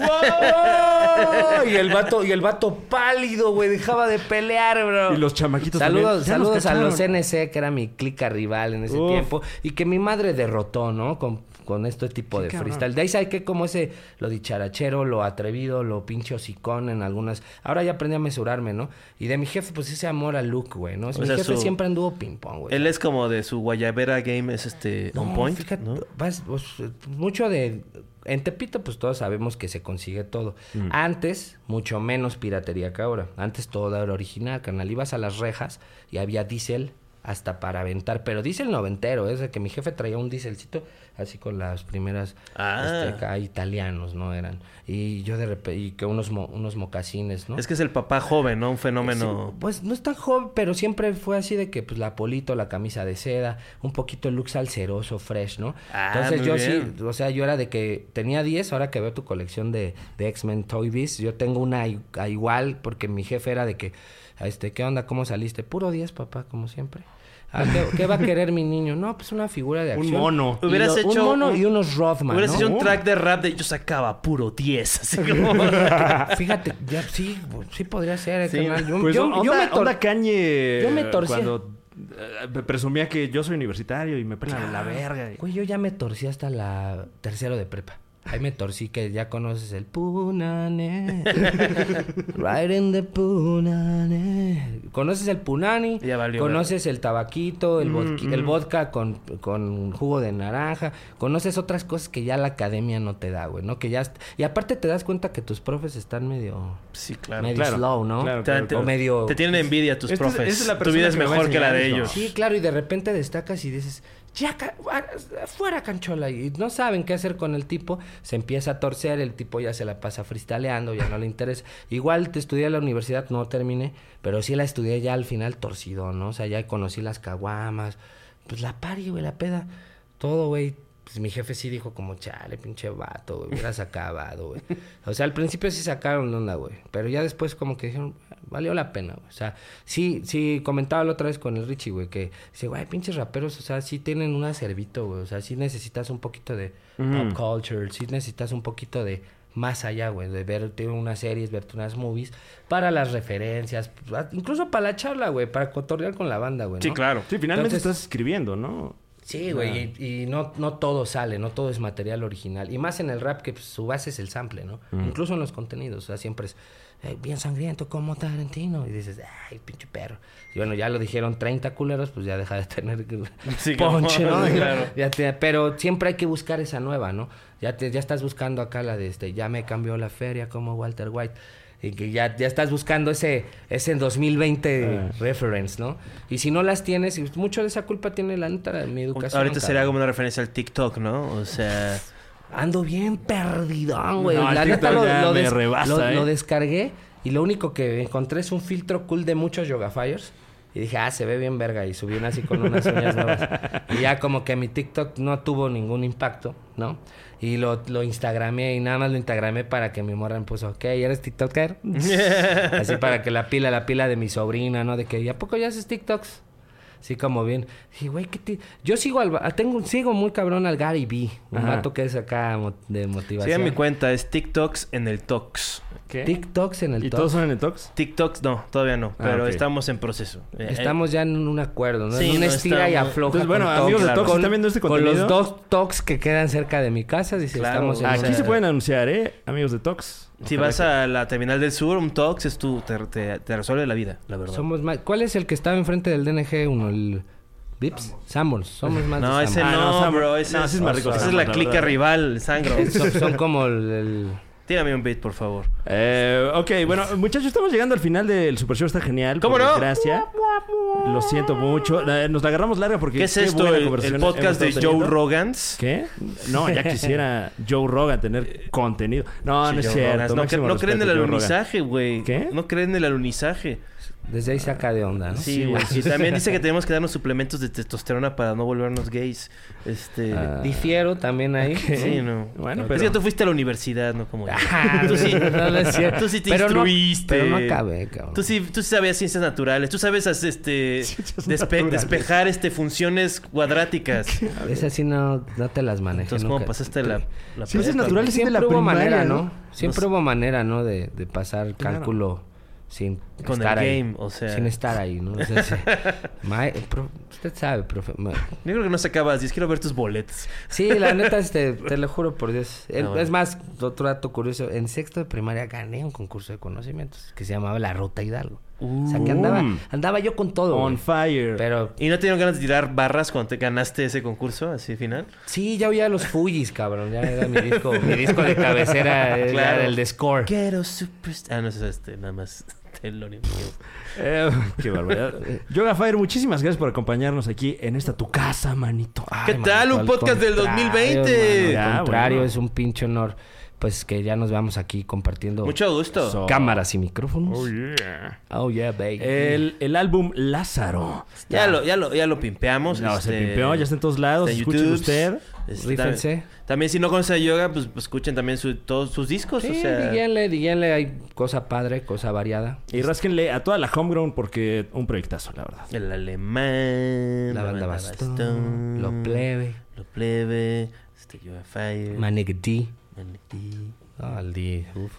Y el vato, y el vato pálido, güey, dejaba de pelear, bro. Y los chamaquitos Saludos, también. Saludos a los. NC, que era mi clica rival en ese Uf. tiempo. Y que mi madre derrotó, ¿no? Con, con este tipo de cabrón. freestyle. De ahí saqué como ese, lo dicharachero, lo atrevido, lo pinche hocicón en algunas. Ahora ya aprendí a mesurarme, ¿no? Y de mi jefe, pues ese amor al look, güey, ¿no? mi sea, jefe su- siempre anduvo ping-pong, güey. Él es como de su Guayabera Game, es este. on No, point. fíjate, ¿no? vas- pues, mucho de... En Tepito, pues todos sabemos que se consigue todo. Mm. Antes, mucho menos piratería que ahora. Antes todo era original, carnal. Ibas a las rejas y había diésel hasta para aventar. Pero diésel noventero, es de que mi jefe traía un dieselcito así con las primeras Ah. este, acá, italianos, ¿no? Eran. Y yo de repente, y que unos, mo- unos mocasines, ¿no? Es que es el papá joven, ¿no? Un fenómeno. Sí, pues no es tan joven, pero siempre fue así de que pues la polito, la camisa de seda, un poquito el look salseroso, fresh, ¿no? Ah, Entonces muy yo bien. sí, o sea, yo era de que tenía 10, ahora que veo tu colección de, de X-Men Toy Biz, yo tengo una a igual porque mi jefe era de que, este, ¿qué onda? ¿Cómo saliste? Puro 10, papá, como siempre. Ah, ¿qué, qué va a querer mi niño? No, pues una figura de Un acción. mono. Y Hubieras lo- hecho un mono un- y unos Rothman, Hubieras ¿no? hecho un track de rap de yo sacaba puro 10. Así como. Fíjate, ya sí, sí podría ser, Sí, carnal. Yo, Pues yo- onda, yo me tor- yo me eh, torcía. Cuando eh, presumía que yo soy universitario y me pelan la verga. y- Güey, yo ya me torcí hasta la tercero de prepa. Ahí me torcí que ya conoces el punane. right in the punane. Conoces el punani. Ya valió, conoces el tabaquito, el, Mm, vodka, el vodka con, con jugo de naranja. Conoces otras cosas que ya la academia no te da, güey, ¿no? Que ya... Y aparte te das cuenta que tus profes están medio... Sí, claro. medio claro, slow, ¿no? claro, claro, O medio... te tienen envidia tus profes. esa es la tu vida es mejor que la de ellos. Sí, claro, y de repente destacas y dices, ya, fuera canchola. Y no saben qué hacer con el tipo. Se empieza a torcer, el tipo ya se la pasa freestyleando, ya no le interesa. Igual te estudié en la universidad, no terminé, pero sí la estudié ya al final torcido, ¿no? O sea, ya conocí las caguamas, pues la pari, güey, la peda, todo, güey. Pues mi jefe sí dijo como, chale, pinche vato, güey, hubieras acabado, güey. O sea, al principio sí sacaron de onda, güey. Pero ya después como que dijeron, valió la pena, güey. O sea, sí, sí, comentaba la otra vez con el Richie, güey, que dice, güey, pinches raperos, o sea, sí tienen un acervito, güey. O sea, sí necesitas un poquito de pop culture, sí necesitas un poquito de más allá, güey, de verte unas series, verte unas movies, para las referencias, pues, incluso para la charla, güey, para cotorrear con la banda, güey. Sí, claro. Sí, finalmente Entonces- estás escribiendo, ¿no? Sí, güey, y, y no, no todo sale, no todo es material original. Y más en el rap, que pues, su base es el sample, ¿no? Incluso en los contenidos, o sea, siempre es eh, bien sangriento como Tarantino. Y dices, ay, pinche perro. Y bueno, ya lo dijeron 30 culeros, pues ya deja de tener Sí, ponche, ¿no? claro. Ya te- pero siempre hay que buscar esa nueva, ¿no? Ya, te, ya estás buscando acá la de este, ya me cambió la feria como Walter White. Y que ya, ya estás buscando ese, ese 2020 Ah. reference, ¿no? Y si no las tienes, y mucho de esa culpa tiene la neta mi educación. Ahorita sería como una referencia al TikTok, ¿no? O sea. Ando bien perdidón, güey. No, la neta lo, lo me des- rebasa, lo- ¿eh? lo descargué y lo único que encontré es un filtro cool de muchos Yoga Fires. Y dije, ah, se ve bien verga. Y subí una así con unas uñas nuevas. Y ya como que mi TikTok no tuvo ningún impacto, ¿no? Y lo, lo instagramé y nada más lo instagramé para que mi morra me puso, ok, ¿eres TikToker? así para que la pila, la pila de mi sobrina, ¿no? De que, ¿y a poco ya haces TikToks? Sí, como bien. Dije, güey, ¿qué te...? Yo sigo al... va- Tengo, sigo muy cabrón al Gary B. Un Ajá. vato que es acá de motivación. Sigan mi cuenta, es TikToks en el Tox. ¿Qué? TikToks en el ¿Y top. todos son en el Tox? TikToks no, todavía no, Ah, pero estamos en proceso. Eh, Estamos ya en un acuerdo, ¿no? Sí, en un no, estira y afloja. Entonces, bueno, con amigos Tox. de Tox, Con- ¿están viendo este Con contenido? los dos Tox que quedan cerca de mi casa, dice, Claro, estamos en Aquí una- se pueden anunciar, ¿eh? Amigos de Tox. Si vas a la terminal del sur, un Tox es tu, te, te- te resuelve la vida, la verdad. Somos más... ¿Cuál es el que estaba enfrente del DNG 1? ¿El Vips? Samuels. Somos más No, de ese Ah, no, bro. Ese no, es, ese es más rico, Esa es la clica rival, Sangro. Son, son como el... el- Tírame un beat, por favor. Eh, ok, bueno, muchachos, estamos llegando al final del Super Show. Está genial. ¿Cómo no? desgracia. Lo siento mucho. Eh, Nos la agarramos larga porque... ¿Qué es qué esto? El, el podcast de Joe. Rogans. ¿Qué? No, ya quisiera Joe Rogan tener contenido. No, Sí, no es Joe cierto. No, no creen en el alunizaje, güey. ¿Qué? No creen en el alunizaje. Desde ahí saca de onda, ¿no? Sí, güey. Y también dice que tenemos que darnos suplementos de testosterona para no volvernos gays. Este... Ah. Difiero también ahí. Sí, no. Bueno, Es pero- que tú fuiste a la universidad, ¿no? Como yo. Ah, Tú sí, no, no es cierto. tú sí te Pero no- instruiste. pero no acabé, cabrón. Tú sí, tú sí sabías ciencias naturales. Tú sabes este, despe- naturales. despejar este, funciones cuadráticas. Esa sí no, no te las manejé Entonces, nunca. ¿cómo pasaste la, la Ciencias naturales es de Siempre la hubo primaria, manera, ¿no? ¿no? Siempre hubo manera, ¿no? De, de pasar Claro. cálculo sin Con estar el ahí. game, o sea. Sin estar ahí, ¿no? O sea, sí. Ma- pro- usted sabe, profe. ma- Yo creo que no sacabas 10. Quiero ver tus boletos. Sí, la neta, este, te lo juro por Dios. Ah, bueno. Es más, otro dato curioso. En sexto de primaria gané un concurso de conocimientos que se llamaba La Ruta Hidalgo. o sea, que andaba, Mm. andaba yo con todo. On fire. Pero ¿Y no te dieron ganas de tirar barras cuando te ganaste ese concurso, así final? sí, ya oía los Fujis, cabrón. Ya era mi disco, mi disco de cabecera, era el de Score. Quiero superstar. Ah, no es este, nada más. Telón. Eh, qué barbaridad. Yoga Fire, muchísimas gracias por acompañarnos aquí en esta tu casa, manito. Ay, ¿Qué tal? manito, Un podcast del contrario, 2020. mano, Ya, al contrario, bueno. es un pinche honor. Pues que ya nos vamos aquí compartiendo Mucho gusto. So- cámaras y micrófonos. Oh, yeah. Oh, yeah, baby. El, el álbum Lázaro. Ya lo, ya lo, ya lo pimpeamos. No, se este, pimpeó, ya está en todos lados. Escuchen usted. Este, Rífense. También, también si no conocen a yoga, pues, pues, escuchen también su- todos sus discos. Sí, o sea, díganle, díganle, hay cosa padre, cosa variada. Y rásquenle a toda la homegrown porque un proyectazo, la verdad. el alemán, La banda Bastón, Lo Plebe, Lo plebe, este Yoga Fire, Manic D. D, uf.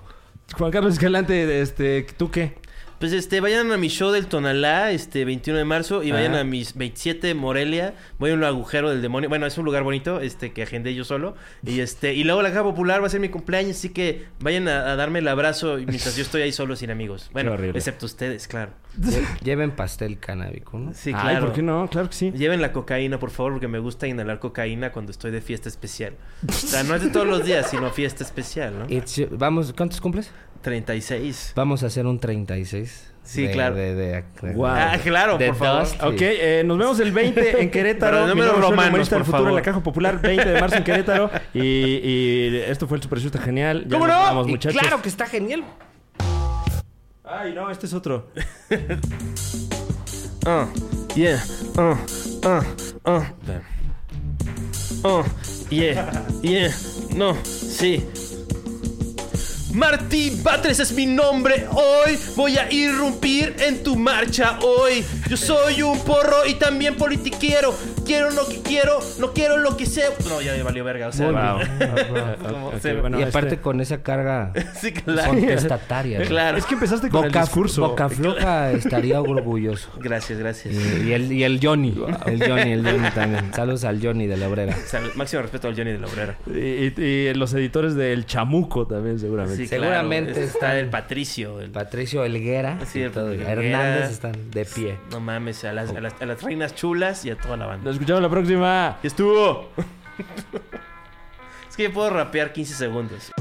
Juan Carlos Escalante, este, ¿tú qué? Pues este, vayan a mi show del Tonalá, este 21 de marzo, y vayan Ah. a mis 27 Morelia. Voy a un agujero del demonio. Bueno, es un lugar bonito, este, que agendé yo solo. Y este, y luego la caja popular va a ser mi cumpleaños, así que vayan a, a darme el abrazo mientras yo estoy ahí solo sin amigos. Bueno, excepto ustedes, claro. Lle- Lleven pastel canábico, ¿no? Sí, Ay, claro. ¿por qué no? Claro que sí. Lleven la cocaína, por favor, porque me gusta inhalar cocaína cuando estoy de fiesta especial. O sea, no es de todos los días, sino fiesta especial, ¿no? It's vamos, ¿cuántos cumples? 36. Vamos a hacer un 36. Sí, de- claro. De, de, de- Guau. Ah, claro, de por favor. Ok, eh, nos vemos el 20 en Querétaro. Es romanos, Humorista del por futuro en la favor. Caja Popular, 20 de marzo en Querétaro. Y, y esto fue el Super Show, está genial. Ya ¿Cómo nos no? vamos, muchachos. claro que está genial. Ay, no, este es otro. Uh, yeah, uh, uh, uh. Uh, yeah, yeah, no, sí. Martí Batres es mi nombre hoy. Voy a irrumpir en tu marcha hoy. Yo soy un porro y también politiquero. Quiero lo que quiero, no quiero lo que sé. No, ya me valió verga. O sea, Wow. como Ok, se- bueno, y aparte este- con esa carga sí, claro. contestataria. ¿no? Claro. Es que empezaste con Boca, el discurso. Boca floja estaría orgulloso. Gracias, gracias. Y, y el, y el Johnny. El Johnny, el Johnny también. Saludos al Johnny de la obrera. Sal- máximo respeto al Johnny de la Obrera. Y, y- y los editores del Chamuco también, seguramente. Sí, Seguramente claro. está el Patricio. el- Patricio Elguera. Sí, el Hernández están de pie. No mames, a las, a las, a las reinas chulas y a toda la banda. Nos escuchamos la próxima. ¡Y estuvo! es que yo puedo rapear 15 segundos.